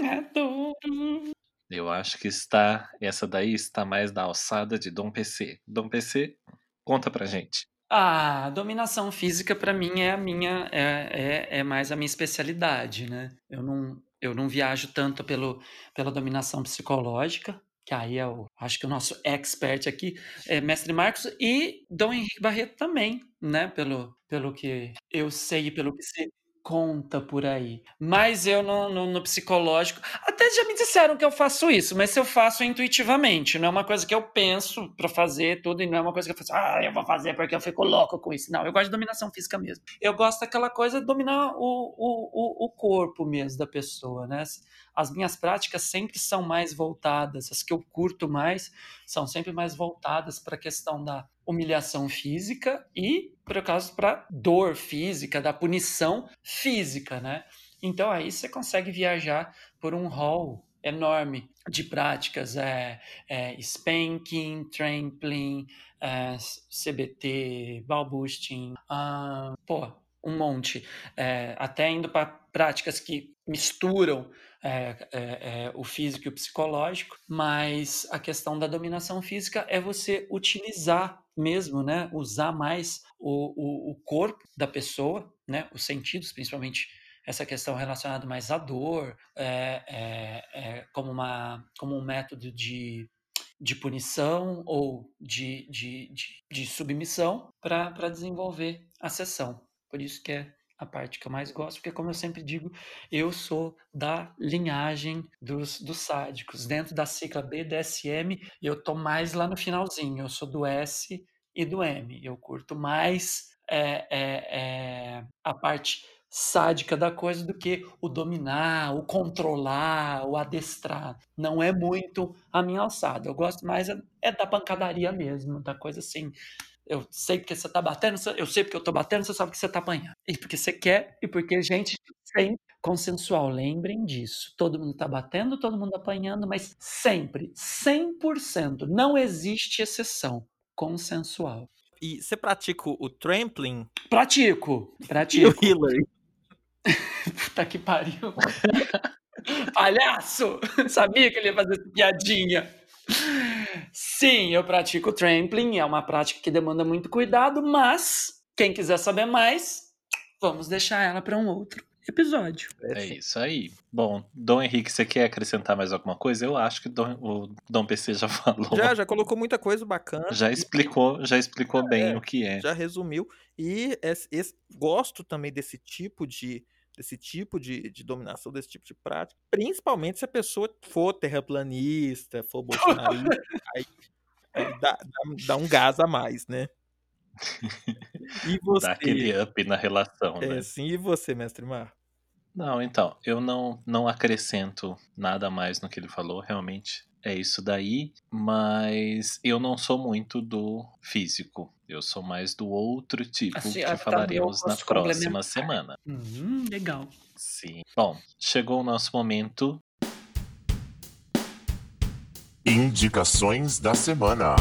Speaker 2: é tudo.
Speaker 1: Eu acho que está. Essa daí está mais da alçada de Dom PC. Dom PC, conta pra gente.
Speaker 2: Ah, dominação física pra mim é a minha é, é, é mais a minha especialidade, né? Eu não eu não viajo tanto pelo, pela dominação psicológica, que aí é o acho que o nosso expert aqui é Mestre Marcos e Dom Henrique Barreto também, né? Pelo pelo que eu sei e pelo que se conta por aí. Mas eu no, no, no psicológico. Até já me disseram que eu faço isso, mas eu faço intuitivamente. Não é uma coisa que eu penso pra fazer tudo, e não é uma coisa que eu faço, ah, eu vou fazer porque eu fico louco com isso. Não, eu gosto de dominação física mesmo. Eu gosto daquela coisa de dominar o, o, o, o corpo mesmo da pessoa, né? As minhas práticas sempre são mais voltadas, as que eu curto mais são sempre mais voltadas para a questão da humilhação física e, por acaso, para dor física, da punição física, né? Então aí você consegue viajar por um hall enorme de práticas, é, é spanking, trampling, é, CBT, ball boosting, ah, pô, um monte. É, até indo para práticas que misturam é, é, é, o físico e o psicológico, mas a questão da dominação física é você utilizar mesmo, né? Usar mais o, o, o corpo da pessoa, né? Os sentidos, principalmente essa questão relacionada mais à dor, é, é, é, como, uma, como um método de de punição ou de, de, de, de submissão para desenvolver a sessão. Por isso que é a parte que eu mais gosto, porque, como eu sempre digo, eu sou da linhagem dos, dos sádicos. Dentro da cicla BDSM, eu tô mais lá no finalzinho. Eu sou do S e do M. Eu curto mais é, é, é, a parte sádica da coisa do que o dominar, o controlar, o adestrar. Não é muito a minha alçada. Eu gosto mais é, é da pancadaria mesmo, da coisa assim. Eu sei porque você tá batendo, eu sei porque eu tô batendo, você sabe que você tá apanhando. E porque você quer, e porque a gente tem consensual. Lembrem disso. Todo mundo tá batendo, todo mundo apanhando, mas sempre, 100%, não existe exceção. Consensual.
Speaker 3: E você pratica o trampling?
Speaker 2: Pratico, pratico.
Speaker 3: E o Hillary?
Speaker 2: Puta que pariu. Palhaço! Sabia que ele ia fazer essa piadinha. Sim, eu pratico trampling, é uma prática que demanda muito cuidado, mas quem quiser saber mais, vamos deixar ela para um outro episódio.
Speaker 1: É isso aí. Bom, Dom Henrique, você quer acrescentar mais alguma coisa? Eu acho que Dom, o Dom PC já falou.
Speaker 3: Já, já colocou muita coisa bacana.
Speaker 1: Já explicou, já explicou bem
Speaker 3: É,
Speaker 1: o que é.
Speaker 3: Já resumiu. E esse- esse- gosto também desse tipo de desse tipo de, de dominação, desse tipo de prática, principalmente se a pessoa for terraplanista, for bolsonarista, aí, aí dá, dá- dá um gás a mais, né? E você?
Speaker 1: Dá aquele up na relação,
Speaker 3: É,
Speaker 1: né?
Speaker 3: sim, e você, mestre Mar?
Speaker 1: Não, então, eu não, não acrescento nada mais no que ele falou, realmente é isso daí, mas eu não sou muito do físico, eu sou mais do outro tipo
Speaker 2: Assim,
Speaker 1: que
Speaker 2: ah, tá
Speaker 1: falaremos
Speaker 2: bom,
Speaker 1: na próxima semana.
Speaker 2: Hum, legal.
Speaker 1: Sim. Bom, chegou o nosso momento.
Speaker 4: Indicações da semana.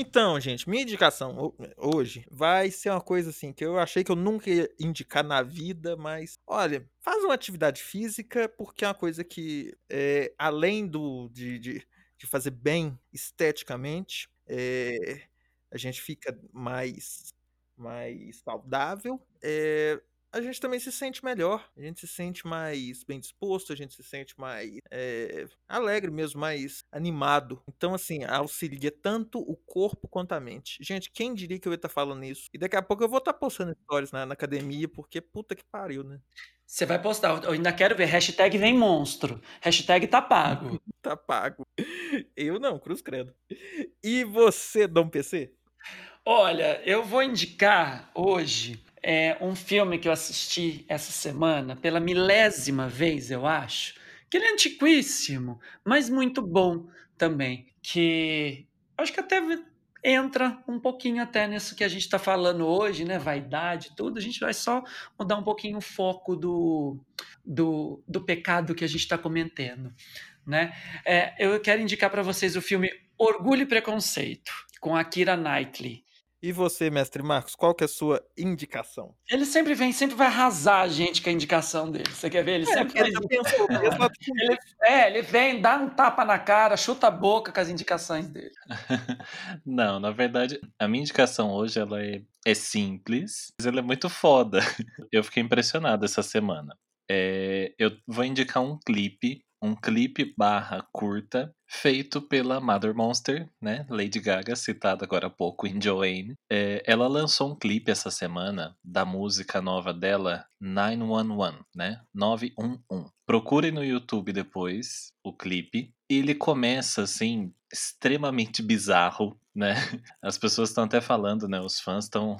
Speaker 3: Então, gente, minha indicação ho- hoje vai ser uma coisa assim que eu achei que eu nunca ia indicar na vida, mas olha, faz uma atividade física porque é uma coisa que, é, além do, de, de, de fazer bem esteticamente, é, a gente fica mais, mais saudável. é, a gente também se sente melhor, a gente se sente mais bem disposto, a gente se sente mais é, alegre mesmo, mais animado. Então, assim, auxilia tanto o corpo quanto a mente. Gente, quem diria que eu ia estar falando isso? E daqui a pouco eu vou estar postando stories na, na academia, porque puta que pariu, né?
Speaker 2: Você vai postar, eu ainda quero ver, hashtag vem monstro, hashtag tá pago.
Speaker 3: Tá pago. Eu não, cruz credo. E você, Dom PC?
Speaker 2: Olha, eu vou indicar hoje é, um filme que eu assisti essa semana, pela milésima vez, eu acho, que ele é antiquíssimo, mas muito bom também, que acho que até entra um pouquinho até nisso que a gente está falando hoje, né? Vaidade, tudo. A gente vai só mudar um pouquinho o foco do, do, do pecado que a gente está cometendo, né? É, eu quero indicar para vocês o filme Orgulho e Preconceito, com a Kira Knightley.
Speaker 3: E você, mestre Marcos, qual que é a sua indicação?
Speaker 2: Ele sempre vem, sempre vai arrasar a gente com a indicação dele. Você quer ver? Ele sempre
Speaker 3: Ele
Speaker 2: faz
Speaker 3: já pensou
Speaker 2: Ele, é, ele vem, dá um tapa na cara, chuta a boca com as indicações dele.
Speaker 1: Não, na verdade, a minha indicação hoje ela é, é simples, mas ela é muito foda. Eu fiquei impressionado essa semana. É, eu vou indicar um clipe, um clipe barra curta, feito pela Mother Monster, né? Lady Gaga, citada agora há pouco em Joanne. É, ela lançou um clipe essa semana da música nova dela, 911, né? 911. Procure no YouTube depois o clipe. Ele começa assim, extremamente bizarro, né? As pessoas estão até falando, né? Os fãs estão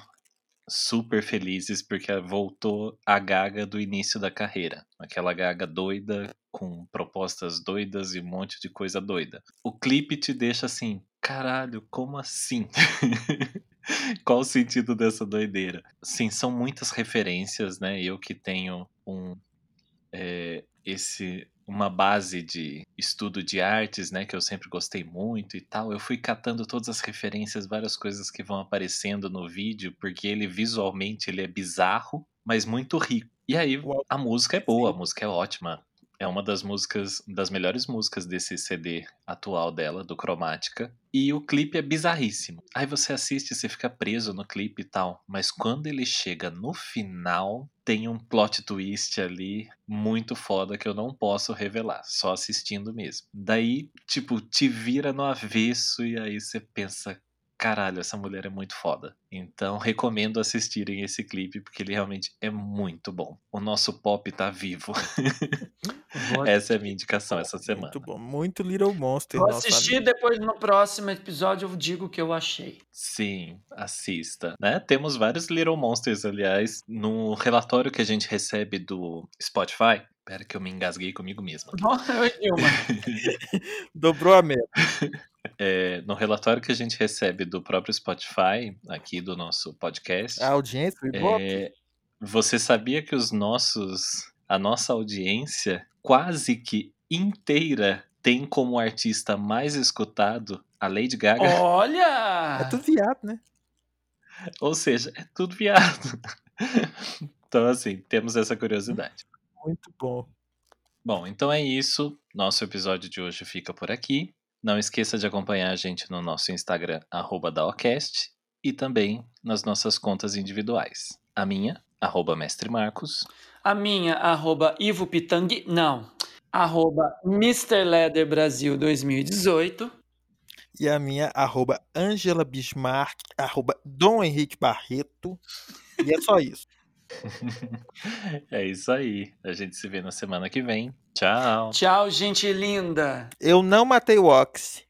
Speaker 1: super felizes porque voltou a Gaga do início da carreira. Aquela Gaga doida, com propostas doidas e um monte de coisa doida. O clipe te deixa assim, caralho, como assim? Qual o sentido dessa doideira? Sim, são muitas referências, né? Eu que tenho um é, esse uma base de estudo de artes, né, que eu sempre gostei muito e tal. Eu fui catando todas as referências, várias coisas que vão aparecendo no vídeo, porque ele visualmente ele é bizarro, mas muito rico. E aí a música é boa, a música é ótima. É uma das músicas, das melhores músicas desse CD atual dela, do Cromática. E o clipe é bizarríssimo. Aí você assiste, você fica preso no clipe e tal. Mas quando ele chega no final, tem um plot twist ali muito foda que eu não posso revelar, só assistindo mesmo. Daí, tipo, te vira no avesso e aí você pensa, caralho, essa mulher é muito foda. Então recomendo assistirem esse clipe porque ele realmente é muito bom. O nosso pop tá vivo. essa é a minha indicação essa semana.
Speaker 3: Muito bom, muito Little Monster.
Speaker 2: Vou assistir
Speaker 3: amiga.
Speaker 2: depois no próximo episódio eu digo o que eu achei.
Speaker 1: Sim, assista. Né? Temos vários Little Monsters, aliás, no relatório que a gente recebe do Spotify. Pera que eu me engasguei comigo mesmo.
Speaker 2: Nossa, eu.
Speaker 3: Dobrou a meta.
Speaker 1: É, no relatório que a gente recebe do próprio Spotify, aqui do nosso podcast,
Speaker 3: A audiência, o Ibope.
Speaker 1: é, você sabia que os nossos, a nossa audiência quase que inteira tem como artista mais escutado a Lady Gaga?
Speaker 2: Olha!
Speaker 3: É tudo viado, né?
Speaker 1: Ou seja, é tudo viado. então, assim, temos essa curiosidade.
Speaker 3: Muito bom.
Speaker 1: Bom, então é isso. Nosso episódio de hoje fica por aqui. Não esqueça de acompanhar a gente no nosso Instagram, arroba daocast, e também nas nossas contas individuais. A minha, arroba mestre Marcos,
Speaker 2: A minha, arroba Ivo Pitang, não, arroba Mr. Leather Brasil 2018.
Speaker 3: E a minha, arroba Angela Bismarck, arroba Dom Henrique Barreto. E é só isso.
Speaker 1: é isso aí. A gente se vê na semana que vem. Tchau.
Speaker 2: Tchau, gente linda!
Speaker 3: Eu não matei o Ox.